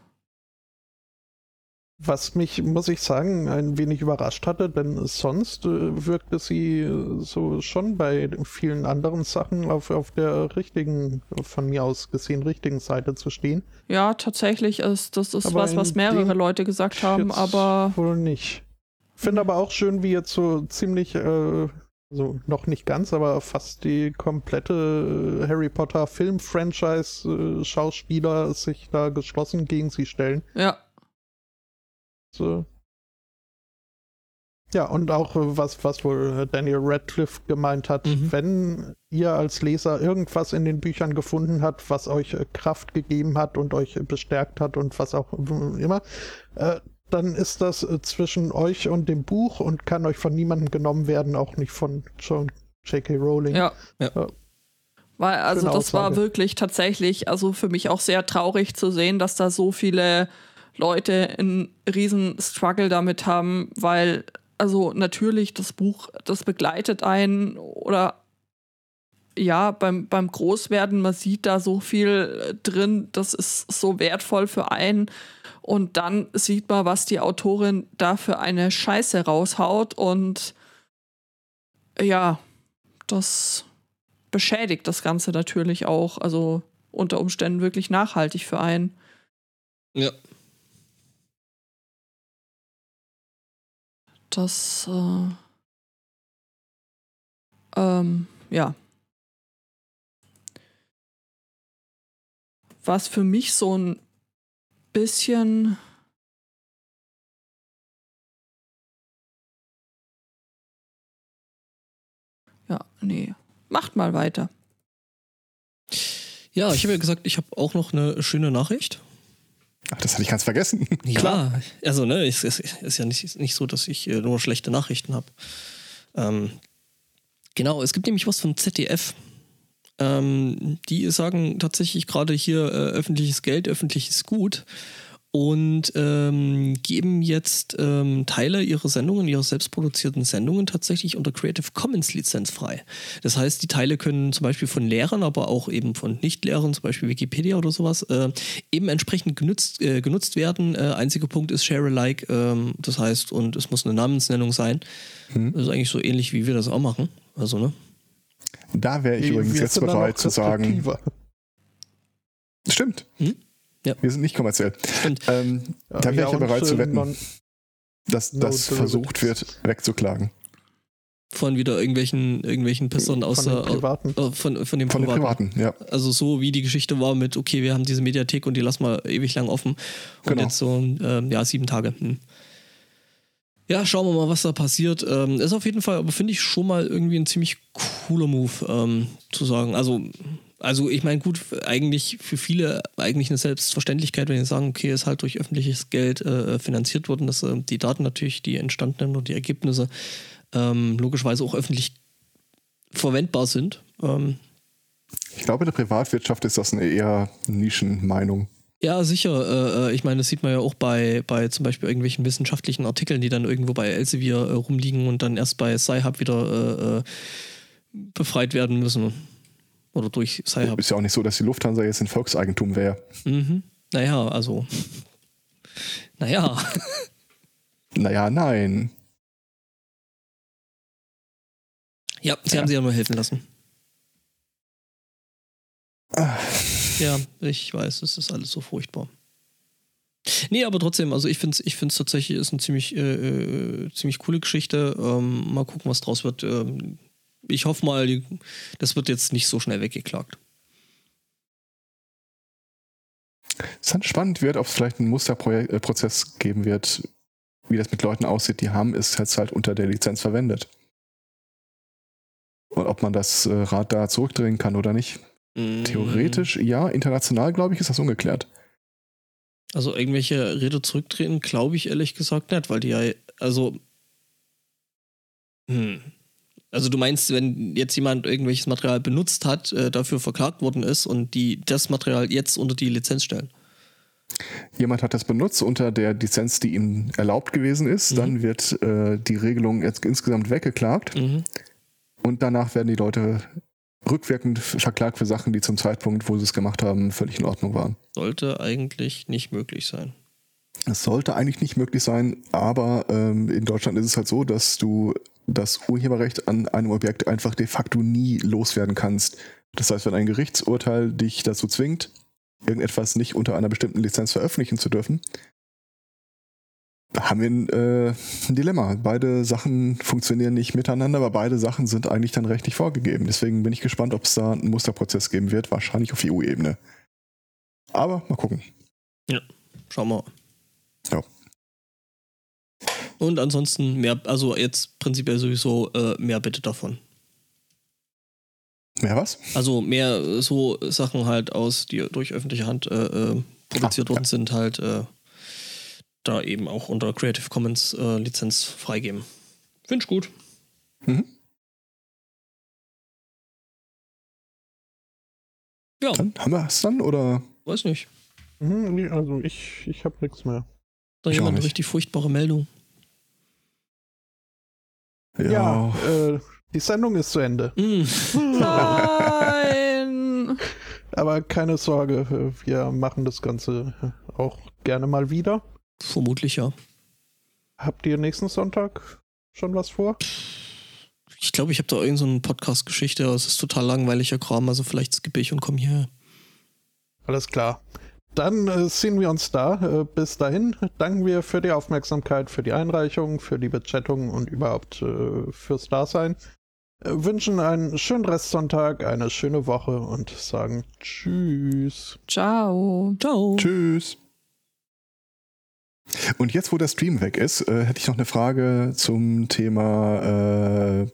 Was mich, muss ich sagen, ein wenig überrascht hatte, denn sonst äh, wirkte sie äh, so schon bei vielen anderen Sachen auf, auf der richtigen, von mir aus gesehen, richtigen Seite zu stehen. Ja, tatsächlich ist das ist Aber was, was mehrere Leute gesagt haben, aber Wohl nicht. Finde aber auch schön, wie jetzt so ziemlich, äh, also noch nicht ganz, aber fast die komplette äh, Harry Potter Film-Franchise-Schauspieler sich da geschlossen gegen sie stellen. ja, So. Ja, und auch äh, was, was wohl Daniel Radcliffe gemeint hat, Mhm. wenn ihr als Leser irgendwas in den Büchern gefunden habt, was euch äh, Kraft gegeben hat und euch äh, bestärkt hat und was auch immer, äh, dann ist das äh, zwischen euch und dem Buch und kann euch von niemandem genommen werden, auch nicht von John J.K. Rowling. ja. Ja. Weil, also das war Aussage. wirklich tatsächlich, also für mich auch sehr traurig zu sehen, dass da so viele Leute einen riesen Struggle damit haben, weil, also natürlich, das Buch, das begleitet einen oder ja, beim, beim Großwerden, man sieht da so viel äh, drin, das ist so wertvoll für einen. Und dann sieht man, was die Autorin da für eine Scheiße raushaut und ja, das beschädigt das Ganze natürlich auch, also unter Umständen wirklich nachhaltig für einen. Ja. Das, äh, ähm, ja. Was für mich so ein bisschen Ja, nee. Macht mal weiter. Ja, ich habe ja gesagt, ich habe auch noch eine schöne Nachricht. Ach, das hatte ich ganz vergessen. Ja, also ne, es ist, ist ja nicht, nicht so, dass ich äh, nur schlechte Nachrichten habe. Ähm, genau, es gibt nämlich was von ZDF. Ähm, die sagen tatsächlich gerade hier äh, öffentliches Geld, öffentliches Gut und ähm, geben jetzt ähm, Teile ihrer Sendungen, ihrer selbstproduzierten Sendungen tatsächlich unter Creative Commons Lizenz frei. Das heißt, die Teile können zum Beispiel von Lehrern, aber auch eben von Nicht-Lehrern, zum Beispiel Wikipedia oder sowas, äh, eben entsprechend genutzt, äh, genutzt werden. Äh, einziger Punkt ist Share-alike, ähm, das heißt, und es muss eine Namensnennung sein. Hm. Das ist eigentlich so ähnlich, wie wir das auch machen. Also, ne? Da wäre ich übrigens jetzt bereit zu sagen. Stimmt. Hm? Ja. Wir sind nicht kommerziell. Stimmt. Ähm, da wäre ich ja bereit zu äh, wetten, dass no das versucht wird, wegzuklagen. Von wieder irgendwelchen, irgendwelchen Pissern aus von den der. privaten. äh, von, von dem Von den Privaten. Privaten, ja. Also so wie die Geschichte war mit, okay, wir haben diese Mediathek und die lassen wir ewig lang offen. Und Genau. jetzt so, ähm, ja, sieben Tage. Hm. Ja, schauen wir mal, was da passiert. Ähm, ist auf jeden Fall, aber finde ich schon mal irgendwie ein ziemlich cooler Move, ähm, zu sagen. Also, also ich meine, gut, eigentlich für viele eigentlich eine Selbstverständlichkeit, wenn sie sagen, okay, ist halt durch öffentliches Geld äh, finanziert worden, dass äh, die Daten natürlich, die entstandenen und die Ergebnisse ähm, logischerweise auch öffentlich verwendbar sind. Ähm, Ich glaube, in der Privatwirtschaft ist das eine eher Nischenmeinung. Ja, sicher. Äh, äh, ich meine, das sieht man ja auch bei, bei zum Beispiel irgendwelchen wissenschaftlichen Artikeln, die dann irgendwo bei Elsevier äh, rumliegen und dann erst bei Sci-Hub wieder äh, äh, befreit werden müssen. Oder durch Sci-Hub. Ist ja auch nicht so, dass die Lufthansa jetzt in Volkseigentum wäre. Mhm. Naja, also. Naja. Naja, nein. Ja, sie Ja. haben sie ja nur helfen lassen. Ah, Ja, ich weiß, es ist alles so furchtbar. Nee, aber trotzdem, also ich finde es ich find's tatsächlich ist eine ziemlich, äh, äh, ziemlich coole Geschichte. Ähm, mal gucken, was draus wird. Ähm, ich hoffe mal, das wird jetzt nicht so schnell weggeklagt. Es dann spannend wird, ob es vielleicht einen Musterprozess geben wird, wie das mit Leuten aussieht, die haben es jetzt halt unter der Lizenz verwendet. Und ob man das äh, Rad da zurückdrehen kann oder nicht. Mhm. Theoretisch, ja, international, glaube ich, ist das ungeklärt. Also irgendwelche Rede zurücktreten, glaube ich ehrlich gesagt nicht, weil die ja, also. Hm. Also du meinst, wenn jetzt jemand irgendwelches Material benutzt hat, äh, dafür verklagt worden ist und die das Material jetzt unter die Lizenz stellen. Jemand hat das benutzt unter der Lizenz, die ihm erlaubt gewesen ist. Mhm. Dann wird äh, die Regelung jetzt insgesamt weggeklagt. Mhm. Und danach werden die Leute rückwirkend verklagt für Sachen, die zum Zeitpunkt, wo sie es gemacht haben, völlig in Ordnung waren. Sollte eigentlich nicht möglich sein. Es sollte eigentlich nicht möglich sein, aber ähm, in Deutschland ist es halt so, dass du das Urheberrecht an einem Objekt einfach de facto nie loswerden kannst. Das heißt, wenn ein Gerichtsurteil dich dazu zwingt, irgendetwas nicht unter einer bestimmten Lizenz veröffentlichen zu dürfen, haben wir ein, äh, ein Dilemma. Beide Sachen funktionieren nicht miteinander, aber beide Sachen sind eigentlich dann rechtlich vorgegeben. Deswegen bin ich gespannt, ob es da einen Musterprozess geben wird, wahrscheinlich auf EU-Ebene. Aber mal gucken. Schauen wir. Ja. Und ansonsten mehr, also jetzt prinzipiell sowieso äh, mehr bitte davon. Mehr was? Also mehr so Sachen halt aus, die durch öffentliche Hand äh, äh, produziert Ah, worden ja. sind, halt äh, da eben auch unter Creative Commons äh, Lizenz freigeben. Finde ich gut. Mhm. Ja, Dann haben wir es dann oder? weiß nicht. Mhm, nee, also ich, ich habe nichts mehr. Da Ich jemand eine richtig furchtbare Meldung. Ja, äh, die Sendung ist zu Ende. Mm. Nein! [LAUGHS] Aber keine Sorge, wir machen das Ganze auch gerne mal wieder. Vermutlich ja. Habt ihr nächsten Sonntag schon was vor? Ich glaube, ich habe da irgendeine so eine Podcast-Geschichte, aber es ist total langweiliger Kram, also vielleicht skippe ich und komme hier. Alles klar. Dann äh, sehen wir uns da. Äh, bis dahin danken wir für die Aufmerksamkeit, für die Einreichung, für die Bechattung und überhaupt äh, fürs Dasein. Äh, wünschen einen schönen Restsonntag, eine schöne Woche und sagen Tschüss. Ciao. Ciao. Tschüss. Und jetzt, wo der Stream weg ist, äh, hätte ich noch eine Frage zum Thema äh,